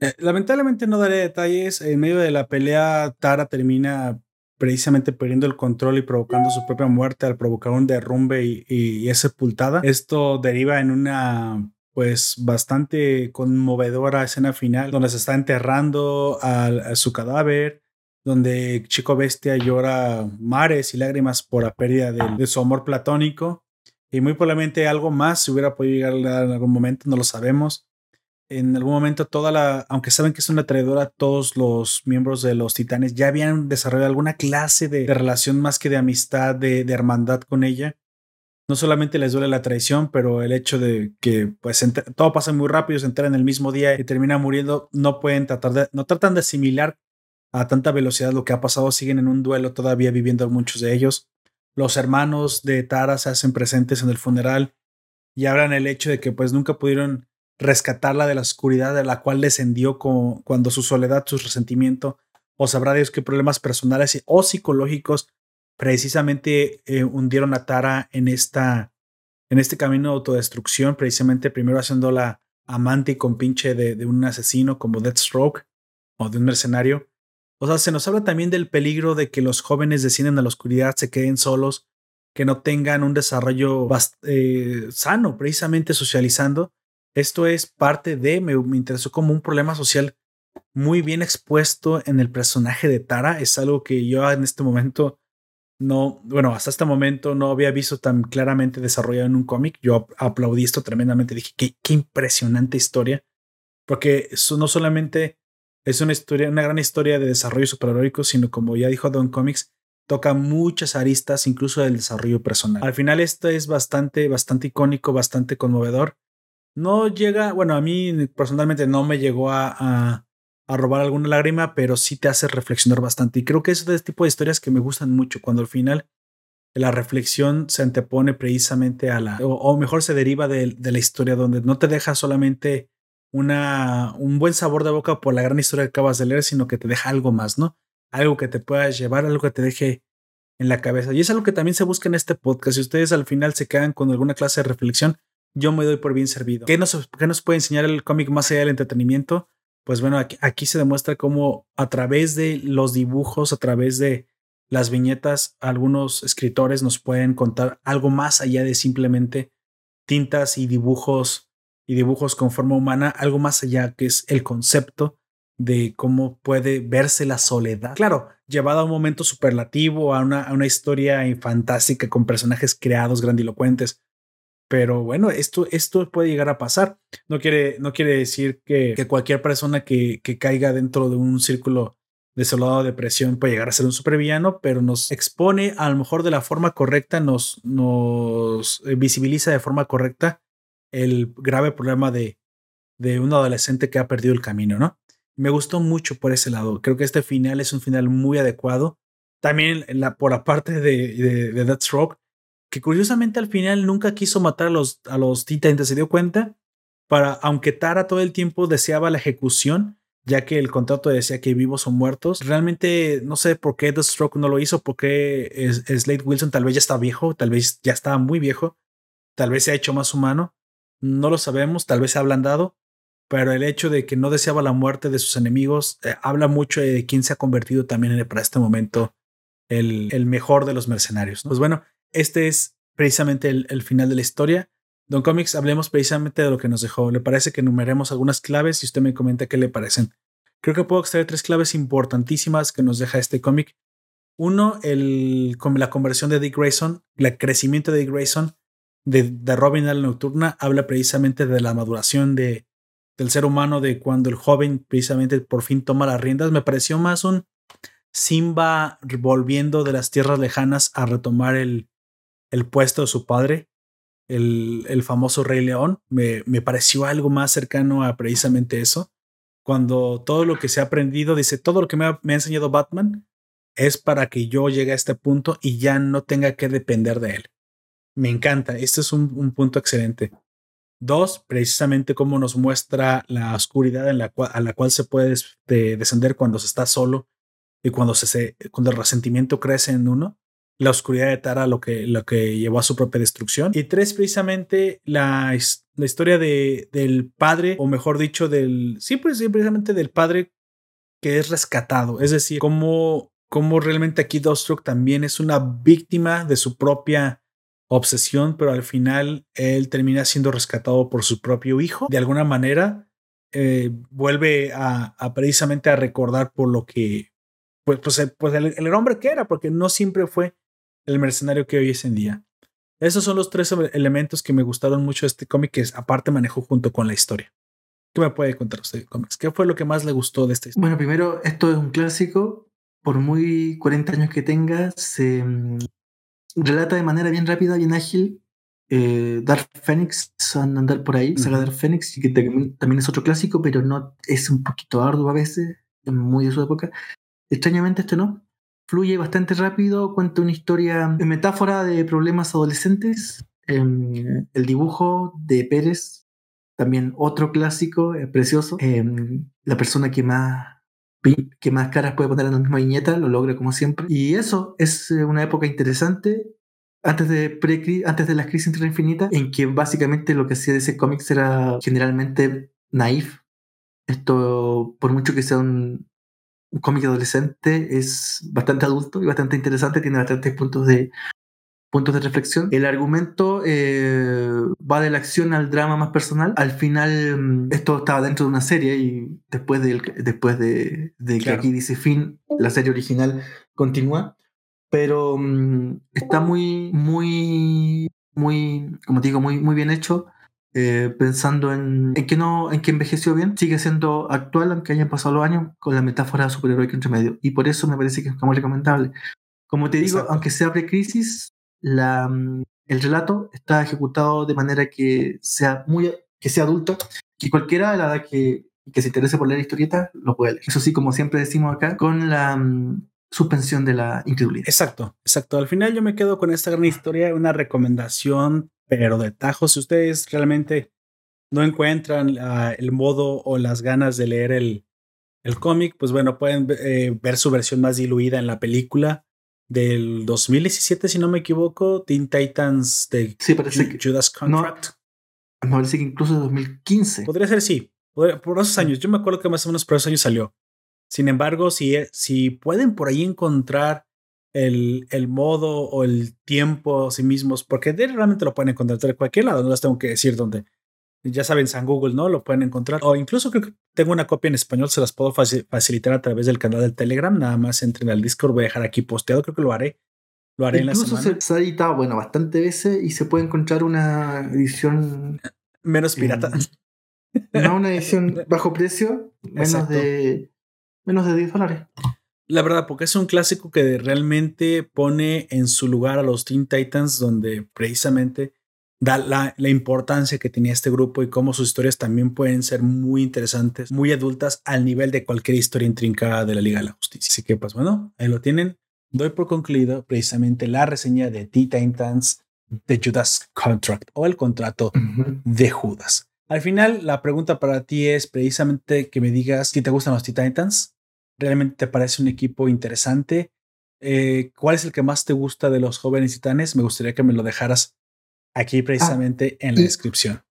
Eh, lamentablemente no daré detalles. En medio de la pelea, Tara termina precisamente perdiendo el control y provocando su propia muerte al provocar un derrumbe y, es sepultada. Esto deriva en una pues bastante conmovedora escena final donde se está enterrando a su cadáver donde Chico Bestia llora mares y lágrimas por la pérdida de, su amor platónico. Y muy probablemente algo más se hubiera podido llegar en algún momento, no lo sabemos. En algún momento, toda la, aunque saben que es una traidora, todos los miembros de los titanes ya habían desarrollado alguna clase de, relación más que de amistad, de, hermandad con ella. No solamente les duele la traición, pero el hecho de que pues todo pasa muy rápido, se enteran el mismo día y termina muriendo, no pueden tratar de, no tratan de asimilar a tanta velocidad lo que ha pasado, siguen en un duelo todavía viviendo muchos de ellos. Los hermanos de Tara se hacen presentes en el funeral y hablan el hecho de que pues nunca pudieron rescatarla de la oscuridad de la cual descendió cuando su soledad, su resentimiento o sabrá Dios qué problemas personales o psicológicos precisamente eh, hundieron a Tara en esta en este camino de autodestrucción, precisamente primero haciéndola amante y compinche de, de un asesino como Deathstroke o de un mercenario o sea, se nos habla también del peligro de que los jóvenes descienden a la oscuridad, se queden solos, que no tengan un desarrollo eh, sano, precisamente socializando. Esto es parte de, me, me, interesó como un problema social muy bien expuesto en el personaje de Tara. Es algo que yo en este momento no, bueno, hasta este momento no había visto tan claramente desarrollado en un cómic. Yo aplaudí esto tremendamente. Dije, qué, qué impresionante historia. Porque eso no solamente es una historia, una gran historia de desarrollo superheroico, sino como ya dijo Don Comics, toca muchas aristas, incluso del desarrollo personal. Al final esto es bastante, bastante icónico, bastante conmovedor. No llega, bueno, a mí personalmente no me llegó a, a, robar alguna lágrima, pero sí te hace reflexionar bastante. Y creo que es de este tipo de historias que me gustan mucho, cuando al final la reflexión se antepone precisamente a la, o, mejor se deriva de, de, la historia, donde no te deja solamente una, un buen sabor de boca por la gran historia que acabas de leer, sino que te deja algo más, ¿no? Algo que te pueda llevar, algo que te deje en la cabeza. Y es algo que también se busca en este podcast. Si ustedes al final se quedan con alguna clase de reflexión, yo me doy por bien servido. ¿Qué nos, qué nos puede enseñar el cómic más allá del entretenimiento? Pues bueno, aquí, aquí se demuestra cómo a través de los dibujos, a través de las viñetas, algunos escritores nos pueden contar algo más allá de simplemente tintas y dibujos y dibujos con forma humana, algo más allá que es el concepto de cómo puede verse la soledad. Claro, llevada a un momento superlativo, a una, una historia fantástica con personajes creados grandilocuentes. Pero bueno, esto, esto puede llegar a pasar. No quiere, no quiere decir que, cualquier persona que, que, caiga dentro de un círculo desolado de depresión puede llegar a ser un supervillano, pero nos expone a lo mejor de la forma correcta, nos, nos visibiliza de forma correcta el grave problema de, de un adolescente que ha perdido el camino, ¿no? Me gustó mucho por ese lado. Creo que este final es un final muy adecuado. También por la parte de, de, de Deathstroke, que curiosamente al final nunca quiso matar a los, a los Titans, se dio cuenta, para, aunque Tara todo el tiempo deseaba la ejecución, ya que el contrato decía que vivos o muertos. Realmente no sé por qué The Stroke no lo hizo, porque Slade Wilson tal vez ya está viejo, tal vez ya estaba muy viejo, tal vez se ha hecho más humano, no lo sabemos, tal vez se ha ablandado, pero el hecho de que no deseaba la muerte de sus enemigos eh, habla mucho de quién se ha convertido también en, para este momento el, mejor de los mercenarios. Pues bueno, este es precisamente el, el final de la historia. Don Comics, hablemos precisamente de lo que nos dejó. ¿Le parece que enumeremos algunas claves y usted me comenta qué le parecen? Creo que puedo extraer tres claves importantísimas que nos deja este cómic. Uno, el, la conversión de Dick Grayson, el crecimiento de Dick Grayson de, Robin a la Nocturna, habla precisamente de la maduración de, del ser humano, de cuando el joven precisamente por fin toma las riendas. Me pareció más un Simba volviendo de las tierras lejanas a retomar el, el puesto de su padre el, famoso Rey León, me, me, pareció algo más cercano a precisamente eso. Cuando todo lo que se ha aprendido, dice, todo lo que me ha, enseñado Batman es para que yo llegue a este punto y ya no tenga que depender de él. Me encanta, este es un, punto excelente. Dos, precisamente cómo nos muestra la oscuridad en la cual, a la cual se puede descender cuando se está solo y cuando, se, cuando el resentimiento crece en uno la oscuridad de Tara lo que, lo que llevó a su propia destrucción. Y tres, precisamente la, la historia de, del padre, o mejor dicho, del, sí, pues precisamente del padre que es rescatado. Es decir, cómo, cómo realmente aquí Dostrock también es una víctima de su propia obsesión, pero al final él termina siendo rescatado por su propio hijo. De alguna manera, eh, vuelve a, precisamente a recordar por lo que, pues, pues, pues el, el, hombre que era, porque no siempre fue el mercenario que hoy es en día. Esos son los tres elementos que me gustaron mucho de este cómic que aparte manejó junto con la historia. ¿Qué me puede contar usted cómics? ¿Qué fue lo que más le gustó de esta historia? Bueno, primero, esto es un clásico. Por muy 40 años que tenga, se mm, relata de manera bien rápida, bien ágil. Eh, Dark Phoenix, van a andar por ahí, saga Dark Phoenix, que también es otro clásico, pero no es un poquito arduo a veces, es muy de su época. Extrañamente este no fluye bastante rápido, cuenta una historia en metáfora de problemas adolescentes. Em, el dibujo de Pérez, también otro clásico, eh, precioso. Em, la persona que más, que más caras puede poner en la misma viñeta, lo logra como siempre. Y eso es eh, una época interesante. Antes de, pre antes de las crisis entre infinita, en que básicamente lo que hacía ese cómic era generalmente naif. Esto, por mucho que sea un cómic adolescente es bastante adulto y bastante interesante, tiene bastantes puntos de, puntos de reflexión. El argumento eh, va de la acción al drama más personal. Al final, mm, esto estaba dentro de una serie y después de, después de, que aquí dice fin, la serie original continúa. Pero mm, está muy, muy, muy, como te digo, muy, muy bien hecho. Eh, pensando en, en, que no, en que envejeció bien, sigue siendo actual, aunque hayan pasado los años, con la metáfora superheroica entre medio. Y por eso me parece que es muy recomendable. Como te digo, aunque sea pre-crisis, la, mm, el relato está ejecutado de manera que sea muy que sea adulto, que cualquiera de la edad que, se interese por leer historieta lo puede leer. Eso sí, como siempre decimos acá, con la mm, suspensión de la incredulidad. Exacto, exacto. Al final yo me quedo con esta gran historia, una recomendación pero de tajo, si ustedes realmente no encuentran el modo o las ganas de leer el, el cómic, pues bueno, pueden eh, ver su versión más diluida en la película del 2017, si no me equivoco, Teen Titans de sí, parece Judas Contract. me parece que incluso de 2015. Podría ser, sí, por, esos años. Yo me acuerdo que más o menos por esos años salió. Sin embargo, si, si pueden por ahí encontrar el, el, modo o el tiempo a sí mismos, porque realmente lo pueden encontrar de cualquier lado, no les tengo que decir dónde. Ya saben, San Google, ¿no? Lo pueden encontrar. O incluso creo que tengo una copia en español, se las puedo facilitar a través del canal del Telegram. Nada más entren al Discord, voy a dejar aquí posteado, creo que lo haré. Lo haré en la semana. Se, se ha editado, bueno, bastante veces y se puede encontrar una edición. (laughs) Menos pirata. (laughs) no, una edición bajo precio, menos de, menos de 10 dólares. La verdad, porque es un clásico que realmente pone en su lugar a los Teen Titans, donde precisamente da la, la, importancia que tenía este grupo y cómo sus historias también pueden ser muy interesantes, muy adultas al nivel de cualquier historia intrincada de la Liga de la Justicia. Así que, pues bueno, ahí lo tienen. Doy por concluido precisamente la reseña de Teen Titans de Judas Contract o el contrato de Judas. Al final, la pregunta para ti es precisamente que me digas si te gustan los Titans. ¿Realmente te parece un equipo interesante? Eh, ¿Cuál es el que más te gusta de los jóvenes titanes? Me gustaría que me lo dejaras aquí precisamente en la descripción.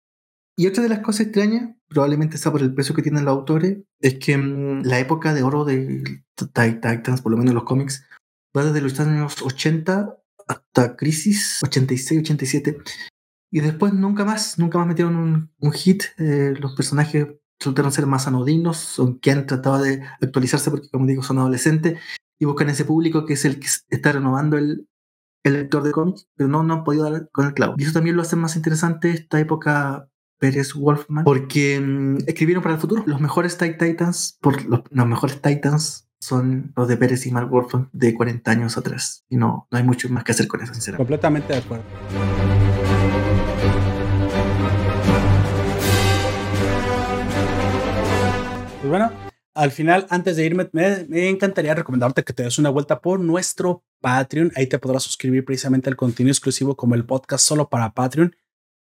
Y otra de las cosas extrañas, probablemente sea por el precio que tienen los autores, es que mm, la época de oro de Titans, por lo menos los cómics, va desde los años 80 hasta Crisis 86, 87. Y después nunca más, nunca más metieron un, hit. Eh, los personajes resultaron ser más anodinos, aunque han tratado de actualizarse porque, como digo, son adolescentes y buscan ese público que es el que está renovando el, el lector de cómics, pero no, no han podido dar con el clavo. Y eso también lo hace más interesante esta época Pérez Wolfman, porque mm, escribieron para el futuro. Los mejores Titans, por los, mejores Titans son los de Pérez y Mark Wolfman de 40 años atrás. Y no, no hay mucho más que hacer con eso, sinceramente. Completamente de acuerdo. Pues bueno, al final, antes de irme, me, encantaría recomendarte que te des una vuelta por nuestro Patreon. Ahí te podrás suscribir precisamente al contenido exclusivo como el podcast solo para Patreon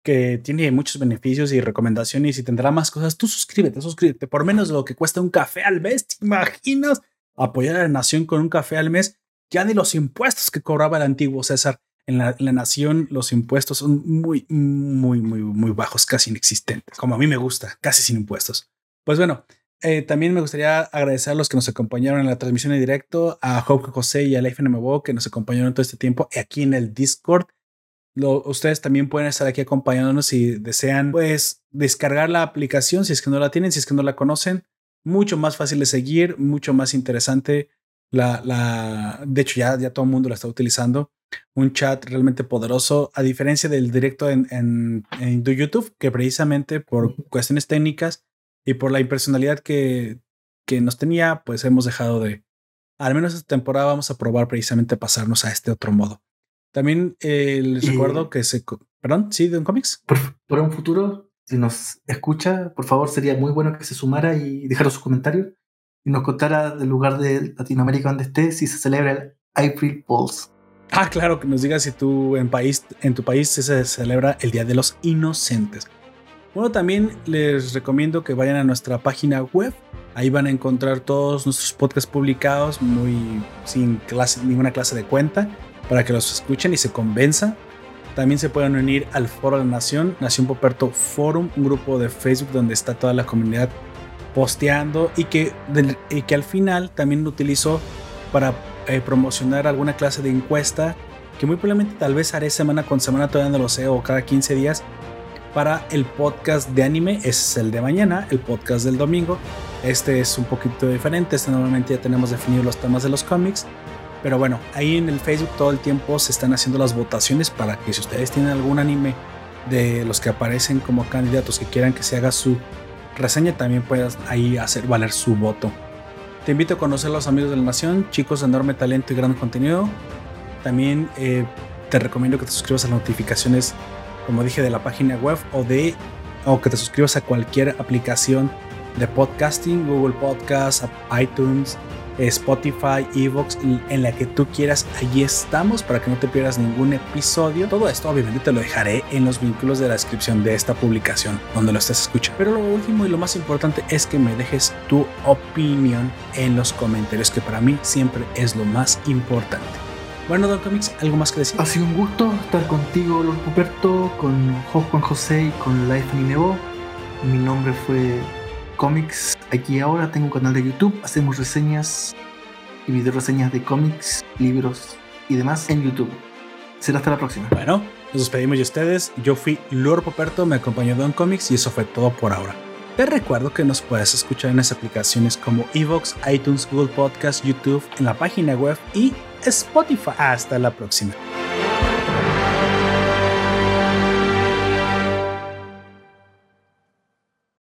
que tiene muchos beneficios y recomendaciones y tendrá más cosas, tú suscríbete, suscríbete. Por menos de lo que cuesta un café al mes, ¿te imaginas? Apoyar a la nación con un café al mes, ya ni los impuestos que cobraba el antiguo César. En la, nación los impuestos son muy, muy, muy, muy bajos, casi inexistentes, como a mí me gusta, casi sin impuestos. Pues bueno, eh, también me gustaría agradecer a los que nos acompañaron en la transmisión en directo, a Hope José y a Life NMBO que nos acompañaron todo este tiempo aquí en el Discord ustedes también pueden estar aquí acompañándonos si desean, pues, descargar la aplicación, si es que no la tienen, si es que no la conocen. Mucho más fácil de seguir, mucho más interesante. La, la, de hecho, ya, ya todo el mundo la está utilizando. Un chat realmente poderoso, a diferencia del directo en, en, en YouTube, que precisamente por cuestiones técnicas y por la impersonalidad que, que nos tenía, pues hemos dejado de, al menos esta temporada vamos a probar precisamente pasarnos a este otro modo. También eh, les recuerdo que se... Perdón, sí, de un cómics. Por, un futuro, si nos escucha, por favor, sería muy bueno que se sumara y dejara sus comentarios y nos contara del lugar de Latinoamérica donde esté si se celebra el April Fools. Ah, claro, que nos digas si tú en, país, en tu país se celebra el Día de los Inocentes. Bueno, también les recomiendo que vayan a nuestra página web. Ahí van a encontrar todos nuestros podcasts publicados muy sin clase, ninguna clase de cuenta para que los escuchen y se convenzan. También se pueden unir al Foro de la Nación, Nación Poperto Forum, un grupo de Facebook donde está toda la comunidad posteando y que, al final también lo utilizo para eh, promocionar alguna clase de encuesta que muy probablemente tal vez haré semana con semana, todavía no lo sé, o cada 15 días para el podcast de anime. Ese es el de mañana, el podcast del domingo. Este es un poquito diferente, este normalmente ya tenemos definidos los temas de los cómics. Pero bueno, ahí en el Facebook todo el tiempo se están haciendo las votaciones para que si ustedes tienen algún anime de los que aparecen como candidatos que quieran que se haga su reseña, también puedas ahí hacer valer su voto. Te invito a conocer a los amigos de la nación, chicos de enorme talento y gran contenido. También eh, te recomiendo que te suscribas a las notificaciones, como dije, de la página web o de o que te suscribas a cualquier aplicación de podcasting, Google Podcasts, iTunes, Spotify, Evox, en la que tú quieras, allí estamos para que no te pierdas ningún episodio. Todo esto obviamente te lo dejaré en los vínculos de la descripción de esta publicación donde lo estés escuchando. Pero lo último y lo más importante es que me dejes tu opinión en los comentarios, que para mí siempre es lo más importante. Bueno, Don Comics, ¿algo más que decir? Ha sido un gusto estar contigo, Lord Puperto, con Juan José y con Life Ninebo. Mi nombre fue cómics aquí ahora. Tengo un canal de YouTube. Hacemos reseñas y video reseñas de cómics, libros y demás en YouTube. Será hasta la próxima. Bueno, nos despedimos de ustedes. Yo fui Lord Poperto, me acompañó Don Comics y eso fue todo por ahora. Te recuerdo que nos puedes escuchar en las aplicaciones como Evox, iTunes, Google Podcast, YouTube, en la página web y Spotify. Hasta la próxima.